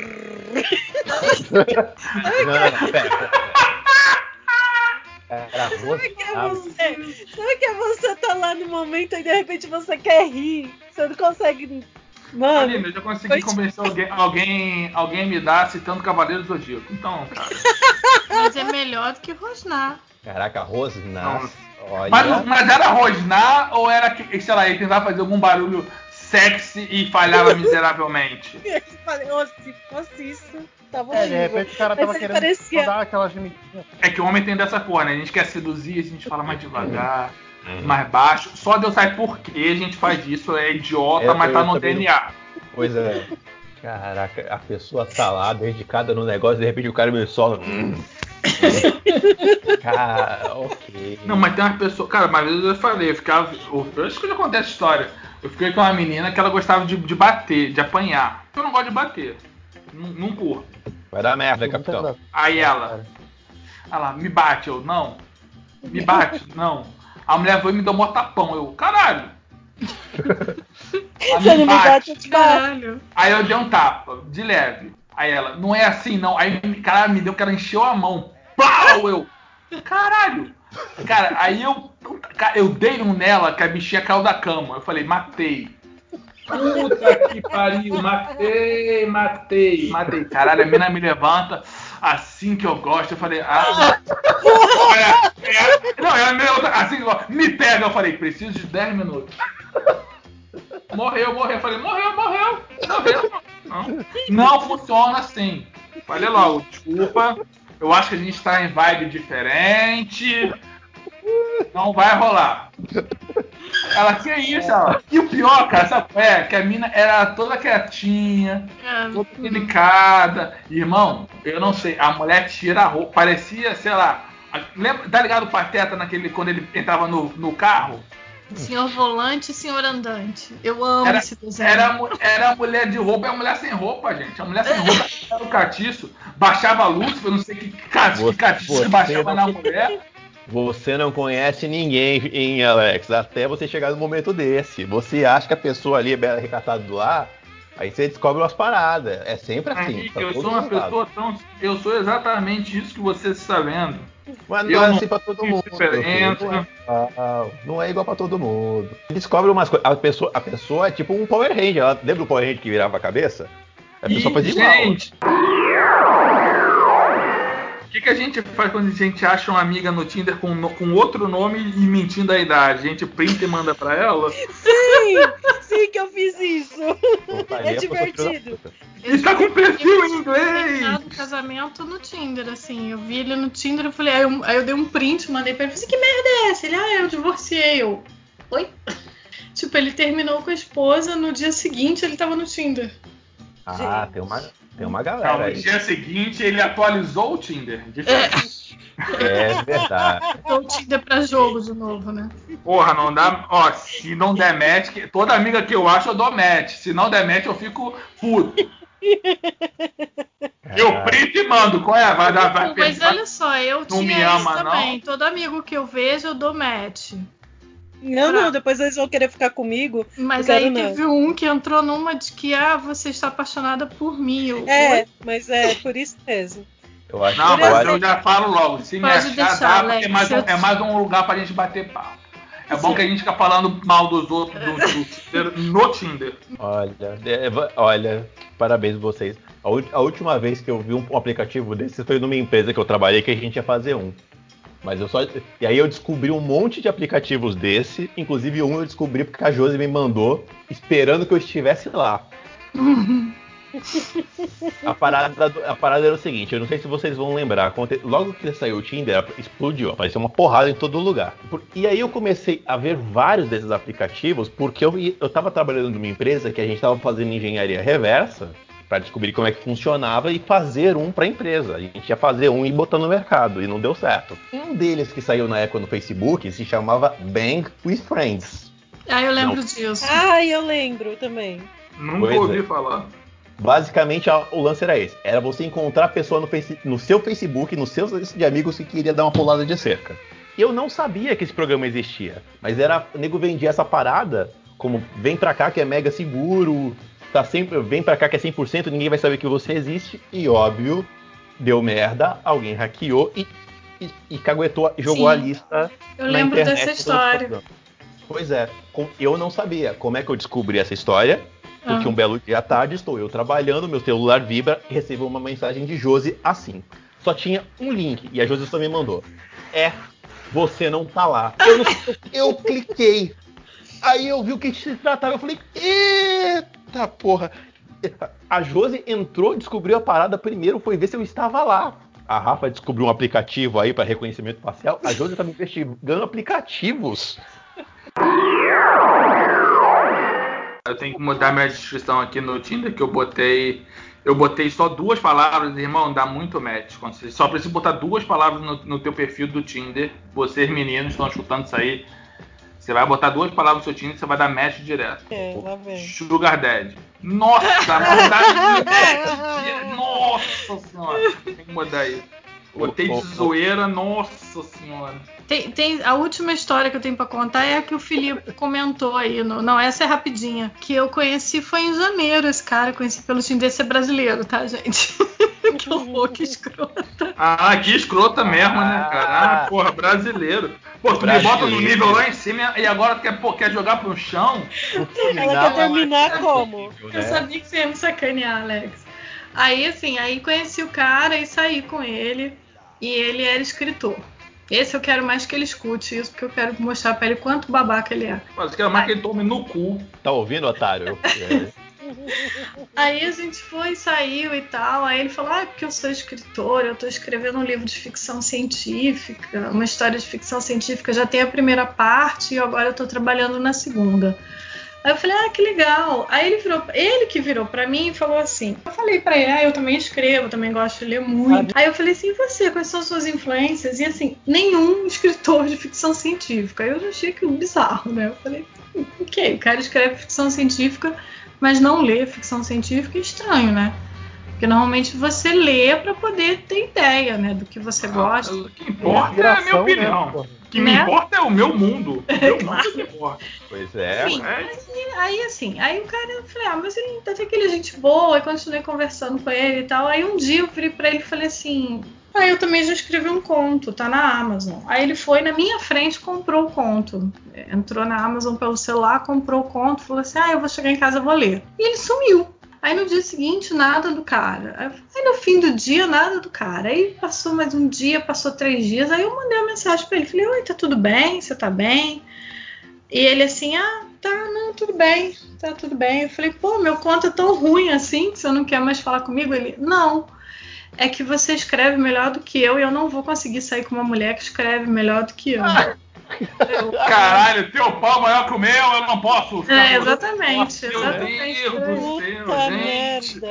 não, não, pera. Era rosa. que é você? Sabe que é você tá lá no momento e de repente você quer rir? Você não consegue. Mano, Aline, eu já consegui convencer alguém, alguém, alguém a me dar citando Cavaleiro do Zodíaco. Então, cara. Mas é melhor do que rosnar. Caraca, rosnar. Olha. Mas, mas era rosnar ou era que, sei lá, ele tentava fazer algum barulho sexy e falhava miseravelmente? eu falei, se fosse isso, tava É, de repente o cara tava querendo parecia- só dar aquelas gemidinhas. É que o homem tem dessa porra, né? A gente quer seduzir, a gente fala mais devagar, mais baixo. Só Deus sabe por que a gente faz isso. É idiota, Eu- mas tá no também DNA. Pois é. Caraca, a pessoa tá lá, dedicada no negócio, de repente o cara me sola. Hum. Cara, ok. Não, mas tem umas pessoas. Cara, uma vez eu falei, eu ficava. Eu, eu acho que eu já contei essa história. Eu fiquei com uma menina que ela gostava de, de bater, de apanhar. Eu não gosto de bater. Não, curto. Vai dar merda, capitão. Aí ela, ela, me bate, eu, não. Me bate, não. A mulher foi e me deu um tapão. Eu, caralho. Ela me bate. Caralho. Aí eu dei um tapa, de leve. Aí ela, não é assim não. Aí, cara, me deu que ela encheu a mão. Pau! Eu, caralho. Cara, aí eu, eu dei um nela que a bichinha caiu da cama. Eu falei, matei. Puta que pariu, matei, matei, matei. Caralho, a mina me levanta assim que eu gosto. Eu falei, ah. É, é, não, ela me levanta assim que eu gosto. Me pega. Eu falei, preciso de 10 minutos. Morreu, morreu. Eu falei, morreu, morreu. Morreu. não. Não funciona assim. Falei logo, desculpa. Eu acho que a gente tá em vibe diferente. Não vai rolar. Ela, que isso? Ela? E o pior, cara, sabe é? Que a mina era toda quietinha, É, toda delicada. Irmão, eu não sei, a mulher tira a roupa, parecia, sei lá. Lembra, tá ligado o Pateta naquele, quando ele entrava no, no carro? Senhor volante e senhor andante. Eu amo Era, esse desenho. era, era a mulher de roupa e a mulher sem roupa, gente. A mulher sem roupa era o catiço, baixava a luz, eu não sei que, que catiço você que baixava na mulher. Você não conhece ninguém em Alex, até você chegar no momento desse. Você acha que a pessoa ali é bela recatada do ar, aí você descobre umas paradas. É sempre assim. Henrique, eu sou uma pessoa tão. Eu sou exatamente isso que você está vendo. Mas não eu é não assim pra todo mundo. Não é, igual, não é igual pra todo mundo. Descobre umas coisas. A pessoa, a pessoa é tipo um Power Ranger. Ela, lembra do Power Ranger que virava a cabeça? A E, pessoa faz igual. gente, que, que a gente faz quando a gente acha uma amiga no Tinder com, com outro nome e mentindo a idade? A gente printa e manda pra ela? Sim, sim que eu fiz isso. Eu faria É da divertido. puta. E tá com perfil em terminado inglês! o casamento no Tinder, assim. Eu vi ele no Tinder, eu falei, aí eu, aí eu dei um print, mandei pra ele, falei que merda é essa? Ele, ah, eu divorciei. Eu, oi? tipo, ele terminou com a esposa, no dia seguinte ele tava no Tinder. Ah, tem uma, tem uma Não, galera no aí. dia seguinte ele atualizou o Tinder. Diferente. É verdade. Deu o Tinder pra jogo de novo, né? Porra, não dá. Ó, se não der match, toda amiga que eu acho eu dou match. Se não der match, eu fico puto. Eu printo e mando. Qual é? Vai dar. Vai mas olha só, eu Não tinha me isso ama, também. Todo amigo que eu vejo, eu dou match. Não, não, depois eles vão querer ficar comigo. Mas aí não. teve um que entrou numa de que, ah, você está apaixonada por mim. Eu, É, mas é por isso mesmo. Eu acho, Não, eu mas eu já falo logo. Se me Pode achar, deixar, dá, porque é mais, um, é mais um lugar pra gente bater papo. É bom que a gente fica falando mal dos outros do, do Tinder, no Tinder. Olha, é, va- olha, parabéns vocês. A última vez que eu vi um, um aplicativo desse foi numa empresa que eu trabalhei que a gente ia fazer um. Mas eu só. E aí eu descobri um monte de aplicativos desse. Inclusive um eu descobri porque a Josi me mandou, esperando que eu estivesse lá. A parada, a parada era o seguinte, eu não sei se vocês vão lembrar, logo que saiu o Tinder, explodiu, apareceu uma porrada em todo lugar. E aí eu comecei a ver vários desses aplicativos, porque eu, eu tava trabalhando numa empresa que a gente tava fazendo engenharia reversa, para descobrir como é que funcionava e fazer um para a empresa. A gente ia fazer um e botar no mercado, e não deu certo. Um deles que saiu na época no Facebook se chamava Bang with Friends. Ah, eu lembro Não. disso. Ai, eu lembro também. Nunca Pois ouvi é. falar. Basicamente, o lance era esse: era você encontrar a pessoa no, face- no seu Facebook, no seu lista de amigos que queria dar uma pulada de cerca. E eu não sabia que esse programa existia, mas era o nego vendia essa parada como vem pra cá que é mega seguro, tá sempre vem pra cá que é 100%, ninguém vai saber que você existe. E óbvio, deu merda, alguém hackeou e, e, e caguetou, jogou Sim. a lista. Eu lembro internet dessa história. Pois é, eu não sabia como é que eu descobri essa história. Porque Ah. um belo dia à tarde estou eu trabalhando, meu celular vibra e recebo uma mensagem de Josi assim. Só tinha um link e a Josi só me mandou. É, você não tá lá. Eu, não, eu cliquei. Aí eu vi o que se tratava. Eu falei, eita porra. A Josi entrou, descobriu a parada primeiro, foi ver se eu estava lá. A Rafa descobriu um aplicativo aí para reconhecimento facial. A Josi estava investigando aplicativos. Eu tenho que mudar minha descrição aqui no Tinder, que eu botei. Eu botei só duas palavras, irmão, dá muito match. Só precisa botar duas palavras no, no teu perfil do Tinder. Vocês meninos estão escutando isso aí. Você vai botar duas palavras no seu Tinder e você vai dar match direto. É, lá vem. Sugar Daddy. Nossa, não dá Nossa senhora. Tem que mudar isso. Botei de zoeira, nossa senhora. Tem, tem- a última história que eu tenho pra contar é a que o Felipe comentou aí. no- não, essa é rapidinha. Que eu conheci foi em janeiro, esse cara. eu Conheci pelo Tinder ser brasileiro, tá, gente? que horror, que escrota. Ah, que escrota mesmo, né, cara? Ah, porra, brasileiro. Pô, tu me bota no nível lá em cima e agora quer, pô, quer jogar pro chão? Ela quer terminar como? Eu sabia que você ia me sacanear, Alex. Aí, assim, aí conheci o cara e saí com ele. E ele era escritor. Esse eu quero mais que ele escute isso, porque eu quero mostrar pra ele quanto babaca ele é. Mas eu quero mais que ele tome no cu. Tá ouvindo, otário? Eu- é. Aí a gente foi, saiu e tal. Aí ele falou: Ah, é porque eu sou escritor, eu tô escrevendo um livro de ficção científica, uma história de ficção científica. Já tem a primeira parte e agora eu tô trabalhando na segunda. Aí eu falei, ah, que legal. Aí ele virou, ele que virou pra mim e falou assim: eu falei pra ele, ah, eu também escrevo, também gosto de ler muito. Aí eu falei assim, e você, quais são as suas influências? E assim, nenhum escritor de ficção científica. Aí eu achei aquilo bizarro, né? Eu falei, ok, o cara escreve ficção científica, mas não lê ficção científica, é estranho, né? Porque normalmente você lê pra poder ter ideia, né, do que você gosta. O que importa é a minha Inspiração, opinião. né, o que me Né? importa é o meu mundo. O meu mundo é importa. Pois é. Enfim, é. aí, aí, assim, aí o cara, eu falei, ah, mas ele até que ele é gente boa, aí continuei conversando com ele e tal. Aí um dia eu virei pra ele e falei assim, ah, eu também já escrevi um conto, tá na Amazon. Aí ele foi na minha frente comprou o conto. Entrou na Amazon pelo celular, comprou o conto, falou assim, ah, eu vou chegar em casa, vou ler. E ele sumiu. Aí no dia seguinte, nada do cara. Aí no fim do dia, nada do cara. Aí passou mais um dia, passou três dias. Aí eu mandei uma mensagem pra ele. Falei, oi, tá tudo bem? Você tá bem? E ele assim, ah, tá, não, tudo bem, tá tudo bem. Eu falei, pô, meu conto é tão ruim assim que você não quer mais falar comigo? Ele, não. É que você escreve melhor do que eu e eu não vou conseguir sair com uma mulher que escreve melhor do que eu. Eu, Caralho, teu pau maior que o meu, eu não posso É, exatamente, Meu exatamente. Deus do Puta céu, gente. merda.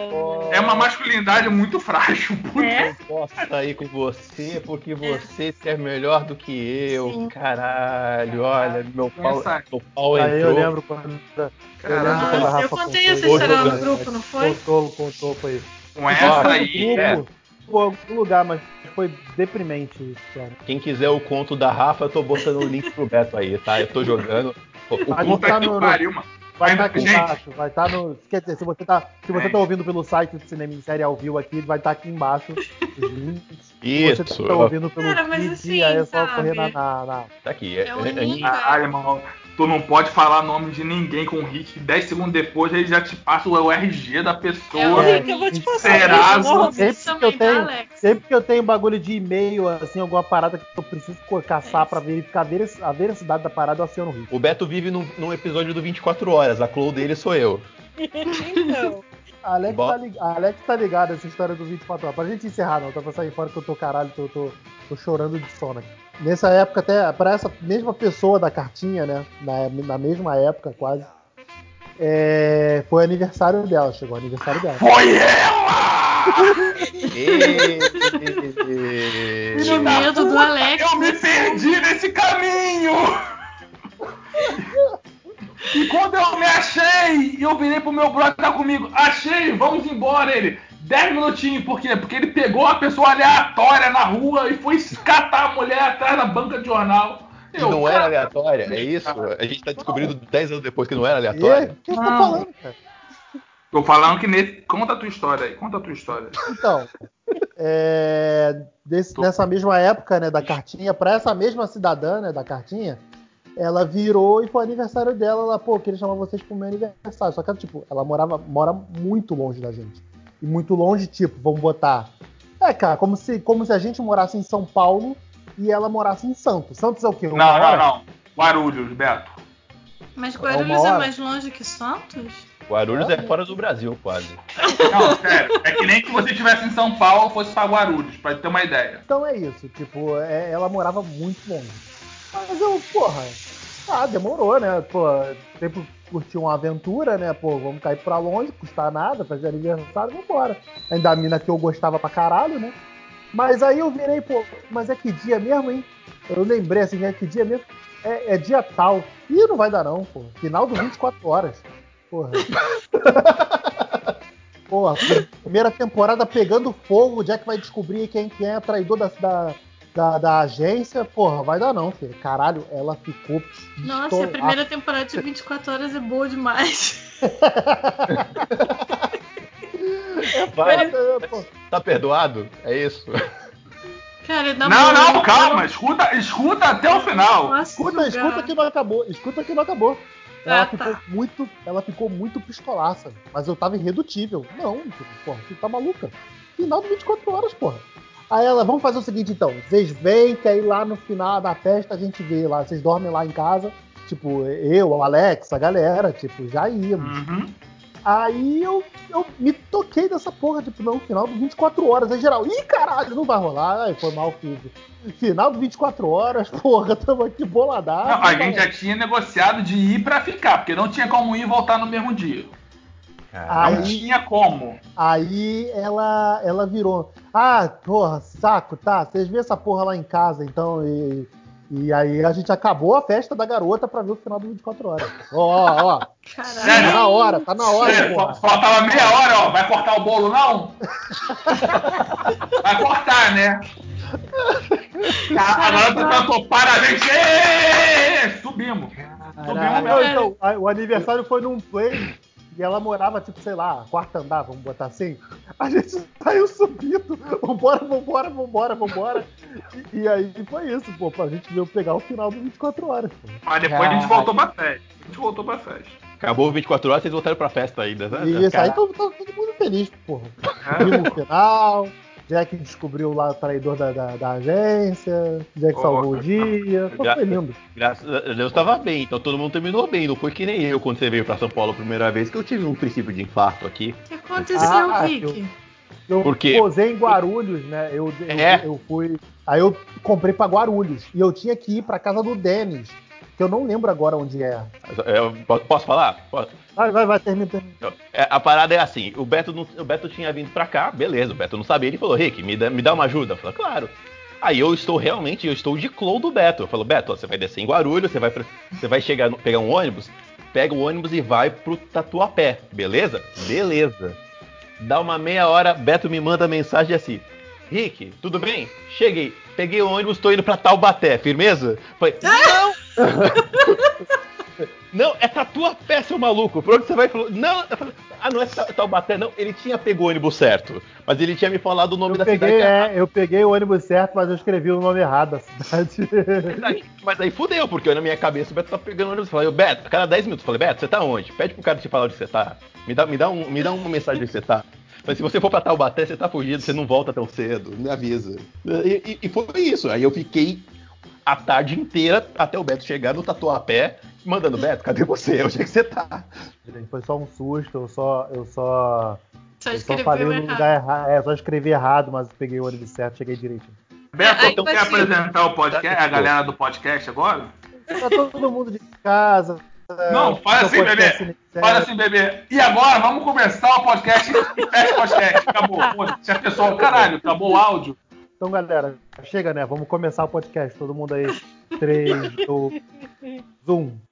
É uma masculinidade muito frágil. Puta. É, Posso sair com você porque você é melhor do que eu. Sim. Caralho, olha, meu pau, Essa- meu pau Aí eu entrou. lembro quando. Eu lembro Caralho. quando a Rafa eu contei essa história no grupo, não foi? Contou, contou, foi isso. Com essa aí, é. grupo, Pô, algum lugar, mas foi deprimente isso, cara. Quem quiser o conto da Rafa, eu tô botando o link pro Beto aí, tá? Eu tô jogando. O Vai conto tá no- pariu, mano. Vai estar aqui gente. embaixo, vai estar no. Quer dizer, se você tá, se você É. tá ouvindo pelo site do Cinema em Série ao vivo aqui, vai estar aqui embaixo os links. Se Isso, você tá ouvindo pelo Cara, mas feed, assim, aí é só correr na, na, na- tá aqui. É, É o é- link. Caralho, irmão. Tu não pode falar nome de ninguém com o hit. 10 segundos depois ele já te passa o RG da É pessoa. É. que eu vou te passar. Serasa. Sempre que eu tá, tenho-? Sempre que eu tenho bagulho de e-mail, assim, alguma parada que eu preciso caçar É pra verificar a verac- a veracidade da parada, eu aciono o risco. O Beto vive num, num episódio do 24 horas. A Clow dele sou eu. Então, A Alex, Bo- tá lig... Alex tá ligada essa história do 24 horas. Pra gente encerrar, não, tá pra sair fora que eu tô caralho, tô, tô, tô chorando de sono aqui. Nessa época, até pra essa mesma pessoa da cartinha, né? Na, na mesma época, quase. é, foi aniversário dela, chegou o aniversário dela. Foi ela! Ê! Que medo do Alex. Eu me perdi nesse caminho! E quando eu me achei, eu virei pro meu brother tá comigo. Achei, vamos embora. Ele, 10 minutinhos, por quê? Porque ele pegou uma pessoa aleatória na rua e foi catar a mulher atrás da banca de jornal. Eu, não era cara, aleatória, é isso? A gente tá descobrindo 10 anos depois que não era aleatória. o que você tá Não. falando, cara? Tô falando que nesse. Conta a tua história aí, conta a tua história. Então, é, desse- nessa mesma época, né, da cartinha, pra essa mesma cidadã, né, da cartinha, ela virou e foi aniversário dela, ela, pô, queria chamar vocês pro meu aniversário. Só que, tipo, ela morava, mora muito longe da gente. E muito longe, tipo, vamos botar. É, cara, como se, como se a gente morasse em São Paulo e ela morasse em Santos. Santos é o quê? Uma Não, não, hora? não. Guarulhos, Beto. Mas uma Guarulhos é hora. mais longe que Santos? Guarulhos é fora do Brasil, quase. Não, sério. É que nem que você estivesse em São Paulo fosse pra Guarulhos, pra ter uma ideia. Então é isso, tipo, é- ela morava muito longe. Mas eu, porra, ah, demorou, né? Pô, sempre curtir uma aventura, né? Pô, vamos cair pra longe, custar nada, fazer aniversário, vambora. Ainda a mina que eu gostava pra caralho, né? Mas aí eu virei, pô, mas é que dia mesmo, hein? Eu lembrei assim, é que dia mesmo? É, é dia tal. Ih, não vai dar não, pô. Final do 24 horas. Porra. Porra, primeira temporada pegando fogo, o Jack vai descobrir quem, quem é traidor da, da, da, da agência. Porra, vai dar não, filho. Caralho, ela ficou. Nossa, a pistola- primeira temporada de 24 horas é boa demais. Vai, Pô, tá perdoado? É isso. Cara, dá Não, uma- não, calma. Escuta, escuta até o final. Nossa, Escuta, escuta que não acabou. Escuta que não acabou. Ela Ah, ficou tá. muito. Ela ficou muito pistolaça. Mas eu tava irredutível. Não, porra, tu tá maluca. Final do 24 horas, porra. Aí ela, vamos fazer o seguinte então. Vocês vêm, que aí lá no final da festa a gente vê lá. Vocês dormem lá em casa. Tipo, eu, o Alex, a galera, tipo, já íamos. Uhum. Aí eu, eu me toquei dessa porra, tipo, não, final do 24 horas. Aí geral, ih, caralho, não vai rolar. Aí foi mal, fiz. Final do 24 horas, porra, tamo aqui boladaço. Não, a gente já tinha negociado de ir pra ficar, porque não tinha como ir e voltar no mesmo dia. Aí- Não tinha como. Aí ela, ela virou. Ah, porra, saco, tá. Vocês vê essa porra lá em casa, então. E, e aí a gente acabou a festa da garota pra ver o final do 24 horas. Ó, ó, ó. Tá na hora, tá na hora, porra. faltava meia hora, ó. Vai cortar o bolo, não? Vai cortar, né? A, a garota cantou parabéns! Subimos. Subimos mesmo. Então, o aniversário foi num play e ela morava, tipo, sei lá, quarto andar, vamos botar assim. A gente saiu subindo. Vambora, vambora, vambora, vambora. E, e aí foi isso, pô, pra gente ver pegar o final do 24 horas. Pô. Mas depois a gente voltou pra festa. A gente voltou pra festa. Acabou 24 horas, vocês voltaram pra festa ainda, né? E isso aí Cara, todo, todo, mundo feliz, porra. Viu no final. Jack descobriu lá o traidor da, da, da agência. Jack Porra. salvou o dia. Pô, Gra- foi lindo. Graças a Deus tava bem, então todo mundo terminou bem. Não foi que nem eu quando você veio pra São Paulo a primeira vez, que eu tive um princípio de infarto aqui. O que aconteceu, Ah, Rick? Eu Por quê? posei em Guarulhos, né? Eu, eu, É? eu fui. Aí eu comprei pra Guarulhos. E eu tinha que ir pra casa do Denis. Que eu não lembro agora onde é. Eu- posso- falar? Posso? Vai, vai, vai, termina, termina. É, a parada é assim, o Beto, não- o Beto tinha vindo pra cá, beleza, o Beto não sabia, ele falou, Rick, me dá, me dá uma ajuda. Eu falei, claro. Aí eu estou realmente, eu estou de clone do Beto. Eu falo, Beto, ó, você vai descer em Guarulhos, você vai, pra- você vai chegar, no- pegar um ônibus, pega o ônibus e vai pro Tatuapé, beleza? Beleza. Dá uma meia hora, Beto me manda mensagem assim, Rick, tudo bem? Cheguei, peguei o ônibus, tô indo pra Taubaté, firmeza? Falei, não! Não, é Tatuapé, seu maluco. Por onde você vai? Falou, não, eu ah, não é Ta- Taubaté, não. Ele tinha pegou o ônibus certo, mas ele tinha me falado o nome Eu da peguei, cidade. é, eu peguei o ônibus certo, mas eu escrevi o nome errado da cidade. Aí- Mas aí fudeu, porque na minha cabeça o Beto tá pegando o ônibus. Eu falei, Beto, a cada 10 minutos, eu falei, Beto, você tá onde? Pede pro cara te falar onde você tá. Me dá, me dá, um, me dá uma mensagem onde você tá. Mas se você for pra Taubaté, você tá fugido, você não volta tão cedo. Me avisa. E, e- e foi isso. Aí eu fiquei a tarde inteira até o Beto chegar no Tatuapé, mandando, Beto, cadê você? Onde é que você tá? Gente, Foi só um susto, eu só. Eu só. Só Eu só falei no errado. lugar errado. É, só escrevi errado, mas peguei o ônibus certo, cheguei direitinho. Beto, aí tu quer apresentar o podcast, a galera do podcast agora? Tá todo mundo de casa. Não, fala assim, bebê. Fala assim, bebê. E agora, vamos começar o podcast fecha o podcast. Acabou. Pô, Se a pessoa, caralho, acabou o áudio. Então, galera, chega, né? Vamos começar o podcast. Todo mundo aí. 3, 2, 1.